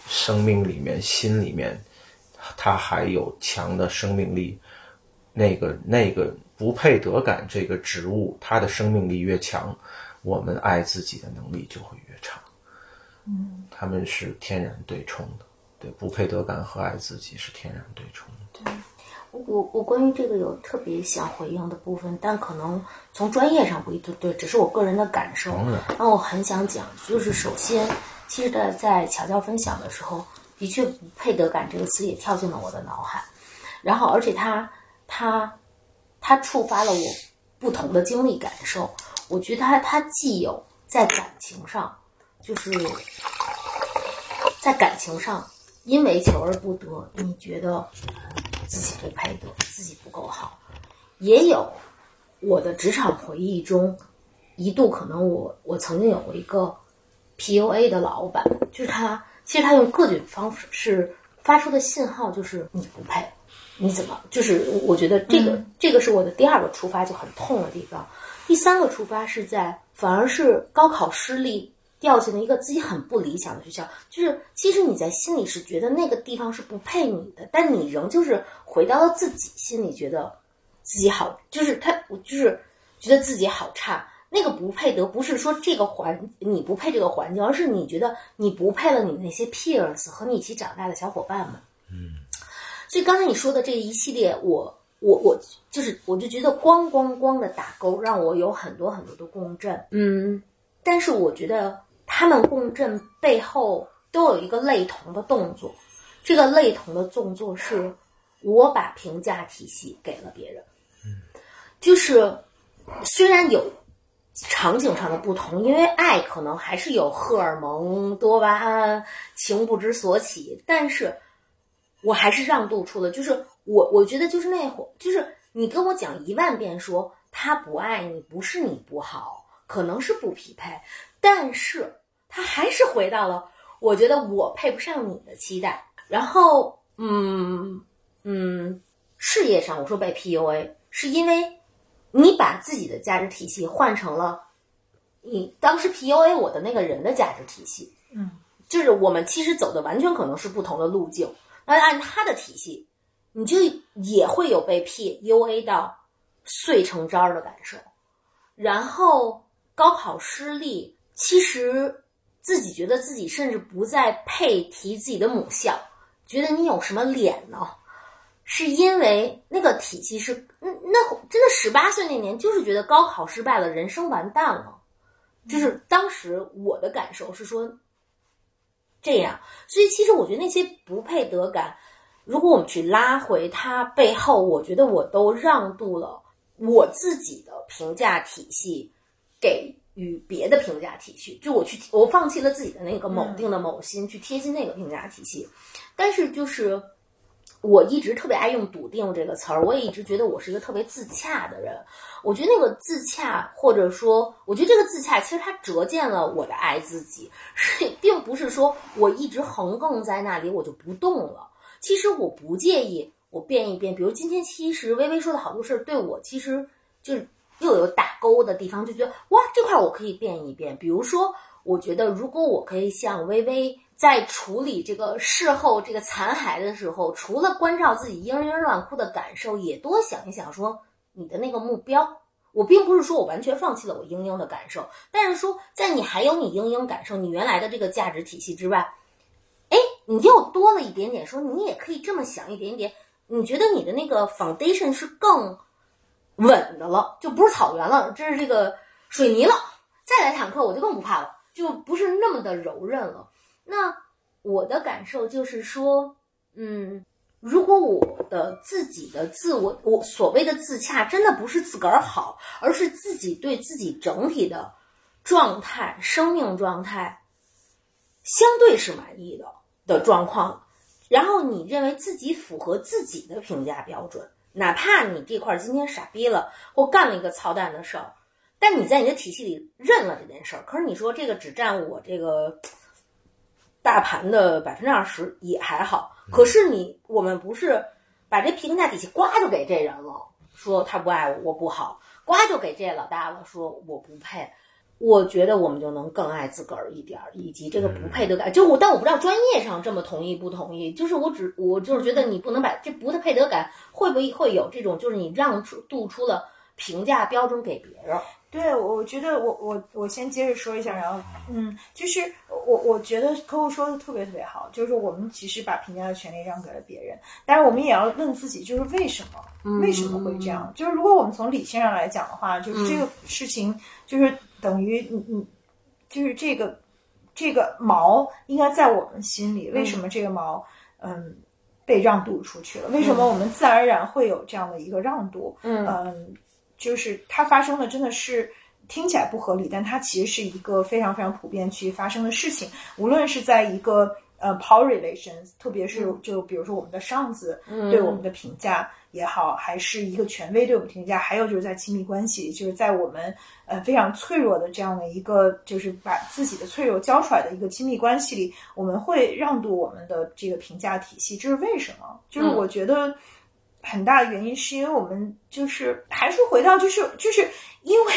生命里面、心里面，它还有强的生命力，那个那个。不配得感这个植物，它的生命力越强，我们爱自己的能力就会越差。嗯，他们是天然对冲的。对，不配得感和爱自己是天然对冲的。对，我我关于这个有特别想回应的部分，但可能从专业上不一定对，只是我个人的感受。那我很想讲，就是首先，其实在在乔乔分享的时候，的确“不配得感”这个词也跳进了我的脑海，然后而且他他。它触发了我不同的经历感受。我觉得它它既有在感情上，就是在感情上，因为求而不得，你觉得自己不配得，自己不够好；也有我的职场回忆中，一度可能我我曾经有过一个 PUA 的老板，就是他，其实他用各种方式发出的信号就是你不配。你怎么就是我觉得这个这个是我的第二个出发就很痛的地方，第三个出发是在反而是高考失利掉进了一个自己很不理想的学校，就是其实你在心里是觉得那个地方是不配你的，但你仍旧是回到了自己心里觉得自己好，就是他我就是觉得自己好差，那个不配得不是说这个环你不配这个环境，而是你觉得你不配了你那些 peers 和你一起长大的小伙伴们，嗯。所以刚才你说的这一系列，我我我就是，我就觉得咣咣咣的打勾，让我有很多很多的共振。嗯，但是我觉得他们共振背后都有一个类同的动作，这个类同的动作是，我把评价体系给了别人。嗯，就是虽然有场景上的不同，因为爱可能还是有荷尔蒙、多巴胺、情不知所起，但是。我还是让渡出了，就是我，我觉得就是那会儿，就是你跟我讲一万遍说他不爱你，不是你不好，可能是不匹配，但是他还是回到了我觉得我配不上你的期待。然后，嗯嗯，事业上我说被 PUA，是因为你把自己的价值体系换成了你当时 PUA 我的那个人的价值体系，嗯，就是我们其实走的完全可能是不同的路径。那按他的体系，你就也会有被 PUA 到碎成渣儿的感受。然后高考失利，其实自己觉得自己甚至不再配提自己的母校，觉得你有什么脸呢？是因为那个体系是，那那真的十八岁那年，就是觉得高考失败了，人生完蛋了。就是当时我的感受是说。这样，所以其实我觉得那些不配得感，如果我们去拉回它背后，我觉得我都让渡了我自己的评价体系，给予别的评价体系，就我去我放弃了自己的那个某定的某心，去贴近那个评价体系，但是就是。我一直特别爱用“笃定”这个词儿，我也一直觉得我是一个特别自洽的人。我觉得那个自洽，或者说，我觉得这个自洽，其实它折见了我的爱自己，是并不是说我一直横亘在那里，我就不动了。其实我不介意我变一变，比如今天其实微微说的好多事儿，对我其实就是又有打勾的地方，就觉得哇，这块我可以变一变。比如说，我觉得如果我可以像微微。在处理这个事后这个残骸的时候，除了关照自己嘤嘤乱哭的感受，也多想一想，说你的那个目标。我并不是说我完全放弃了我嘤嘤的感受，但是说在你还有你嘤嘤感受，你原来的这个价值体系之外，哎，你又多了一点点，说你也可以这么想一点点。你觉得你的那个 foundation 是更稳的了，就不是草原了，这是这个水泥了。再来坦克，我就更不怕了，就不是那么的柔韧了。那我的感受就是说，嗯，如果我的自己的自我，我所谓的自洽，真的不是自个儿好，而是自己对自己整体的状态、生命状态相对是满意的的状况，然后你认为自己符合自己的评价标准，哪怕你这块今天傻逼了，或干了一个操蛋的事儿，但你在你的体系里认了这件事儿，可是你说这个只占我这个大盘的百分之二十也还好，可是你我们不是把这评价体系呱就给这人了，说他不爱我，我不好，呱就给这老大了，说我不配。我觉得我们就能更爱自个儿一点儿，以及这个不配得感。就我，但我不知道专业上这么同意不同意。就是我只我就是觉得你不能把这不的配得感会不会会有这种，就是你让出度出了评价标准给别人。对，我觉得我我我先接着说一下，然后嗯，就是我我觉得客户说的特别特别好，就是我们其实把评价的权利让给了别人，但是我们也要问自己，就是为什么为什么会这样？就是如果我们从理性上来讲的话，就是这个事情就是等于你你就是这个这个毛应该在我们心里，为什么这个毛嗯被让渡出去了？为什么我们自然而然会有这样的一个让渡？嗯嗯。就是它发生的真的是听起来不合理，但它其实是一个非常非常普遍去发生的事情。无论是在一个呃 power relations，特别是就比如说我们的上司对我们的评价也好，还是一个权威对我们评价，还有就是在亲密关系，就是在我们呃非常脆弱的这样的一个，就是把自己的脆弱交出来的一个亲密关系里，我们会让渡我们的这个评价体系，这是为什么？就是我觉得。很大的原因是因为我们就是还是回到就是就是因为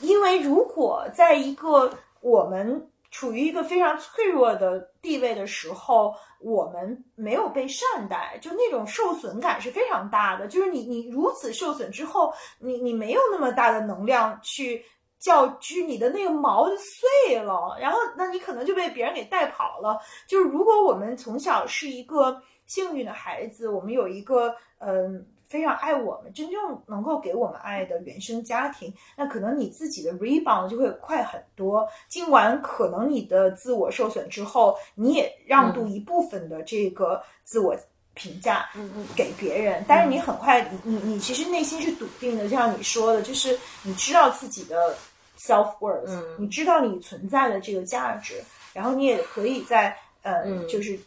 因为如果在一个我们处于一个非常脆弱的地位的时候，我们没有被善待，就那种受损感是非常大的。就是你你如此受损之后，你你没有那么大的能量去叫居，你的那个毛就碎了，然后那你可能就被别人给带跑了。就是如果我们从小是一个幸运的孩子，我们有一个。嗯，非常爱我们，真正能够给我们爱的原生家庭，那可能你自己的 rebound 就会快很多。尽管可能你的自我受损之后，你也让渡一部分的这个自我评价给别人，但是你很快，你你你其实内心是笃定的，就像你说的，就是你知道自己的 self worth，你知道你存在的这个价值，然后你也可以在呃，就是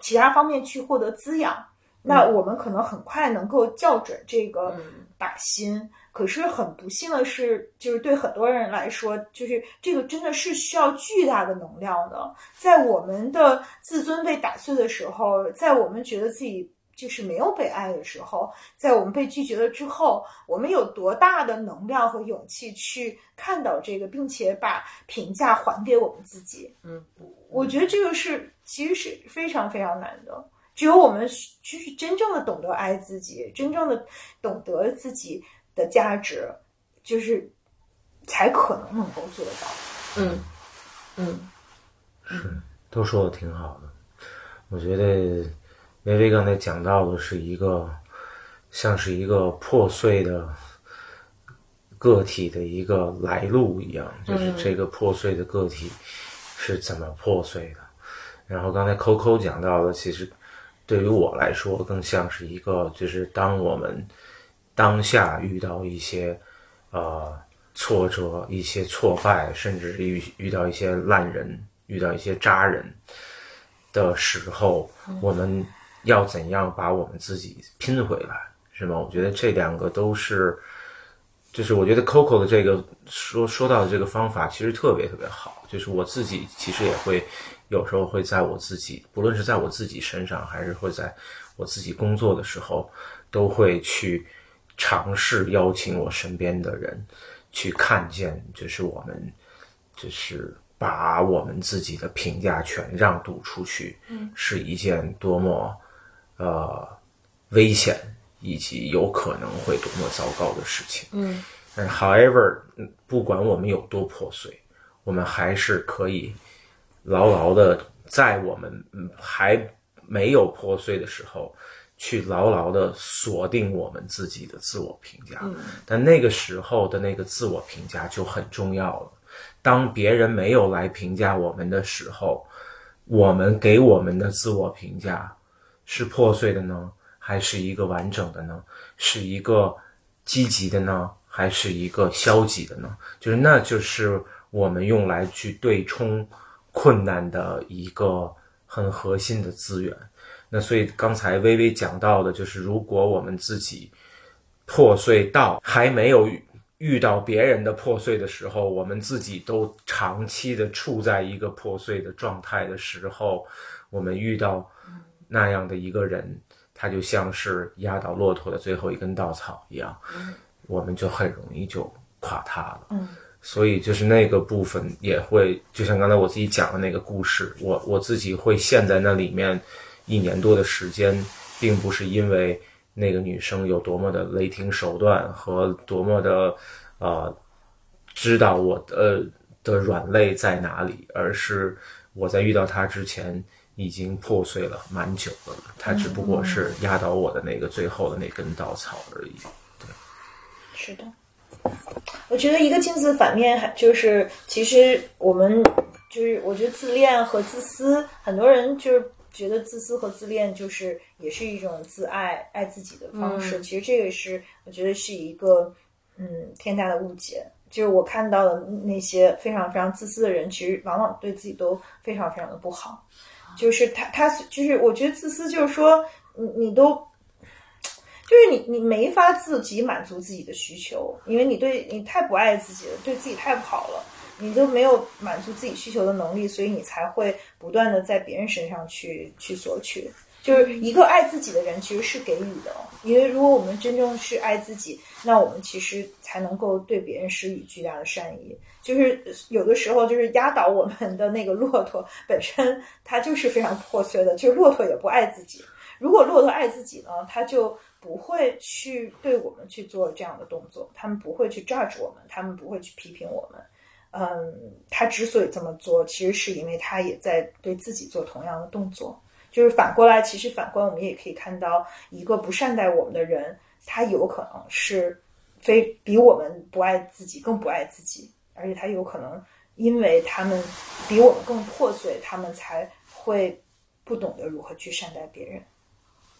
其他方面去获得滋养。那我们可能很快能够校准这个靶心，可是很不幸的是，就是对很多人来说，就是这个真的是需要巨大的能量的。在我们的自尊被打碎的时候，在我们觉得自己就是没有被爱的时候，在我们被拒绝了之后，我们有多大的能量和勇气去看到这个，并且把评价还给我们自己？嗯，我觉得这个是其实是非常非常难的。只有我们就是真正的懂得爱自己，真正的懂得自己的价值，就是才可能能够做到。嗯嗯，是都说的挺好的。我觉得微微刚才讲到的是一个像是一个破碎的个体的一个来路一样，就是这个破碎的个体是怎么破碎的。然后刚才 Coco 讲到的，其实。对于我来说，更像是一个，就是当我们当下遇到一些呃挫折、一些挫败，甚至遇遇到一些烂人、遇到一些渣人的时候，我们要怎样把我们自己拼回来，是吗？我觉得这两个都是，就是我觉得 Coco 的这个说说到的这个方法，其实特别特别好。就是我自己其实也会。有时候会在我自己，不论是在我自己身上，还是会在我自己工作的时候，都会去尝试邀请我身边的人去看见，就是我们，就是把我们自己的评价权让渡出去，嗯，是一件多么呃危险以及有可能会多么糟糕的事情，嗯，但 however，不管我们有多破碎，我们还是可以。牢牢的在我们还没有破碎的时候，去牢牢的锁定我们自己的自我评价。但那个时候的那个自我评价就很重要了。当别人没有来评价我们的时候，我们给我们的自我评价是破碎的呢，还是一个完整的呢？是一个积极的呢，还是一个消极的呢？就是那就是我们用来去对冲困难的一个很核心的资源。那所以刚才微微讲到的，就是如果我们自己破碎到还没有遇到别人的破碎的时候，我们自己都长期的处在一个破碎的状态的时候，我们遇到那样的一个人，他就像是压倒骆驼的最后一根稻草一样，我们就很容易就垮塌了。所以就是那个部分也会，就像刚才我自己讲的那个故事，我我自己会陷在那里面一年多的时间，并不是因为。那个女生有多么的雷霆手段和多么的，呃，知道我的的软肋在哪里，而是我在遇到她之前已经破碎了蛮久了，她只不过是压倒我的那个最后的那根稻草而已。对，是的，我觉得一个镜子反面还就是，其实我们就是我觉得自恋和自私，很多人就是。觉得自私和自恋就是也是一种自爱爱自己的方式，其实这个是我觉得是一个嗯天大的误解。就是我看到的那些非常非常自私的人，其实往往对自己都非常非常的不好。就是他他就是我觉得自私就是说你你都就是你你没法自己满足自己的需求，因为你对你太不爱自己了，对自己太不好了。你都没有满足自己需求的能力，所以你才会不断的在别人身上去去索取。就是一个爱自己的人，其实是给予的。因为如果我们真正是爱自己，那我们其实才能够对别人施以巨大的善意。就是有的时候，就是压倒我们的那个骆驼本身，它就是非常破碎的。就是骆驼也不爱自己。如果骆驼爱自己呢，它就不会去对我们去做这样的动作。他们不会去 judge 我们，他们不会去批评我们。嗯，他之所以这么做，其实是因为他也在对自己做同样的动作。就是反过来，其实反观我们也可以看到，一个不善待我们的人，他有可能是非比我们不爱自己更不爱自己，而且他有可能因为他们比我们更破碎，他们才会不懂得如何去善待别人。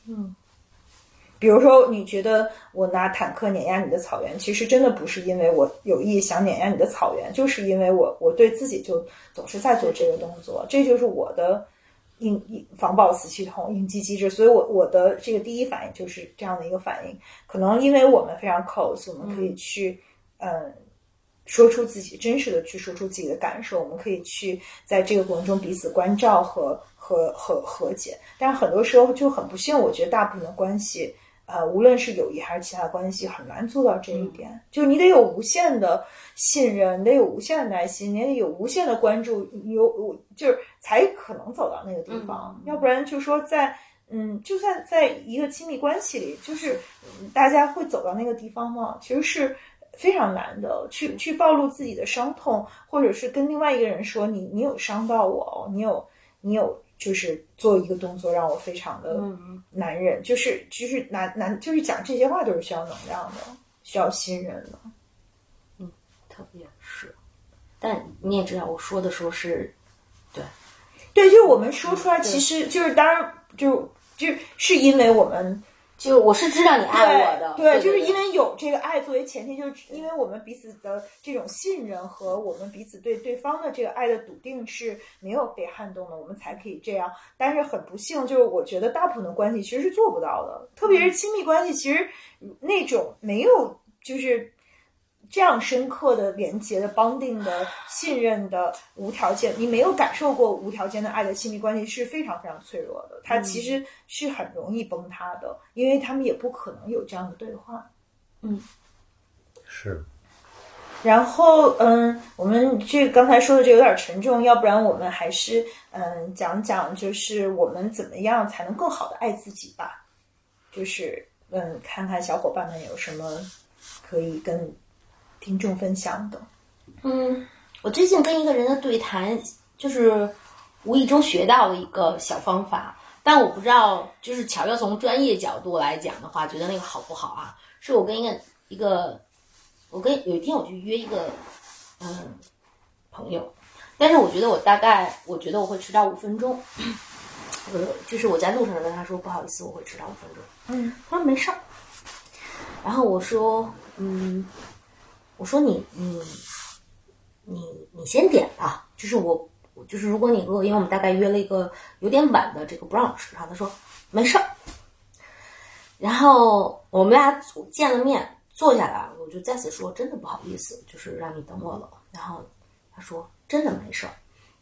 嗯。比如说，你觉得我拿坦克碾压你的草原，其实真的不是因为我有意想碾压你的草原，就是因为我我对自己就总是在做这个动作，这就是我的应应防暴死系统应激机制，所以我我的这个第一反应就是这样的一个反应。可能因为我们非常 close，我们可以去嗯说出自己真实的去说出自己的感受，我们可以去在这个过程中彼此关照和和和和解。但很多时候就很不幸，我觉得大部分的关系。呃，无论是友谊还是其他关系，很难做到这一点。就你得有无限的信任，你得有无限的耐心，你得有无限的关注，有就是才可能走到那个地方。要不然，就说在嗯，就算在一个亲密关系里，就是大家会走到那个地方吗？其实是非常难的。去去暴露自己的伤痛，或者是跟另外一个人说你你有伤到我，你有你有。就是做一个动作让我非常的难忍，就是就是难难，就是讲这些话都是需要能量的，需要信任的，嗯，特别是，但你也知道，我说的时候是，对，对，就是我们说出来，其实就是当然就就是因为我们。就我是知道你爱我的，对，就是因为有这个爱作为前提，就是因为我们彼此的这种信任和我们彼此对对方的这个爱的笃定是没有被撼动的，我们才可以这样。但是很不幸，就是我觉得大部分的关系其实是做不到的，特别是亲密关系，其实那种没有就是。这样深刻的连接的、绑定的、信任的、无条件，你没有感受过无条件的爱的亲密关系是非常非常脆弱的，它其实是很容易崩塌的，因为他们也不可能有这样的对话。嗯，是。然后，嗯，我们这刚才说的这有点沉重，要不然我们还是嗯讲讲，就是我们怎么样才能更好的爱自己吧？就是嗯，看看小伙伴们有什么可以跟。听众分享的，嗯，我最近跟一个人的对谈，就是无意中学到了一个小方法，但我不知道，就是巧要从专业角度来讲的话，觉得那个好不好啊？是我跟一个一个，我跟有一天我去约一个嗯朋友，但是我觉得我大概，我觉得我会迟到五分钟，呃，就是我在路上跟他说不好意思，我会迟到五分钟。嗯，他说没事儿。然后我说，嗯，我说你你你你先点吧，就是我就是如果你饿，因为我们大概约了一个有点晚的这个 brunch，然后他说没事儿。然后我们俩见了面，坐下来，我就再次说真的不好意思，就是让你等我了。然后他说真的没事儿，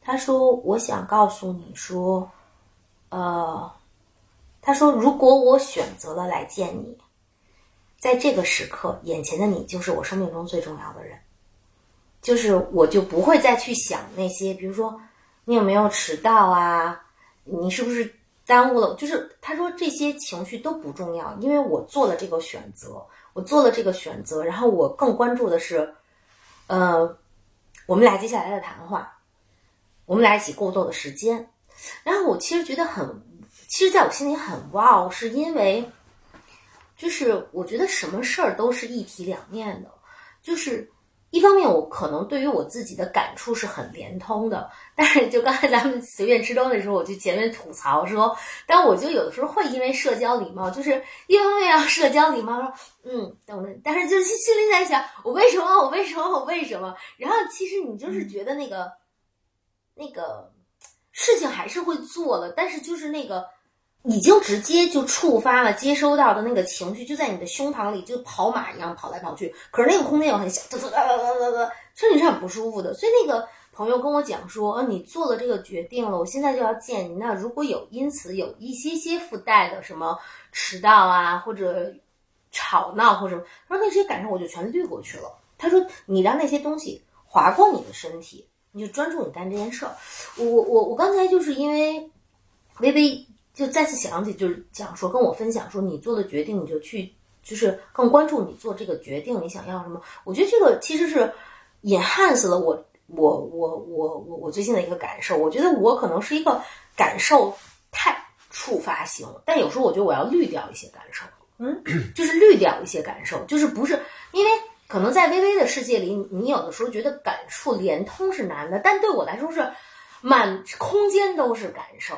他说我想告诉你说，呃，他说如果我选择了来见你。在这个时刻，眼前的你就是我生命中最重要的人，就是我就不会再去想那些，比如说你有没有迟到啊，你是不是耽误了？就是他说这些情绪都不重要，因为我做了这个选择，我做了这个选择，然后我更关注的是，呃，我们俩接下来的谈话，我们俩一起过斗的时间，然后我其实觉得很，其实在我心里很哇哦，是因为。就是我觉得什么事儿都是一体两面的，就是一方面我可能对于我自己的感触是很连通的，但是就刚才咱们随便吃东西的时候，我就前面吐槽说，但我就有的时候会因为社交礼貌，就是一方面要社交礼貌说，嗯，等着，但是就是心里在想，我为什么，我为什么，我为什么？然后其实你就是觉得那个那个事情还是会做了，但是就是那个。已经直接就触发了接收到的那个情绪，就在你的胸膛里，就跑马一样跑来跑去。可是那个空间又很小，哒哒哒哒哒哒，身体是很不舒服的。所以那个朋友跟我讲说：“啊，你做了这个决定了，我现在就要见你。那如果有因此有一些些附带的什么迟到啊，或者吵闹或者什么，他说那些感受我就全滤过去了。他说你让那些东西划过你的身体，你就专注你干这件事儿。我我我刚才就是因为微微。就再次想起，就是讲说跟我分享说，你做的决定，你就去，就是更关注你做这个决定，你想要什么？我觉得这个其实是 enhance 了我我我我我我最近的一个感受。我觉得我可能是一个感受太触发型，但有时候我觉得我要滤掉一些感受，嗯，就是滤掉一些感受，就是不是因为可能在微微的世界里，你有的时候觉得感触连通是难的，但对我来说是。满空间都是感受，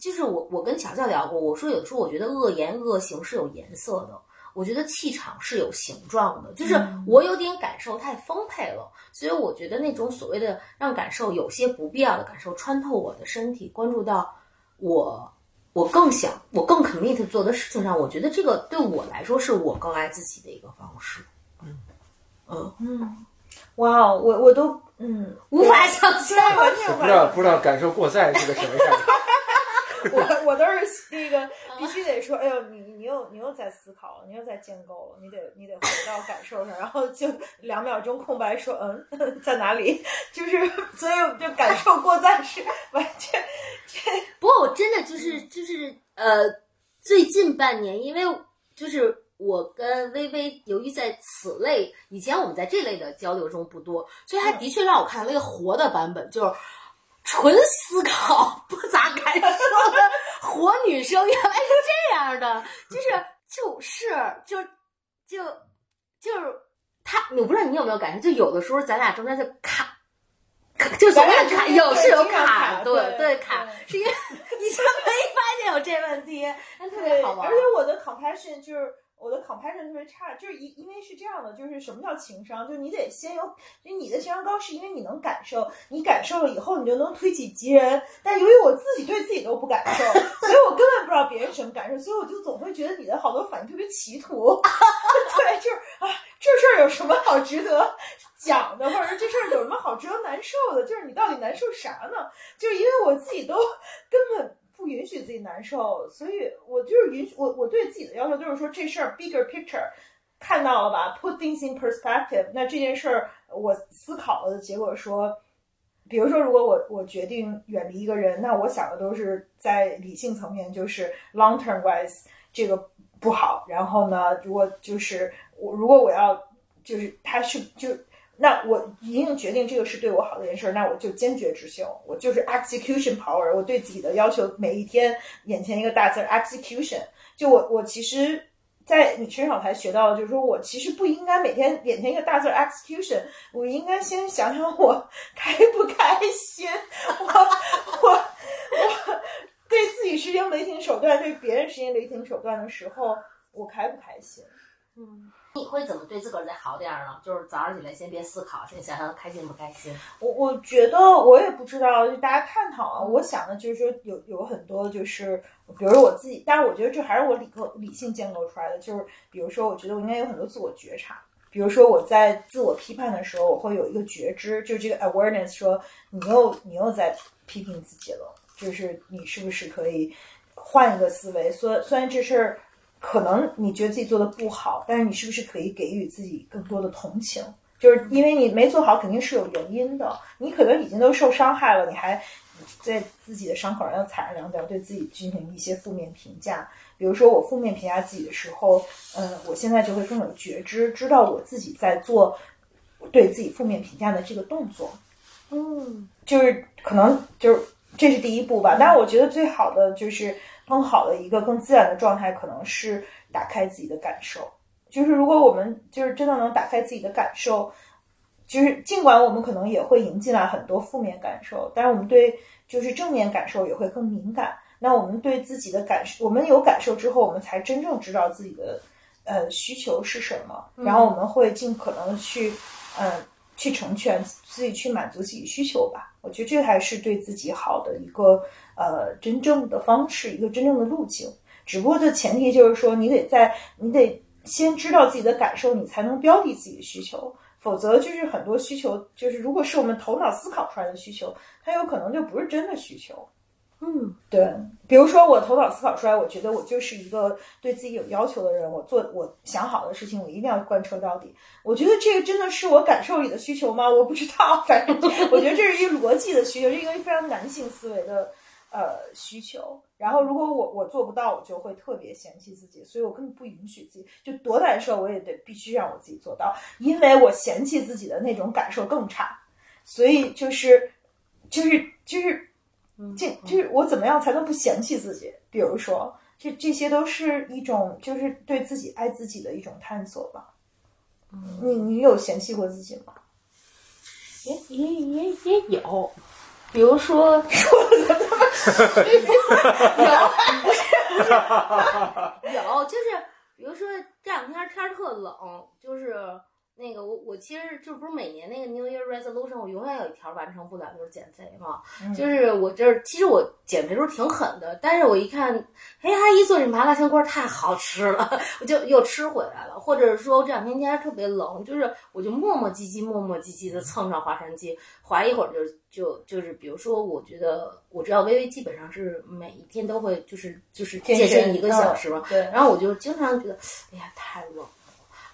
就是我我跟乔乔聊过，我说有的时候我觉得恶言恶行是有颜色的，我觉得气场是有形状的，就是我有点感受太丰沛了，所以我觉得那种所谓的让感受有些不必要的感受穿透我的身体，关注到我我更想我更 commit 做的事情上，我觉得这个对我来说是我更爱自己的一个方式。嗯嗯嗯，哇，我我都。嗯，无法想象，完全不知道不知道感受过载是个什么样。我我都是那个必须得说，哎呦，你你又你又在思考，你又在建构了，你得你得回到感受上，然后就两秒钟空白说，嗯，在哪里？就是所以就感受过载是完全。不过我真的就是就是呃，最近半年，因为就是。我跟微微，由于在此类以前我们在这类的交流中不多，所以他的确让我看到了一个活的版本，就是纯思考不咋感受的 活女生，原来是这样的，就是就是就就就是他，我不知道你有没有感受，就有的时候咱俩中间就卡，就咱俩卡有是有卡，对对卡，是因为 以前没发现有这问题，但特别好玩，而且我的 compassion 就是。我的 compassion 特别差，就是因因为是这样的，就是什么叫情商？就是你得先有，就你的情商高，是因为你能感受，你感受了以后，你就能推己及人。但由于我自己对自己都不感受，所以我根本不知道别人什么感受，所以我就总会觉得你的好多反应特别歧途。对，就是啊，这事儿有什么好值得讲的，或者说这事儿有什么好值得难受的？就是你到底难受啥呢？就是因为我自己都根本。不允许自己难受，所以我就是允许我我对自己的要求就是说这事儿 bigger picture 看到了吧，put things in perspective。那这件事儿我思考了的结果说，比如说如果我我决定远离一个人，那我想的都是在理性层面，就是 long term wise 这个不好。然后呢，如果就是我如果我要就是他是就。那我一定决定这个是对我好的一件事儿，那我就坚决执行。我就是 execution power，我对自己的要求每一天眼前一个大字 execution。就我我其实，在你身上才学到，就是说我其实不应该每天眼前一个大字 execution，我应该先想想我开不开心，我我我。对自己实行雷霆手段，对别人实行雷霆手段的时候，我开不开心？嗯，你会怎么对自个儿再好点儿呢？就是早上起来先别思考，先想想开心不开心。我我觉得我也不知道，就大家探讨啊。我想的就是说有有很多就是，比如我自己，但是我觉得这还是我理构理性建构出来的。就是比如说，我觉得我应该有很多自我觉察。比如说我在自我批判的时候，我会有一个觉知，就这个 awareness，说你又你又在批评自己了，就是你是不是可以换一个思维？虽虽然这事儿可能你觉得自己做的不好，但是你是不是可以给予自己更多的同情？就是因为你没做好，肯定是有原因的。你可能已经都受伤害了，你还在自己的伤口上要踩上两脚，对自己进行一些负面评价。比如说我负面评价自己的时候，嗯，我现在就会更有觉知，知道我自己在做对自己负面评价的这个动作。嗯，就是可能就是这是第一步吧。但是我觉得最好的就是更好的一个更自然的状态，可能是打开自己的感受。就是如果我们就是真的能打开自己的感受，就是尽管我们可能也会迎进来很多负面感受，但是我们对就是正面感受也会更敏感。那我们对自己的感受，我们有感受之后，我们才真正知道自己的呃需求是什么，然后我们会尽可能去嗯、呃、去成全自己，去满足自己需求吧。我觉得这才是对自己好的一个呃真正的方式，一个真正的路径。只不过这前提就是说，你得在你得先知道自己的感受，你才能标的自己的需求。否则就是很多需求，就是如果是我们头脑思考出来的需求，它有可能就不是真的需求。嗯，对，比如说我头脑思考出来，我觉得我就是一个对自己有要求的人，我做我想好的事情，我一定要贯彻到底。我觉得这个真的是我感受里的需求吗？我不知道，反正 我觉得这是一个逻辑的需求，是一个非常男性思维的呃需求。然后如果我我做不到，我就会特别嫌弃自己，所以我根本不允许自己，就多难受我也得必须让我自己做到，因为我嫌弃自己的那种感受更差，所以就是就是就是。这就是我怎么样才能不嫌弃自己？比如说，这这些都是一种就是对自己爱自己的一种探索吧。嗯你你有嫌弃过自己吗？也也也也有，比如说 有，有就是比如说这两天天儿特冷，就是。那个我我其实就不是每年那个 New Year Resolution，我永远有一条完成不了，就是减肥嘛。嗯、就是我这儿其实我减肥时候挺狠的，但是我一看，哎阿姨做这麻辣香锅太好吃了，我就又吃回来了。或者是说这两天天特别冷，就是我就磨磨唧唧、磨磨唧唧的蹭上划船机，划一会儿就就就是，比如说，我觉得我知道微微基本上是每一天都会就是就是健身一个小时嘛。然后我就经常觉得，哎呀，太冷。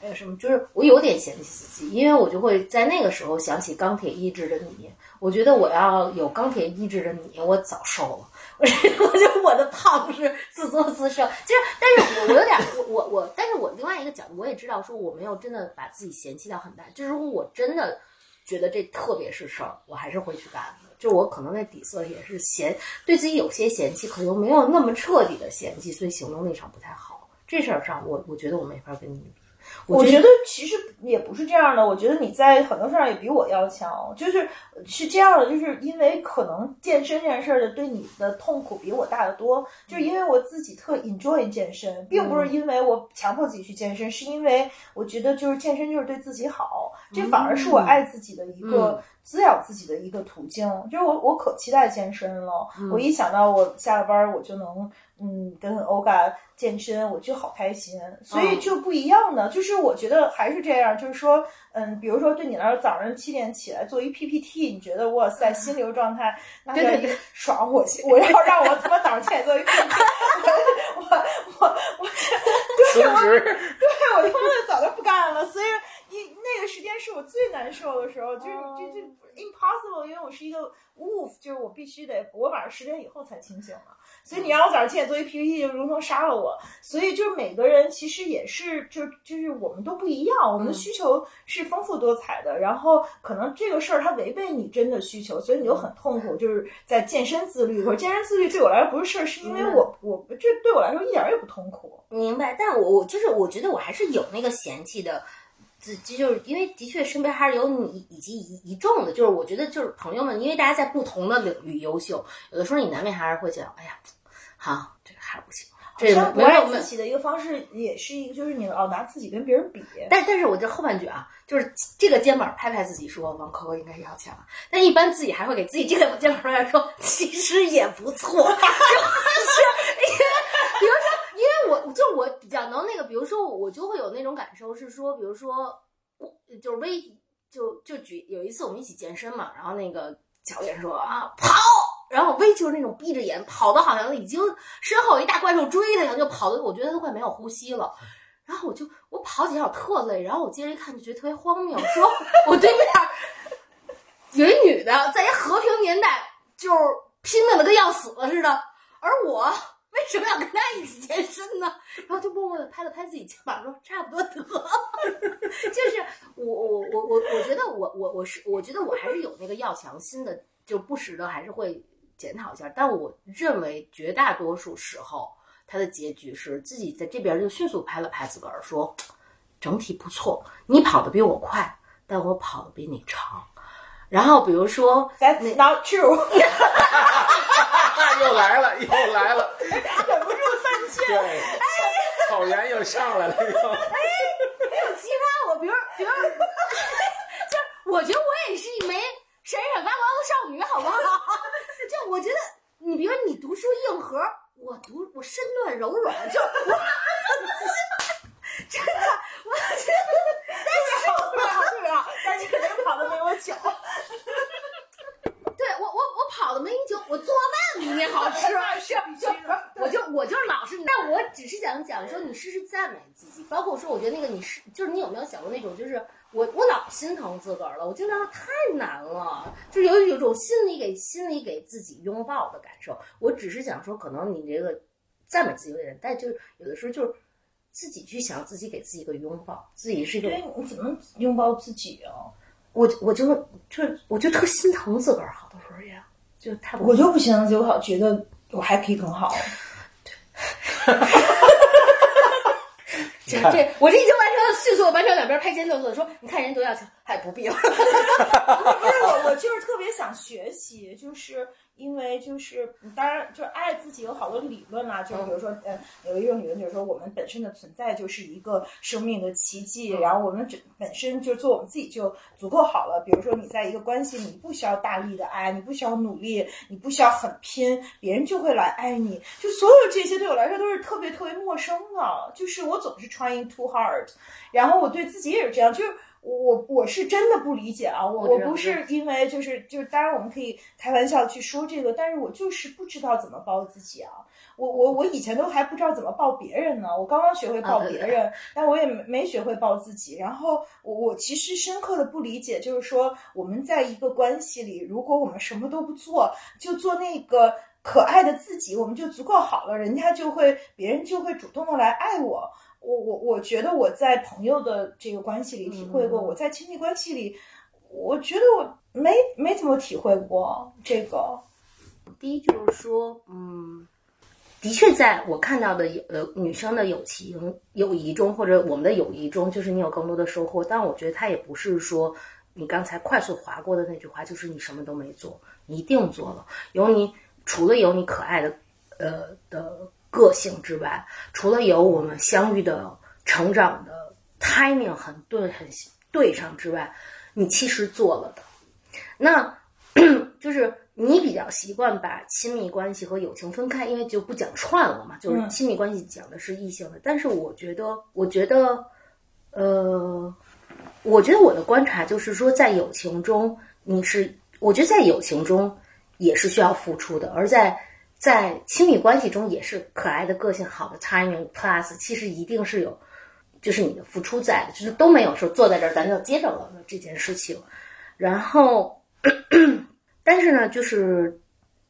还有什么？就是我有点嫌弃自己，因为我就会在那个时候想起钢铁意志的你。我觉得我要有钢铁意志的你，我早瘦了。我 我觉得我的胖是自作自受。就是，但是我有点，我我我，但是我另外一个角度，我也知道说我没有真的把自己嫌弃到很大。就是如果我真的觉得这特别是事儿，我还是会去干的。就我可能在底色也是嫌对自己有些嫌弃，可又没有那么彻底的嫌弃，所以行动力上不太好。这事儿上，我我觉得我没法跟你比。我觉得其实也不是这样的，我觉得你在很多事上也比我要强，就是是这样的，就是因为可能健身这件事儿的对你的痛苦比我大得多，就是因为我自己特 enjoy 健身，并不是因为我强迫自己去健身，是因为我觉得就是健身就是对自己好，这反而是我。爱自己的一个滋养自己的一个途径，就是我我可期待健身了，我一想到我下了班我就能。嗯，跟欧嘎健身，我就好开心，所以就不一样的。就是我觉得还是这样，就是说，嗯，比如说对你来说，早上七点起来做一 PPT，你觉得哇塞，心流状态 那叫一个爽。我我要让我他妈早上七点做一 PPT，我我我我，对我对我他妈的早就不干了。所以一那个时间是我最难受的时候，就是就就 impossible，因为我是一个 wolf，就是我必须得我晚上十点以后才清醒嘛。所以你让我早上七点做一 PPT，就如同杀了我。所以就是每个人其实也是，就就是我们都不一样，我们的需求是丰富多彩的。然后可能这个事儿它违背你真的需求，所以你就很痛苦。就是在健身自律，可是健身自律对我来说不是事儿，是因为我我这对我来说一点也不痛苦。明白，但我我就是我觉得我还是有那个嫌弃的。这这就是因为的确身边还是有你以及一一众的，就是我觉得就是朋友们，因为大家在不同的领域优秀，有的时候你难免还是会觉得，哎呀，好，这个还不行。好这像不爱自己的一个方式，也是一个，就是你老拿自己跟别人比。但但是我这后半句啊，就是这个肩膀拍拍自己说王珂珂应该要强，但一般自己还会给自己这个肩膀拍拍说其实也不错，就是因为就我比较能那个，比如说我就会有那种感受是说，比如说就是微就就举有一次我们一起健身嘛，然后那个教练说啊跑。然后微就是那种闭着眼跑的，好像已经身后有一大怪兽追他一样，就跑的，我觉得都快没有呼吸了。然后我就我跑几下我特累，然后我接着一看就觉得特别荒谬，说我对面有一女的在一和平年代就是拼命的跟要死了似的，而我为什么要跟他一起健身呢？然后就默默的拍了拍自己肩膀，说差不多得了。就是我我我我我觉得我我我是我觉得我还是有那个要强心的，就不时的还是会检讨一下。但我认为绝大多数时候。他的结局是自己在这边就迅速拍了拍自个儿，说整体不错，你跑得比我快，但我跑得比你长。然后比如说 That's not true，又来了，又来了，忍不住犯贱。对，草原又上来了，又。还有其他，我比如比如，就是我觉得我也是一枚闪闪发光的少女，好不好？就我觉得你比如你读书硬核。我读我身段柔软，就我真的，我真的，但是对啊对啊，但是肯定跑的没我久。对我我我跑的没你久，我做饭比你好吃，是 就我就我就是老是，但我只是想讲说，你试试赞美自己，包括说，我觉得那个你是就是你有没有想过那种就是。我我老心疼自个儿了，我经常太难了，就是有有一种心里给心里给自己拥抱的感受。我只是想说，可能你这个赞美自己的人，但就是有的时候就是自己去想自己给自己一个拥抱，自己是一个。对，你怎么拥抱自己啊？我我就就是我就特心疼自个儿，好多时候也就太我就不行，就好觉得我还可以更好。这这，我这已经完成了，迅速完成两边拍肩动作，说你看人多要强，还不必了。不是我，我就是特别想学习，就是因为就是当然就是爱自己有好多理论啦，就是比如说呃有一种理论就是说我们本身的存在就是一个生命的奇迹，然后我们本本身就做我们自己就足够好了。比如说你在一个关系，你不需要大力的爱，你不需要努力，你不需要很拼，别人就会来爱你。就所有这些对我来说都是特别特别陌生的，就是我总是 trying too hard，然后我对自己也是这样，就是。我我是真的不理解啊，我我不是因为就是就是，当然我们可以开玩笑去说这个，但是我就是不知道怎么抱自己啊。我我我以前都还不知道怎么抱别人呢，我刚刚学会抱别人，但我也没没学会抱自己。然后我我其实深刻的不理解，就是说我们在一个关系里，如果我们什么都不做，就做那个可爱的自己，我们就足够好了，人家就会别人就会主动的来爱我。我我我觉得我在朋友的这个关系里体会过，我在亲密关系里，我觉得我没没怎么体会过这个。第一就是说，嗯，的确，在我看到的有呃女生的友情友谊中，或者我们的友谊中，就是你有更多的收获。但我觉得它也不是说你刚才快速划过的那句话，就是你什么都没做，你一定做了。有你除了有你可爱的呃的。个性之外，除了有我们相遇的、成长的 timing 很对、很对上之外，你其实做了的。那 就是你比较习惯把亲密关系和友情分开，因为就不讲串了嘛。就是亲密关系讲的是异性的，但是我觉得，我觉得，呃，我觉得我的观察就是说，在友情中，你是我觉得在友情中也是需要付出的，而在。在亲密关系中也是可爱的个性好的 timing plus，其实一定是有，就是你的付出在的，就是都没有说坐在这儿咱就接着了这件事情。然后，但是呢，就是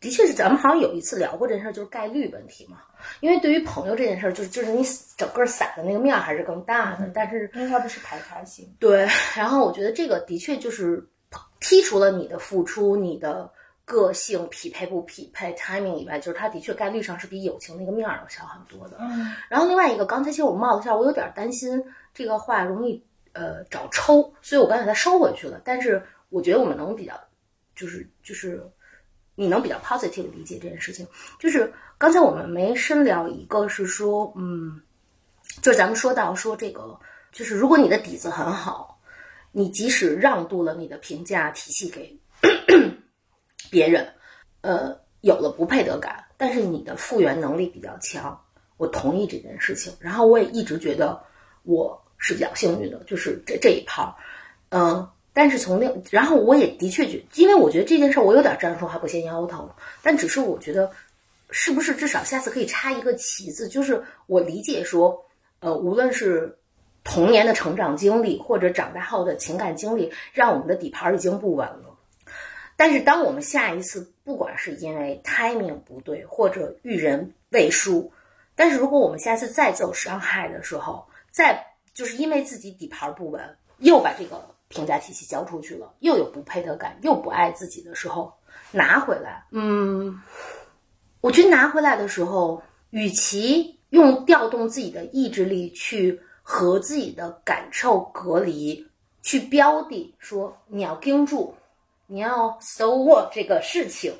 的确是咱们好像有一次聊过这事儿，就是概率问题嘛。因为对于朋友这件事儿，就是就是你整个散的那个面还是更大的，但是因为它不是排他性。对，然后我觉得这个的确就是剔除了你的付出，你的。个性匹配不匹配，timing 以外，就是它的确概率上是比友情那个面儿要小很多的。嗯，然后另外一个，刚才其实我冒了一下，我有点担心这个话容易呃找抽，所以我刚才它收回去了。但是我觉得我们能比较，就是就是你能比较 positive 理解这件事情。就是刚才我们没深聊，一个是说，嗯，就是咱们说到说这个，就是如果你的底子很好，你即使让渡了你的评价体系给别人，呃，有了不配得感，但是你的复原能力比较强，我同意这件事情。然后我也一直觉得我是比较幸运的，就是这这一趴儿，嗯。但是从另，然后我也的确觉，因为我觉得这件事我有点站着说话不嫌腰疼，但只是我觉得，是不是至少下次可以插一个旗子，就是我理解说，呃，无论是童年的成长经历，或者长大后的情感经历，让我们的底盘已经不稳了。但是当我们下一次，不管是因为 timing 不对，或者遇人未熟，但是如果我们下次再走伤害的时候，再就是因为自己底盘不稳，又把这个。评价体系交出去了，又有不配得感，又不爱自己的时候，拿回来，嗯，我觉得拿回来的时候，与其用调动自己的意志力去和自己的感受隔离，去标的说你要盯住，你要 so what 这个事情，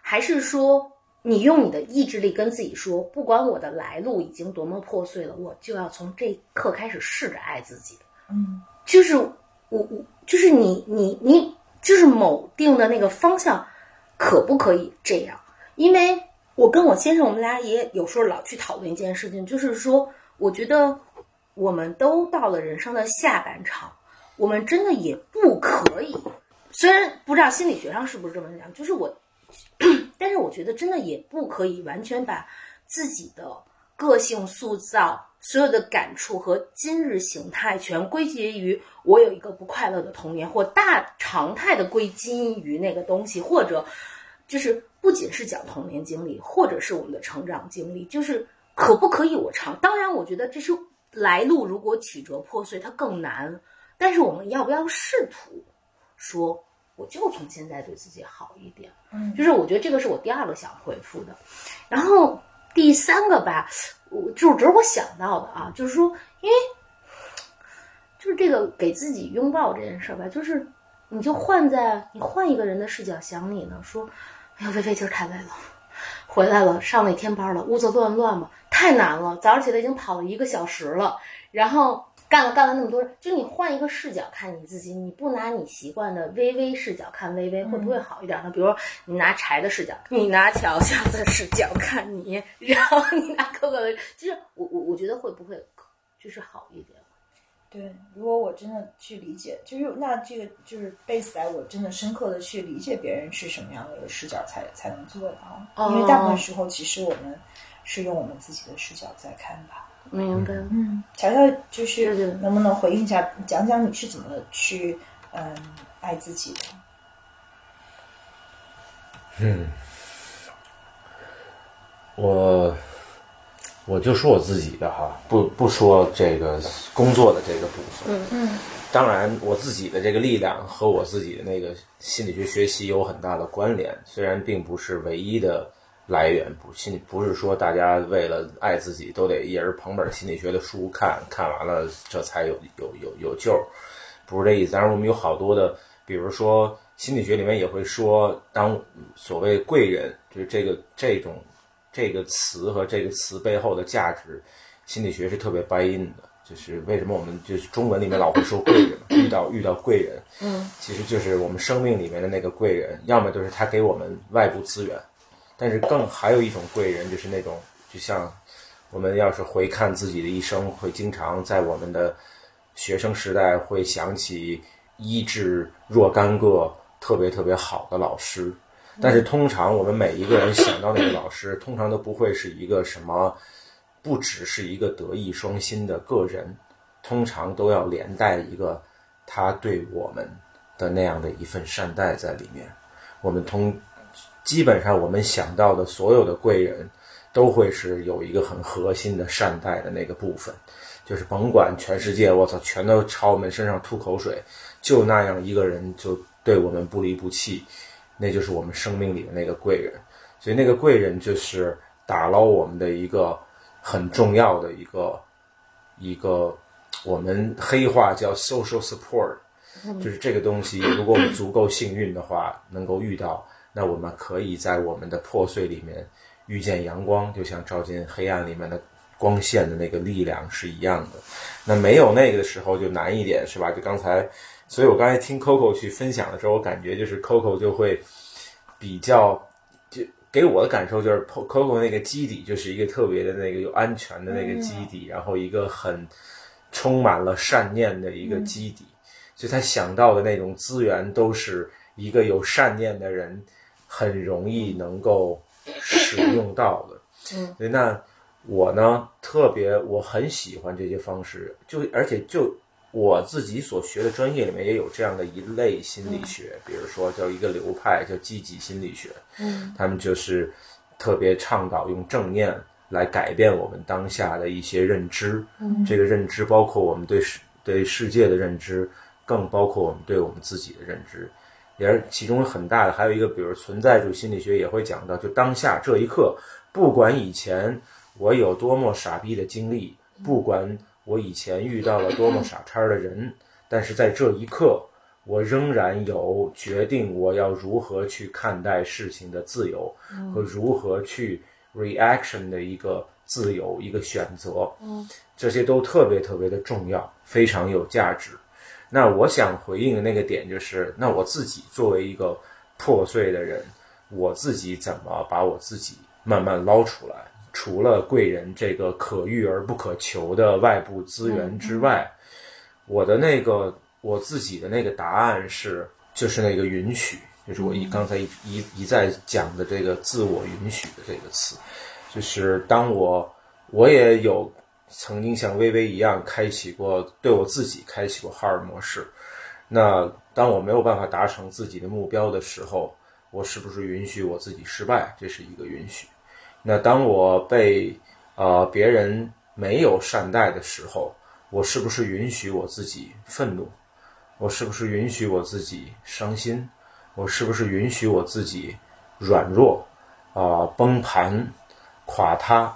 还是说你用你的意志力跟自己说，不管我的来路已经多么破碎了，我就要从这一刻开始试着爱自己，嗯，就是。我我就是你你你就是某定的那个方向，可不可以这样？因为我跟我先生，我们俩也有时候老去讨论一件事情，就是说，我觉得我们都到了人生的下半场，我们真的也不可以。虽然不知道心理学上是不是这么讲，就是我，但是我觉得真的也不可以完全把自己的个性塑造。所有的感触和今日形态全归结于我有一个不快乐的童年，或大常态的归基于那个东西，或者就是不仅是讲童年经历，或者是我们的成长经历，就是可不可以我尝？当然，我觉得这是来路如果曲折破碎，它更难。但是我们要不要试图说，我就从现在对自己好一点？嗯，就是我觉得这个是我第二个想回复的，然后。第三个吧，我就只是我想到的啊，就是说，因为就是这个给自己拥抱这件事儿吧，就是你就换在你换一个人的视角想你呢，说，哎呀，菲菲今儿太累了，回来了上了一天班了，屋子乱乱嘛，太难了，早上起来已经跑了一个小时了，然后。干了干了那么多，就是你换一个视角看你自己，你不拿你习惯的微微视角看微微，会不会好一点呢？比如你拿柴的视角，你拿乔乔的视角看你，然后你拿哥哥的，就是我我我觉得会不会就是好一点？对，如果我真的去理解，就是那这个就是 base 来，我真的深刻的去理解别人是什么样的一个视角，才才能做到。因为大部分时候，其实我们是用我们自己的视角在看吧。明白，嗯，乔乔就是能不能回应一下，讲讲你是怎么去嗯爱自己的？嗯，我我就说我自己的哈，不不说这个工作的这个部分，嗯。嗯，当然我自己的这个力量和我自己的那个心理学学习有很大的关联，虽然并不是唯一的。来源不信，不是说大家为了爱自己都得一人捧本心理学的书看看完了这才有有有有救，不是这意思。当然，我们有好多的，比如说心理学里面也会说，当所谓贵人，就是这个这种这个词和这个词背后的价值，心理学是特别掰音的。就是为什么我们就是中文里面老会说贵人，遇到遇到贵人，嗯，其实就是我们生命里面的那个贵人，要么就是他给我们外部资源。但是更还有一种贵人，就是那种就像我们要是回看自己的一生，会经常在我们的学生时代会想起医治若干个特别特别好的老师。但是通常我们每一个人想到那个老师，通常都不会是一个什么，不只是一个德艺双馨的个人，通常都要连带一个他对我们的那样的一份善待在里面。我们通。基本上我们想到的所有的贵人，都会是有一个很核心的善待的那个部分，就是甭管全世界，我操，全都朝我们身上吐口水，就那样一个人就对我们不离不弃，那就是我们生命里的那个贵人。所以那个贵人就是打捞我们的一个很重要的一个一个，我们黑话叫 social support，就是这个东西，如果我们足够幸运的话，能够遇到。那我们可以在我们的破碎里面遇见阳光，就像照进黑暗里面的光线的那个力量是一样的。那没有那个的时候就难一点，是吧？就刚才，所以我刚才听 Coco 去分享的时候，我感觉就是 Coco 就会比较，就给我的感受就是 Coco 那个基底就是一个特别的那个有安全的那个基底，然后一个很充满了善念的一个基底，所以他想到的那种资源都是一个有善念的人很容易能够使用到的。嗯，那我呢特别我很喜欢这些方式，就而且就我自己所学的专业里面也有这样的一类心理学，比如说叫一个流派叫积极心理学，嗯，他们就是特别倡导用正念来改变我们当下的一些认知，嗯这个认知包括我们对世对世界的认知，更包括我们对我们自己的认知。也是其中很大的，还有一个，比如存在主义心理学也会讲到，就当下这一刻，不管以前我有多么傻逼的经历，不管我以前遇到了多么傻叉的人，但是在这一刻，我仍然有决定我要如何去看待事情的自由和如何去 reaction 的一个自由一个选择。嗯，这些都特别特别的重要，非常有价值。那我想回应的那个点就是，那我自己作为一个破碎的人，我自己怎么把我自己慢慢捞出来？除了贵人这个可遇而不可求的外部资源之外，我的那个我自己的那个答案是，就是那个允许，就是我一刚才一一一再讲的这个自我允许的这个词，就是当我我也有曾经像微微一样开启过对我自己开启过哈尔模式，那当我没有办法达成自己的目标的时候，我是不是允许我自己失败？这是一个允许。那当我被呃别人没有善待的时候，我是不是允许我自己愤怒？我是不是允许我自己伤心？我是不是允许我自己软弱啊、崩盘、垮塌？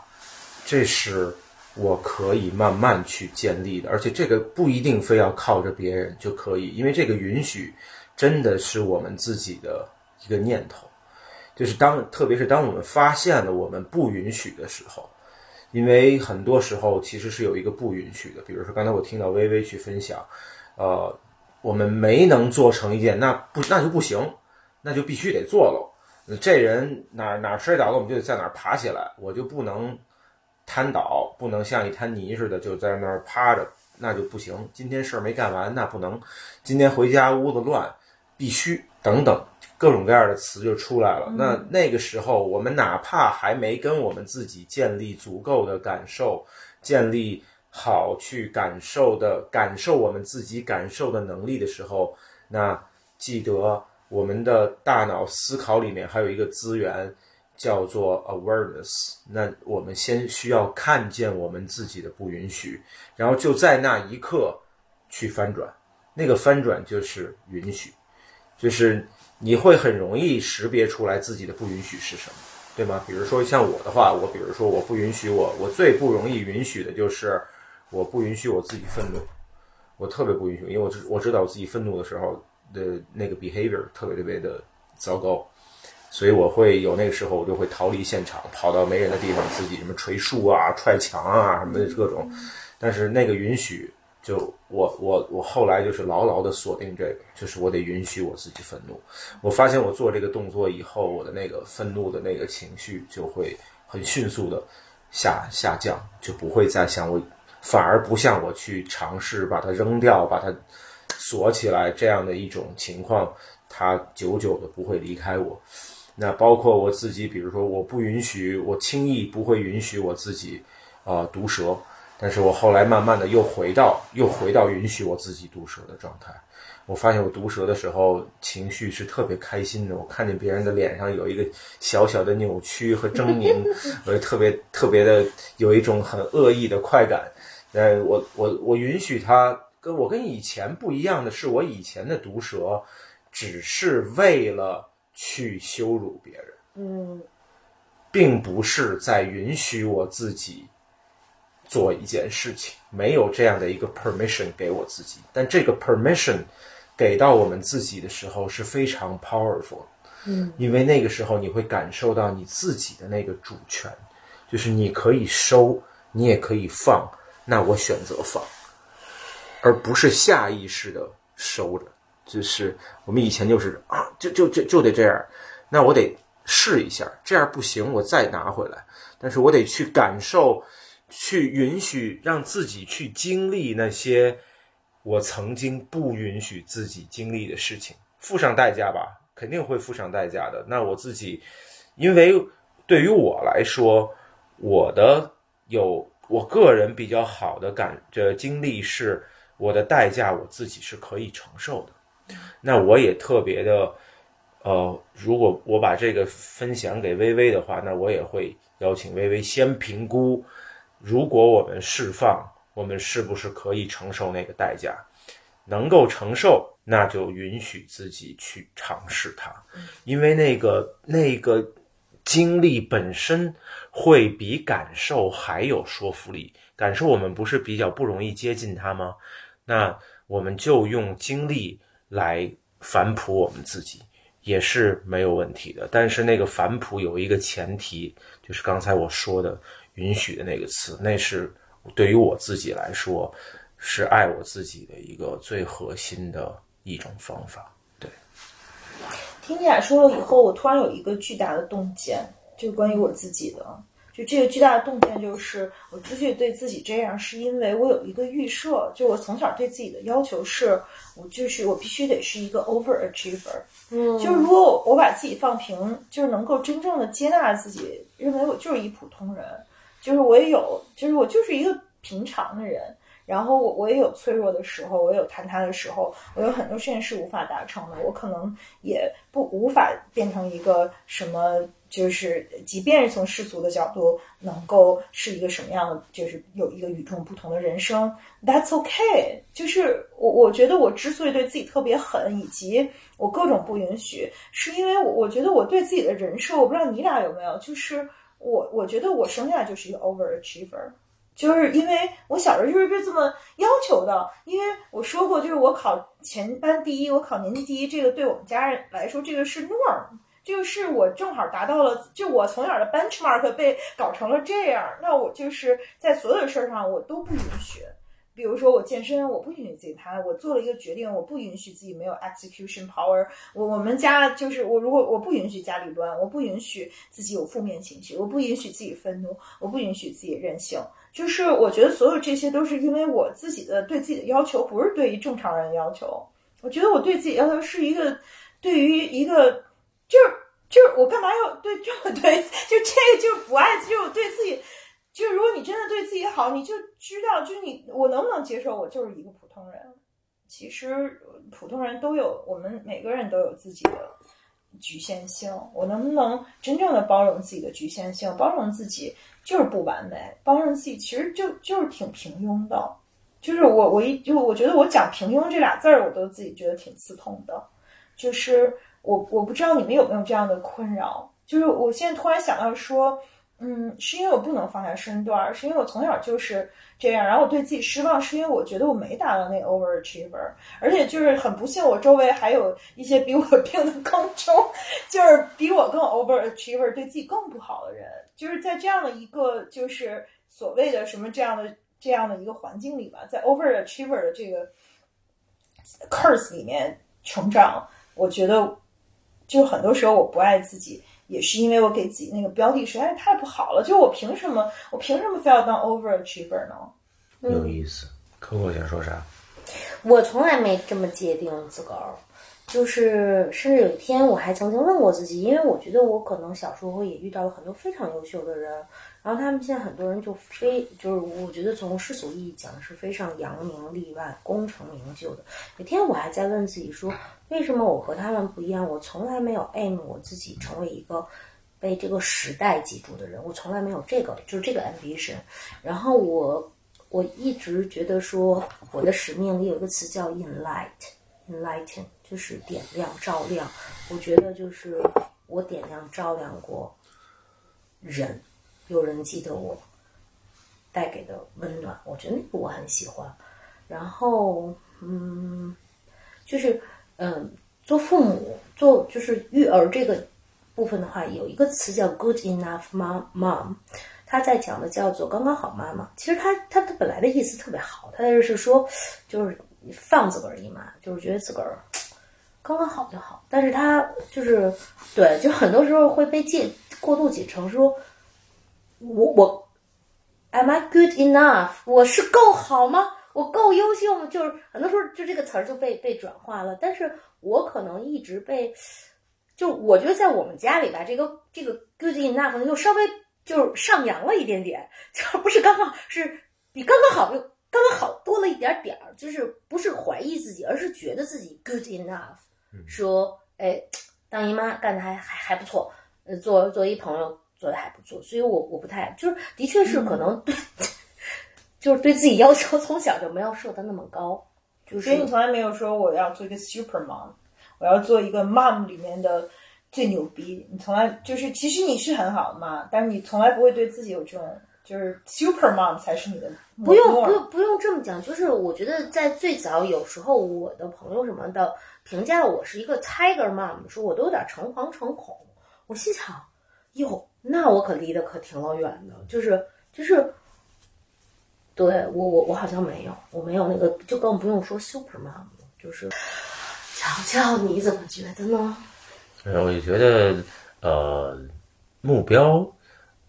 这是我可以慢慢去建立的，而且这个不一定非要靠着别人就可以，因为这个允许真的是我们自己的一个念头。就是当，特别是当我们发现了我们不允许的时候，因为很多时候其实是有一个不允许的。比如说刚才我听到微微去分享，呃，我们没能做成一件，那不那就不行，那就必须得做喽。这人哪哪摔倒了，我们就得在哪儿爬起来，我就不能瘫倒，不能像一滩泥似的就在那儿趴着，那就不行。今天事儿没干完，那不能。今天回家屋子乱，必须等等。各种各样的词就出来了。那那个时候，我们哪怕还没跟我们自己建立足够的感受，建立好去感受的感受我们自己感受的能力的时候，那记得我们的大脑思考里面还有一个资源叫做 awareness。那我们先需要看见我们自己的不允许，然后就在那一刻去翻转。那个翻转就是允许，就是。你会很容易识别出来自己的不允许是什么，对吗？比如说像我的话，我比如说我不允许我，我最不容易允许的就是我不允许我自己愤怒，我特别不允许，因为我知我知道我自己愤怒的时候的那个 behavior 特别特别的糟糕，所以我会有那个时候我就会逃离现场，跑到没人的地方，自己什么捶树啊、踹墙啊什么的各种，但是那个允许。就我我我后来就是牢牢的锁定这个，就是我得允许我自己愤怒。我发现我做这个动作以后，我的那个愤怒的那个情绪就会很迅速的下下降，就不会再像我，反而不像我去尝试把它扔掉、把它锁起来这样的一种情况，它久久的不会离开我。那包括我自己，比如说我不允许，我轻易不会允许我自己啊、呃、毒舌。但是我后来慢慢的又回到又回到允许我自己毒舌的状态，我发现我毒舌的时候情绪是特别开心的。我看见别人的脸上有一个小小的扭曲和狰狞，我就特别特别的有一种很恶意的快感。呃，我我我允许他跟我跟以前不一样的是，我以前的毒舌只是为了去羞辱别人，嗯，并不是在允许我自己。做一件事情，没有这样的一个 permission 给我自己，但这个 permission 给到我们自己的时候是非常 powerful。嗯，因为那个时候你会感受到你自己的那个主权，就是你可以收，你也可以放，那我选择放，而不是下意识的收着。就是我们以前就是啊，就就就就得这样，那我得试一下，这样不行，我再拿回来。但是我得去感受，去允许让自己去经历那些我曾经不允许自己经历的事情，付上代价吧，肯定会付上代价的。那我自己，因为对于我来说，我的有我个人比较好的感这经历是，我的代价我自己是可以承受的。那我也特别的，呃，如果我把这个分享给微微的话，那我也会邀请微微先评估，如果我们释放，我们是不是可以承受那个代价？能够承受，那就允许自己去尝试它，因为那个那个经历本身会比感受还有说服力。感受我们不是比较不容易接近它吗？那我们就用经历。来反哺我们自己也是没有问题的，但是那个反哺有一个前提，就是刚才我说的“允许”的那个词，那是对于我自己来说是爱我自己的一个最核心的一种方法。对，听你俩说了以后，我突然有一个巨大的洞见，就关于我自己的。就这个巨大的洞见，就是我之所以对自己这样，是因为我有一个预设，就我从小对自己的要求是，我就是我必须得是一个 overachiever。嗯，就是如果我我把自己放平，就是能够真正的接纳自己，认为我就是一普通人，就是我也有，就是我就是一个平常的人，然后我我也有脆弱的时候，我有坍塌的时候，我有很多事情是无法达成的，我可能也不无法变成一个什么。就是，即便是从世俗的角度，能够是一个什么样的，就是有一个与众不同的人生，That's okay。就是我，我觉得我之所以对自己特别狠，以及我各种不允许，是因为我我觉得我对自己的人设，我不知道你俩有没有，就是我我觉得我生下来就是一个 overachiever，就是因为我小时候就是被这么要求的，因为我说过，就是我考前班第一，我考年级第一，这个对我们家人来说，这个是 norm。就是我正好达到了，就我从小的 benchmark 被搞成了这样，那我就是在所有的事儿上我都不允许。比如说我健身，我不允许自己贪；我做了一个决定，我不允许自己没有 execution power。我我们家就是我，如果我不允许家里乱，我不允许自己有负面情绪，我不允许自己愤怒，我不允许自己任性。就是我觉得所有这些都是因为我自己的对自己的要求不是对于正常人要求。我觉得我对自己要求是一个对于一个。就是就是我干嘛要对 这么对？就这个就是不爱，就对自己，就如果你真的对自己好，你就知道，就是你我能不能接受我就是一个普通人？其实普通人都有，我们每个人都有自己的局限性。我能不能真正的包容自己的局限性？包容自己就是不完美，包容自己其实就就是挺平庸的。就是我我一就我觉得我讲平庸这俩字儿，我都自己觉得挺刺痛的。就是我我不知道你们有没有这样的困扰，就是我现在突然想到说，嗯，是因为我不能放下身段，是因为我从小就是这样，然后我对自己失望，是因为我觉得我没达到那 overachiever，而且就是很不幸，我周围还有一些比我 病得更重，就是比我更 overachiever，对自己更不好的人，就是在这样的一个就是所谓的什么这样的这样的一个环境里吧，在 overachiever 的这个 curse 里面成长。我觉得，就很多时候我不爱自己，也是因为我给自己那个标的实在是太不好了。就我凭什么，我凭什么非要当 overachiever 呢？有意思。可可想说啥？我从来没这么界定自个儿，就是甚至有一天我还曾经问过自己，因为我觉得我可能小时候也遇到了很多非常优秀的人，然后他们现在很多人就非就是我觉得从世俗意义讲是非常扬名立万、功成名就的。有天我还在问自己说。为什么我和他们不一样？我从来没有 aim 我自己成为一个被这个时代记住的人，我从来没有这个，就是这个 ambition。然后我我一直觉得说，我的使命里有一个词叫 enlight，enlighten，就是点亮、照亮。我觉得就是我点亮、照亮过人，有人记得我带给的温暖，我觉得那个我很喜欢。然后，嗯，就是。嗯，做父母做就是育儿这个部分的话，有一个词叫 good enough mom mom，他在讲的叫做刚刚好妈妈。其实他他他本来的意思特别好，他就是说就是放自个儿一马，就是觉得自个儿刚刚好就好。但是他就是对，就很多时候会被借过度解成说，我我 am I good enough？我是够好吗？我够优秀吗？就是很多时候就这个词儿就被被转化了。但是我可能一直被，就我觉得在我们家里吧，这个这个 good enough 又稍微就是上扬了一点点，就不是刚刚好，是比刚刚好又刚刚好多了一点点儿，就是不是怀疑自己，而是觉得自己 good enough，说哎，当姨妈干的还还还不错，呃，做做一朋友做的还不错，所以我我不太就是的确是可能对。就是对自己要求从小就没有设的那么高，就是所以你从来没有说我要做一个 super mom，我要做一个 mom 里面的最牛逼。你从来就是其实你是很好的嘛，但是你从来不会对自己有这种就是 super mom 才是你的不用不用不用这么讲，就是我觉得在最早有时候我的朋友什么的评价我是一个 tiger mom 说，我都有点诚惶诚恐。我心想，哟，那我可离得可挺老远的，就是就是。对我我我好像没有，我没有那个，就更不用说 super mom 了。就是，乔乔你怎么觉得呢？呃，我就觉得，呃，目标，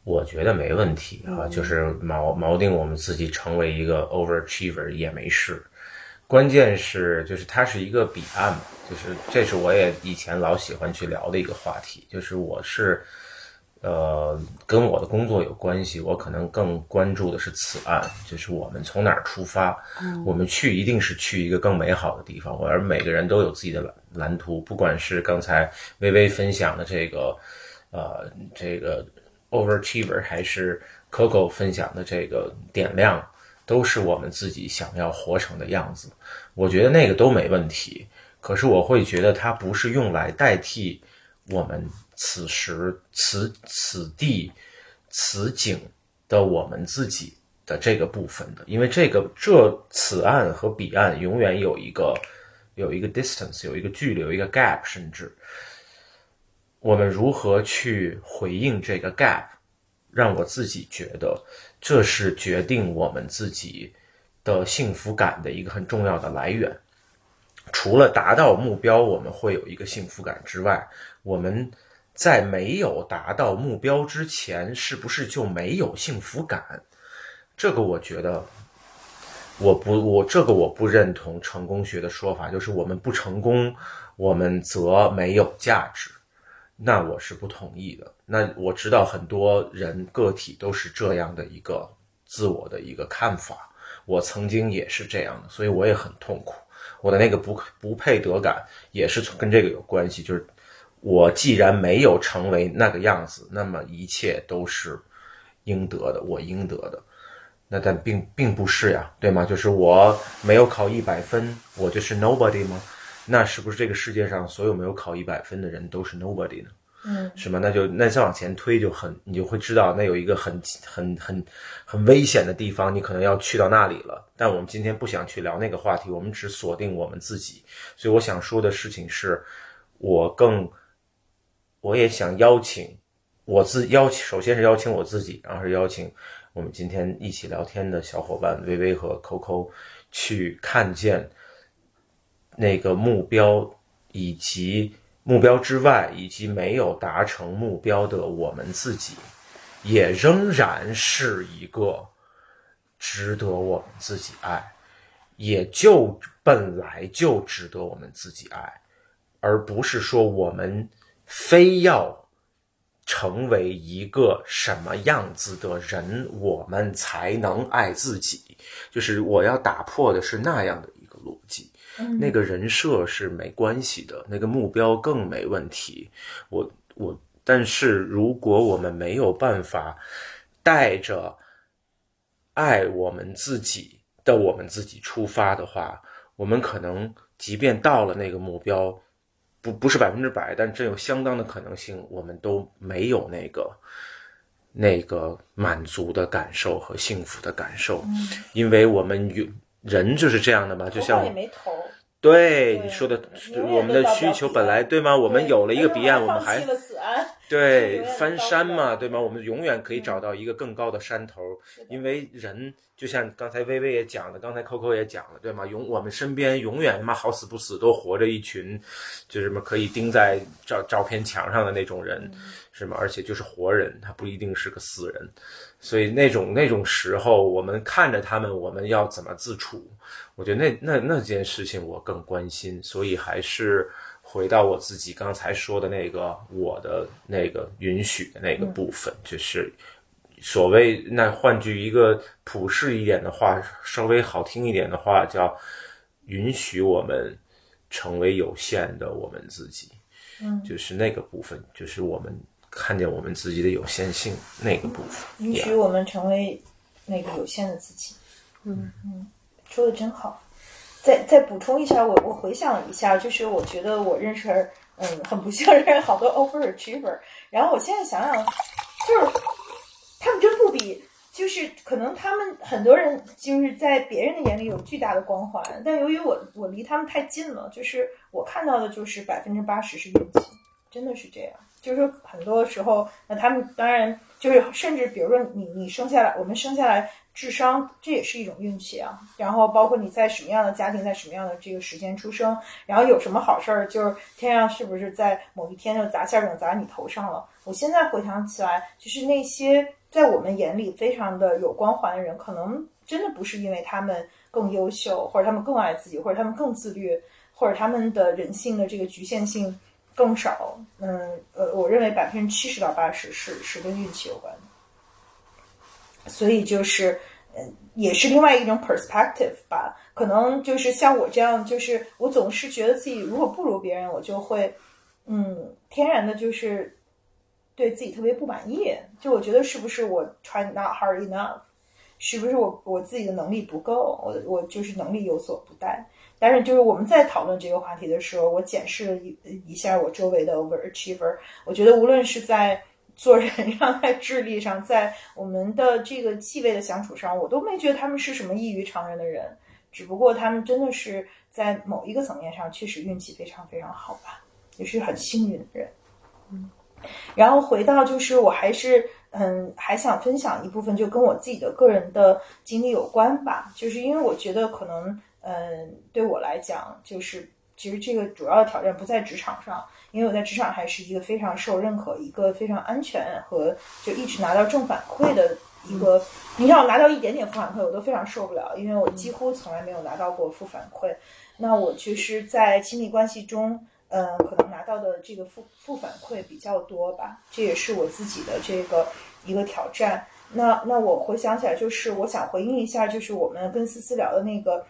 我觉得没问题啊，就是锚锚定我们自己成为一个 overachiever 也没事。关键是，就是它是一个彼岸嘛，就是这是我也以前老喜欢去聊的一个话题，就是我是。呃，跟我的工作有关系，我可能更关注的是此岸，就是我们从哪儿出发，我们去一定是去一个更美好的地方，而每个人都有自己的蓝蓝图，不管是刚才微微分享的这个，呃，这个 overachiever，还是 Coco 分享的这个点亮，都是我们自己想要活成的样子。我觉得那个都没问题，可是我会觉得它不是用来代替我们。此时此此地此景的我们自己的这个部分的，因为这个这此岸和彼岸永远有一个有一个 distance，有一个距离，有一个 gap，甚至我们如何去回应这个 gap，让我自己觉得这是决定我们自己的幸福感的一个很重要的来源。除了达到目标，我们会有一个幸福感之外，我们。在没有达到目标之前，是不是就没有幸福感？这个我觉得，我不，我这个我不认同成功学的说法，就是我们不成功，我们则没有价值。那我是不同意的。那我知道很多人个体都是这样的一个自我的一个看法，我曾经也是这样的，所以我也很痛苦。我的那个不不配得感也是跟这个有关系，就是。我既然没有成为那个样子，那么一切都是应得的，我应得的。那但并并不是呀，对吗？就是我没有考一百分，我就是 nobody 吗？那是不是这个世界上所有没有考一百分的人都是 nobody 呢？嗯，是吗？那就那再往前推就很，你就会知道那有一个很很很很危险的地方，你可能要去到那里了。但我们今天不想去聊那个话题，我们只锁定我们自己。所以我想说的事情是，我更。我也想邀请我自邀请，首先是邀请我自己，然后是邀请我们今天一起聊天的小伙伴微微和 Coco 去看见那个目标，以及目标之外，以及没有达成目标的我们自己，也仍然是一个值得我们自己爱，也就本来就值得我们自己爱，而不是说我们。非要成为一个什么样子的人，我们才能爱自己。就是我要打破的是那样的一个逻辑。那个人设是没关系的，那个目标更没问题。我我，但是如果我们没有办法带着爱我们自己的我们自己出发的话，我们可能即便到了那个目标。不不是百分之百，但真有相当的可能性，我们都没有那个那个满足的感受和幸福的感受，因为我们有人就是这样的嘛，就像也没投，对对你说的，我们的需求本来对吗？我们有了一个彼岸，我们还 对翻山嘛，对吗？我们永远可以找到一个更高的山头，因为人就像刚才薇薇也讲了，刚才 Coco 也讲了，对吗？永我们身边永远他妈好死不死都活着一群，就是什么可以钉在照照片墙上的那种人，是吗？而且就是活人，他不一定是个死人，所以那种那种时候，我们看着他们，我们要怎么自处？我觉得那那那件事情我更关心，所以还是回到我自己刚才说的那个我的那个允许的那个部分，就是所谓那换句一个普世一点的话，稍微好听一点的话，叫允许我们成为有限的我们自己。嗯，就是那个部分，就是我们看见我们自己的有限性那个部分。允许我们成为那个有限的自己。嗯嗯，说的真好。再再补充一下，我我回想了一下，就是我觉得我认识嗯很不幸认识好多 overachiever，然后我现在想想，就是他们真不比。就是可能他们很多人就是在别人的眼里有巨大的光环，但由于我我离他们太近了，就是我看到的就是百分之八十是运气，真的是这样。就是说很多时候，那他们当然就是甚至比如说你你生下来，我们生下来智商这也是一种运气啊。然后包括你在什么样的家庭，在什么样的这个时间出生，然后有什么好事儿，就是天上是不是在某一天就砸馅饼砸你头上了？我现在回想起来，就是那些在我们眼里非常的有光环的人，可能真的不是因为他们更优秀，或者他们更爱自己，或者他们更自律，或者他们的人性的这个局限性更少。嗯，呃，我认为百分之七十到八十是是跟运气有关的。所以就是，嗯，也是另外一种 perspective 吧。可能就是像我这样，就是我总是觉得自己如果不如别人，我就会，嗯，天然的就是对自己特别不满意。就我觉得是不是我 try not hard enough，是不是我我自己的能力不够，我我就是能力有所不逮。但是就是我们在讨论这个话题的时候，我检视了一一下我周围的 overachiever，我觉得无论是在做人上，在智力上，在我们的这个气味的相处上，我都没觉得他们是什么异于常人的人，只不过他们真的是在某一个层面上确实运气非常非常好吧，也是很幸运的人。嗯，然后回到就是我还是嗯还想分享一部分，就跟我自己的个人的经历有关吧，就是因为我觉得可能嗯对我来讲就是。其实这个主要的挑战不在职场上，因为我在职场还是一个非常受认可、一个非常安全和就一直拿到正反馈的一个。你让我拿到一点点负反馈，我都非常受不了，因为我几乎从来没有拿到过负反馈。那我其实，在亲密关系中，嗯，可能拿到的这个负负反馈比较多吧，这也是我自己的这个一个挑战。那那我回想起来，就是我想回应一下，就是我们跟思思聊的那个。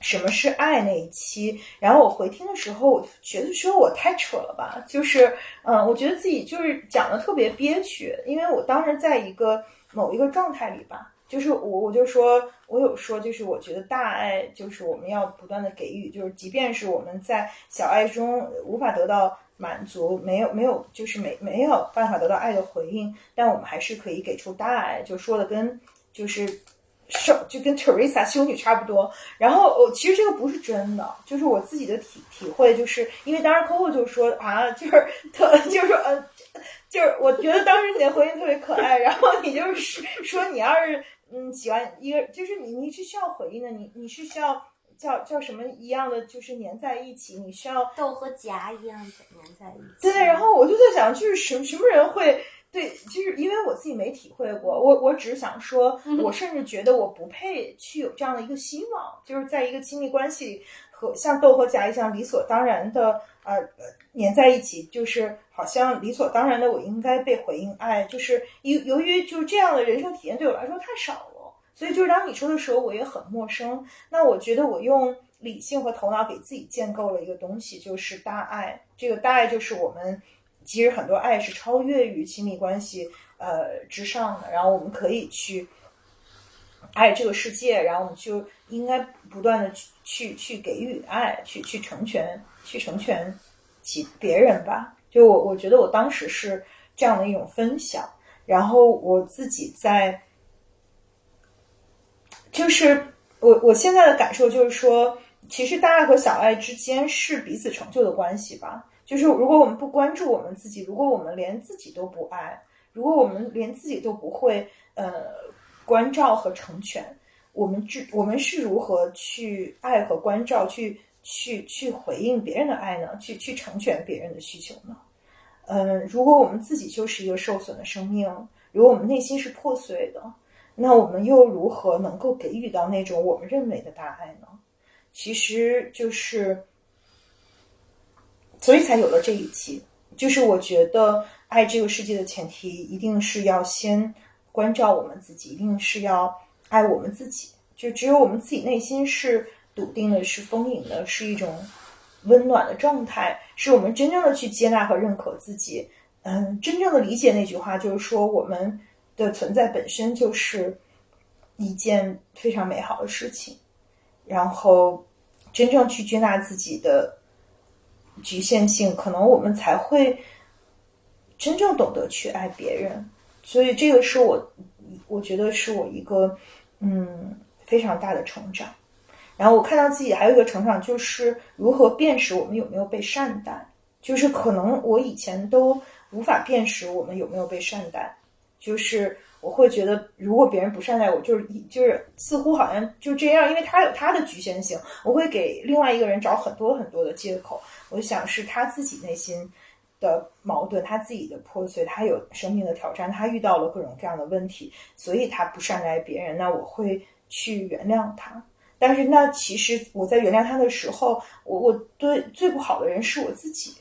什么是爱那一期？然后我回听的时候，我觉得说我太扯了吧，就是，嗯，我觉得自己就是讲的特别憋屈，因为我当时在一个某一个状态里吧，就是我我就说，我有说，就是我觉得大爱就是我们要不断的给予，就是即便是我们在小爱中无法得到满足，没有没有就是没没有办法得到爱的回应，但我们还是可以给出大爱，就说的跟就是。受就跟 Teresa 修女差不多，然后我其实这个不是真的，就是我自己的体体会，就是因为当时 Coco 就说啊，就是特就是说呃，就是我觉得当时你的回应特别可爱，然后你就是说你要是嗯喜欢一个，就是你你是需要回应的，你你是需要叫叫什么一样的，就是粘在一起，你需要豆和夹一样粘在一起。对，然后我就在想，就是什什么人会。对，就是因为我自己没体会过，我我只是想说，我甚至觉得我不配去有这样的一个希望，就是在一个亲密关系和像豆和夹一样理所当然的呃呃粘在一起，就是好像理所当然的我应该被回应爱，就是由由于就是这样的人生体验对我来说太少了，所以就是当你说的时候我也很陌生。那我觉得我用理性和头脑给自己建构了一个东西，就是大爱。这个大爱就是我们。其实很多爱是超越于亲密关系呃之上的，然后我们可以去爱这个世界，然后我们就应该不断的去去去给予爱，去去成全，去成全其别人吧。就我我觉得我当时是这样的一种分享，然后我自己在，就是我我现在的感受就是说，其实大爱和小爱之间是彼此成就的关系吧。就是如果我们不关注我们自己，如果我们连自己都不爱，如果我们连自己都不会呃关照和成全，我们知我们是如何去爱和关照，去去去回应别人的爱呢？去去成全别人的需求呢？嗯，如果我们自己就是一个受损的生命，如果我们内心是破碎的，那我们又如何能够给予到那种我们认为的大爱呢？其实就是，所以才有了这一期。就是我觉得爱这个世界的前提，一定是要先关照我们自己，一定是要爱我们自己。就只有我们自己内心是笃定的，是丰盈的，是一种温暖的状态，是我们真正的去接纳和认可自己。嗯，真正的理解那句话，就是说我们的存在本身就是一件非常美好的事情。然后，真正去接纳自己的局限性，可能我们才会真正懂得去爱别人。所以，这个是我，我觉得是我一个嗯非常大的成长。然后，我看到自己还有一个成长，就是如何辨识我们有没有被善待。就是可能我以前都无法辨识我们有没有被善待，就是我会觉得，如果别人不善待我，就是就是似乎好像就这样，因为他有他的局限性，我会给另外一个人找很多很多的借口。我想是他自己内心的矛盾，他自己的破碎，他有生命的挑战，他遇到了各种各样的问题，所以他不善待别人。那我会去原谅他。但是那其实我在原谅他的时候，我我对最不好的人是我自己。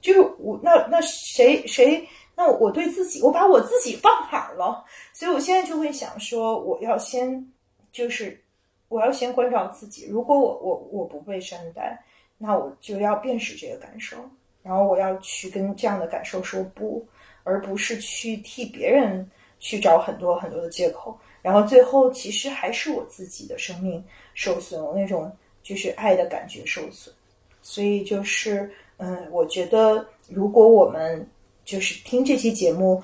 就是我那那谁谁那我对自己我把我自己放哪儿了？所以我现在就会想说，我要先就是我要先关照自己。如果我我我不被善待，那我就要辨识这个感受，然后我要去跟这样的感受说不，而不是去替别人去找很多很多的借口。然后最后其实还是我自己的生命受损，我那种就是爱的感觉受损。所以就是。嗯，我觉得如果我们就是听这期节目，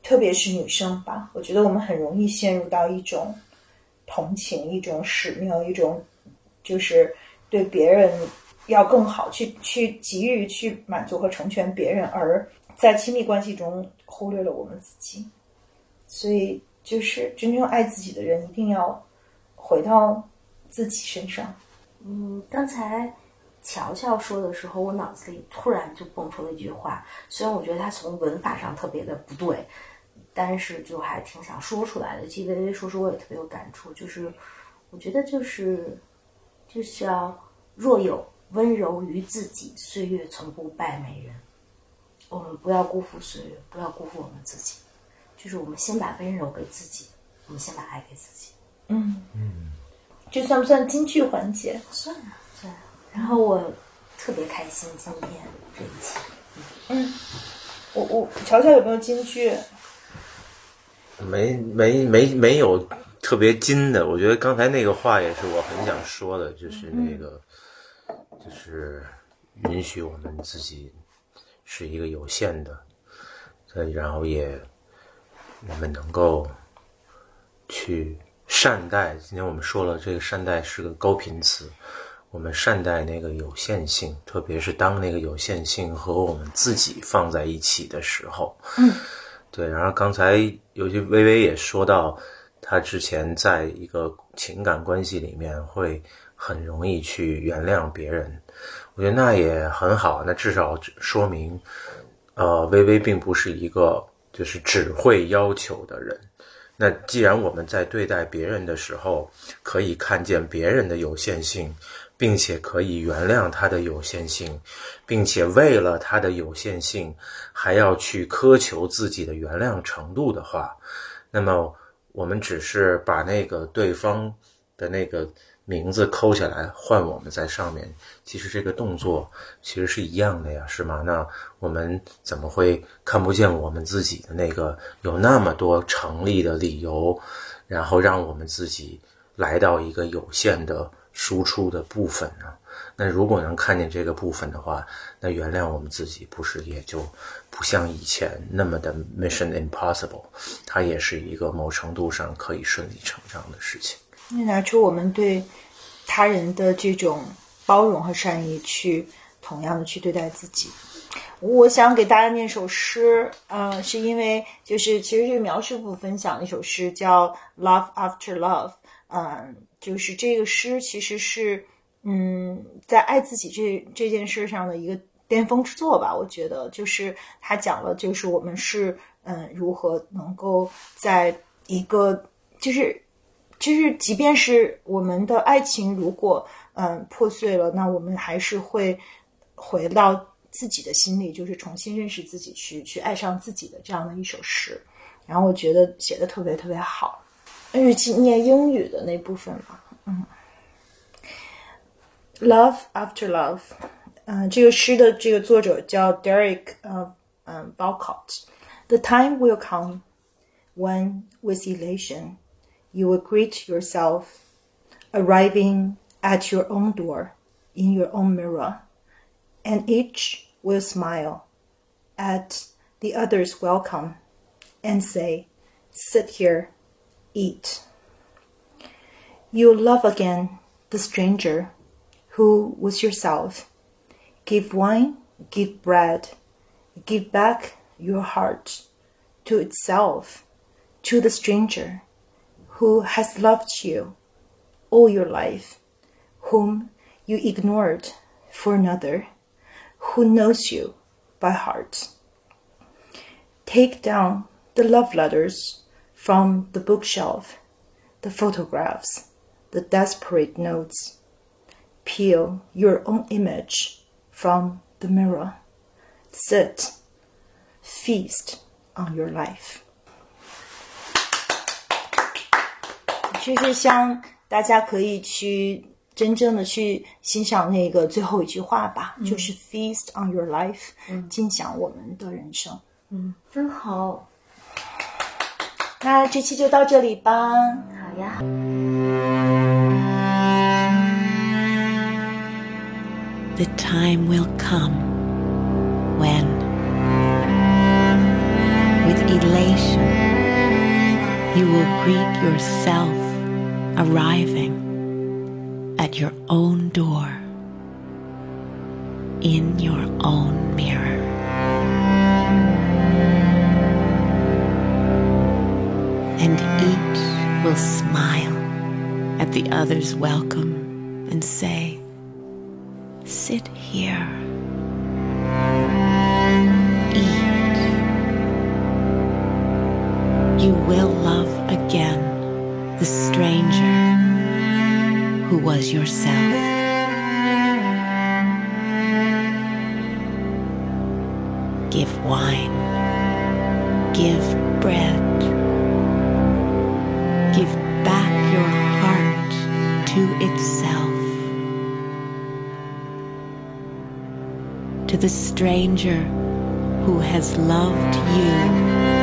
特别是女生吧，我觉得我们很容易陷入到一种同情、一种使命、一种就是对别人要更好，去去急于去满足和成全别人，而在亲密关系中忽略了我们自己。所以，就是真正爱自己的人，一定要回到自己身上。嗯，刚才。乔乔说的时候，我脑子里突然就蹦出了一句话，虽然我觉得他从文法上特别的不对，但是就还挺想说出来的。记得微微说说，我也特别有感触，就是我觉得就是就是要若有温柔于自己，岁月从不败美人。我们不要辜负岁月，不要辜负我们自己，就是我们先把温柔给自己，我们先把爱给自己。嗯嗯，这算不算京剧环节？算啊，算啊。然后我特别开心今天这一期，嗯，我我乔乔有没有京剧？没没没没有特别金的，我觉得刚才那个话也是我很想说的，就是那个，就是允许我们自己是一个有限的，呃，然后也我们能够去善待。今天我们说了，这个善待是个高频词。我们善待那个有限性，特别是当那个有限性和我们自己放在一起的时候。嗯，对。然后刚才尤其微微也说到，他之前在一个情感关系里面会很容易去原谅别人。我觉得那也很好，那至少说明，呃，微微并不是一个就是只会要求的人。那既然我们在对待别人的时候，可以看见别人的有限性。并且可以原谅他的有限性，并且为了他的有限性，还要去苛求自己的原谅程度的话，那么我们只是把那个对方的那个名字抠下来换我们在上面，其实这个动作其实是一样的呀，是吗？那我们怎么会看不见我们自己的那个有那么多成立的理由，然后让我们自己来到一个有限的？输出的部分呢？那如果能看见这个部分的话，那原谅我们自己，不是也就不像以前那么的 mission impossible，它也是一个某程度上可以顺理成章的事情。那拿出我们对他人的这种包容和善意去同样的去对待自己。我想给大家念首诗，呃，是因为就是其实这个苗师傅分享的一首诗叫《Love After Love》，嗯，就是这个诗其实是嗯在爱自己这这件事上的一个巅峰之作吧。我觉得就是他讲了，就是我们是嗯如何能够在一个就是就是即便是我们的爱情如果嗯破碎了，那我们还是会回到。自己的心里，就是重新认识自己，去去爱上自己的这样的一首诗，然后我觉得写的特别特别好。日记念英语的那部分吧，嗯，Love after love，嗯，这个诗的这个作者叫 Derek 呃嗯 Balcott。The time will come when, with elation, you will greet yourself, arriving at your own door, in your own mirror, and each will smile at the other's welcome and say, Sit here, eat. You'll love again the stranger who was yourself. Give wine, give bread, give back your heart to itself, to the stranger who has loved you all your life, whom you ignored for another who knows you by heart. Take down the love letters from the bookshelf, the photographs, the desperate notes. Peel your own image from the mirror. Sit, feast on your life. 就是像大家可以去真正的去欣赏那个最后一句话吧，就是 feast on your life，尽享我们的人生。嗯，真好。那这期就到这里吧。好呀。The time will come when, with elation, you will greet yourself arriving at your own door, in your own mirror. And each will smile at the other's welcome and say, Sit here. Eat. You will love again the stranger who was yourself. Give wine, give bread, give back your heart to itself. To the stranger who has loved you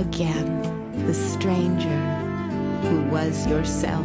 again the stranger who was yourself.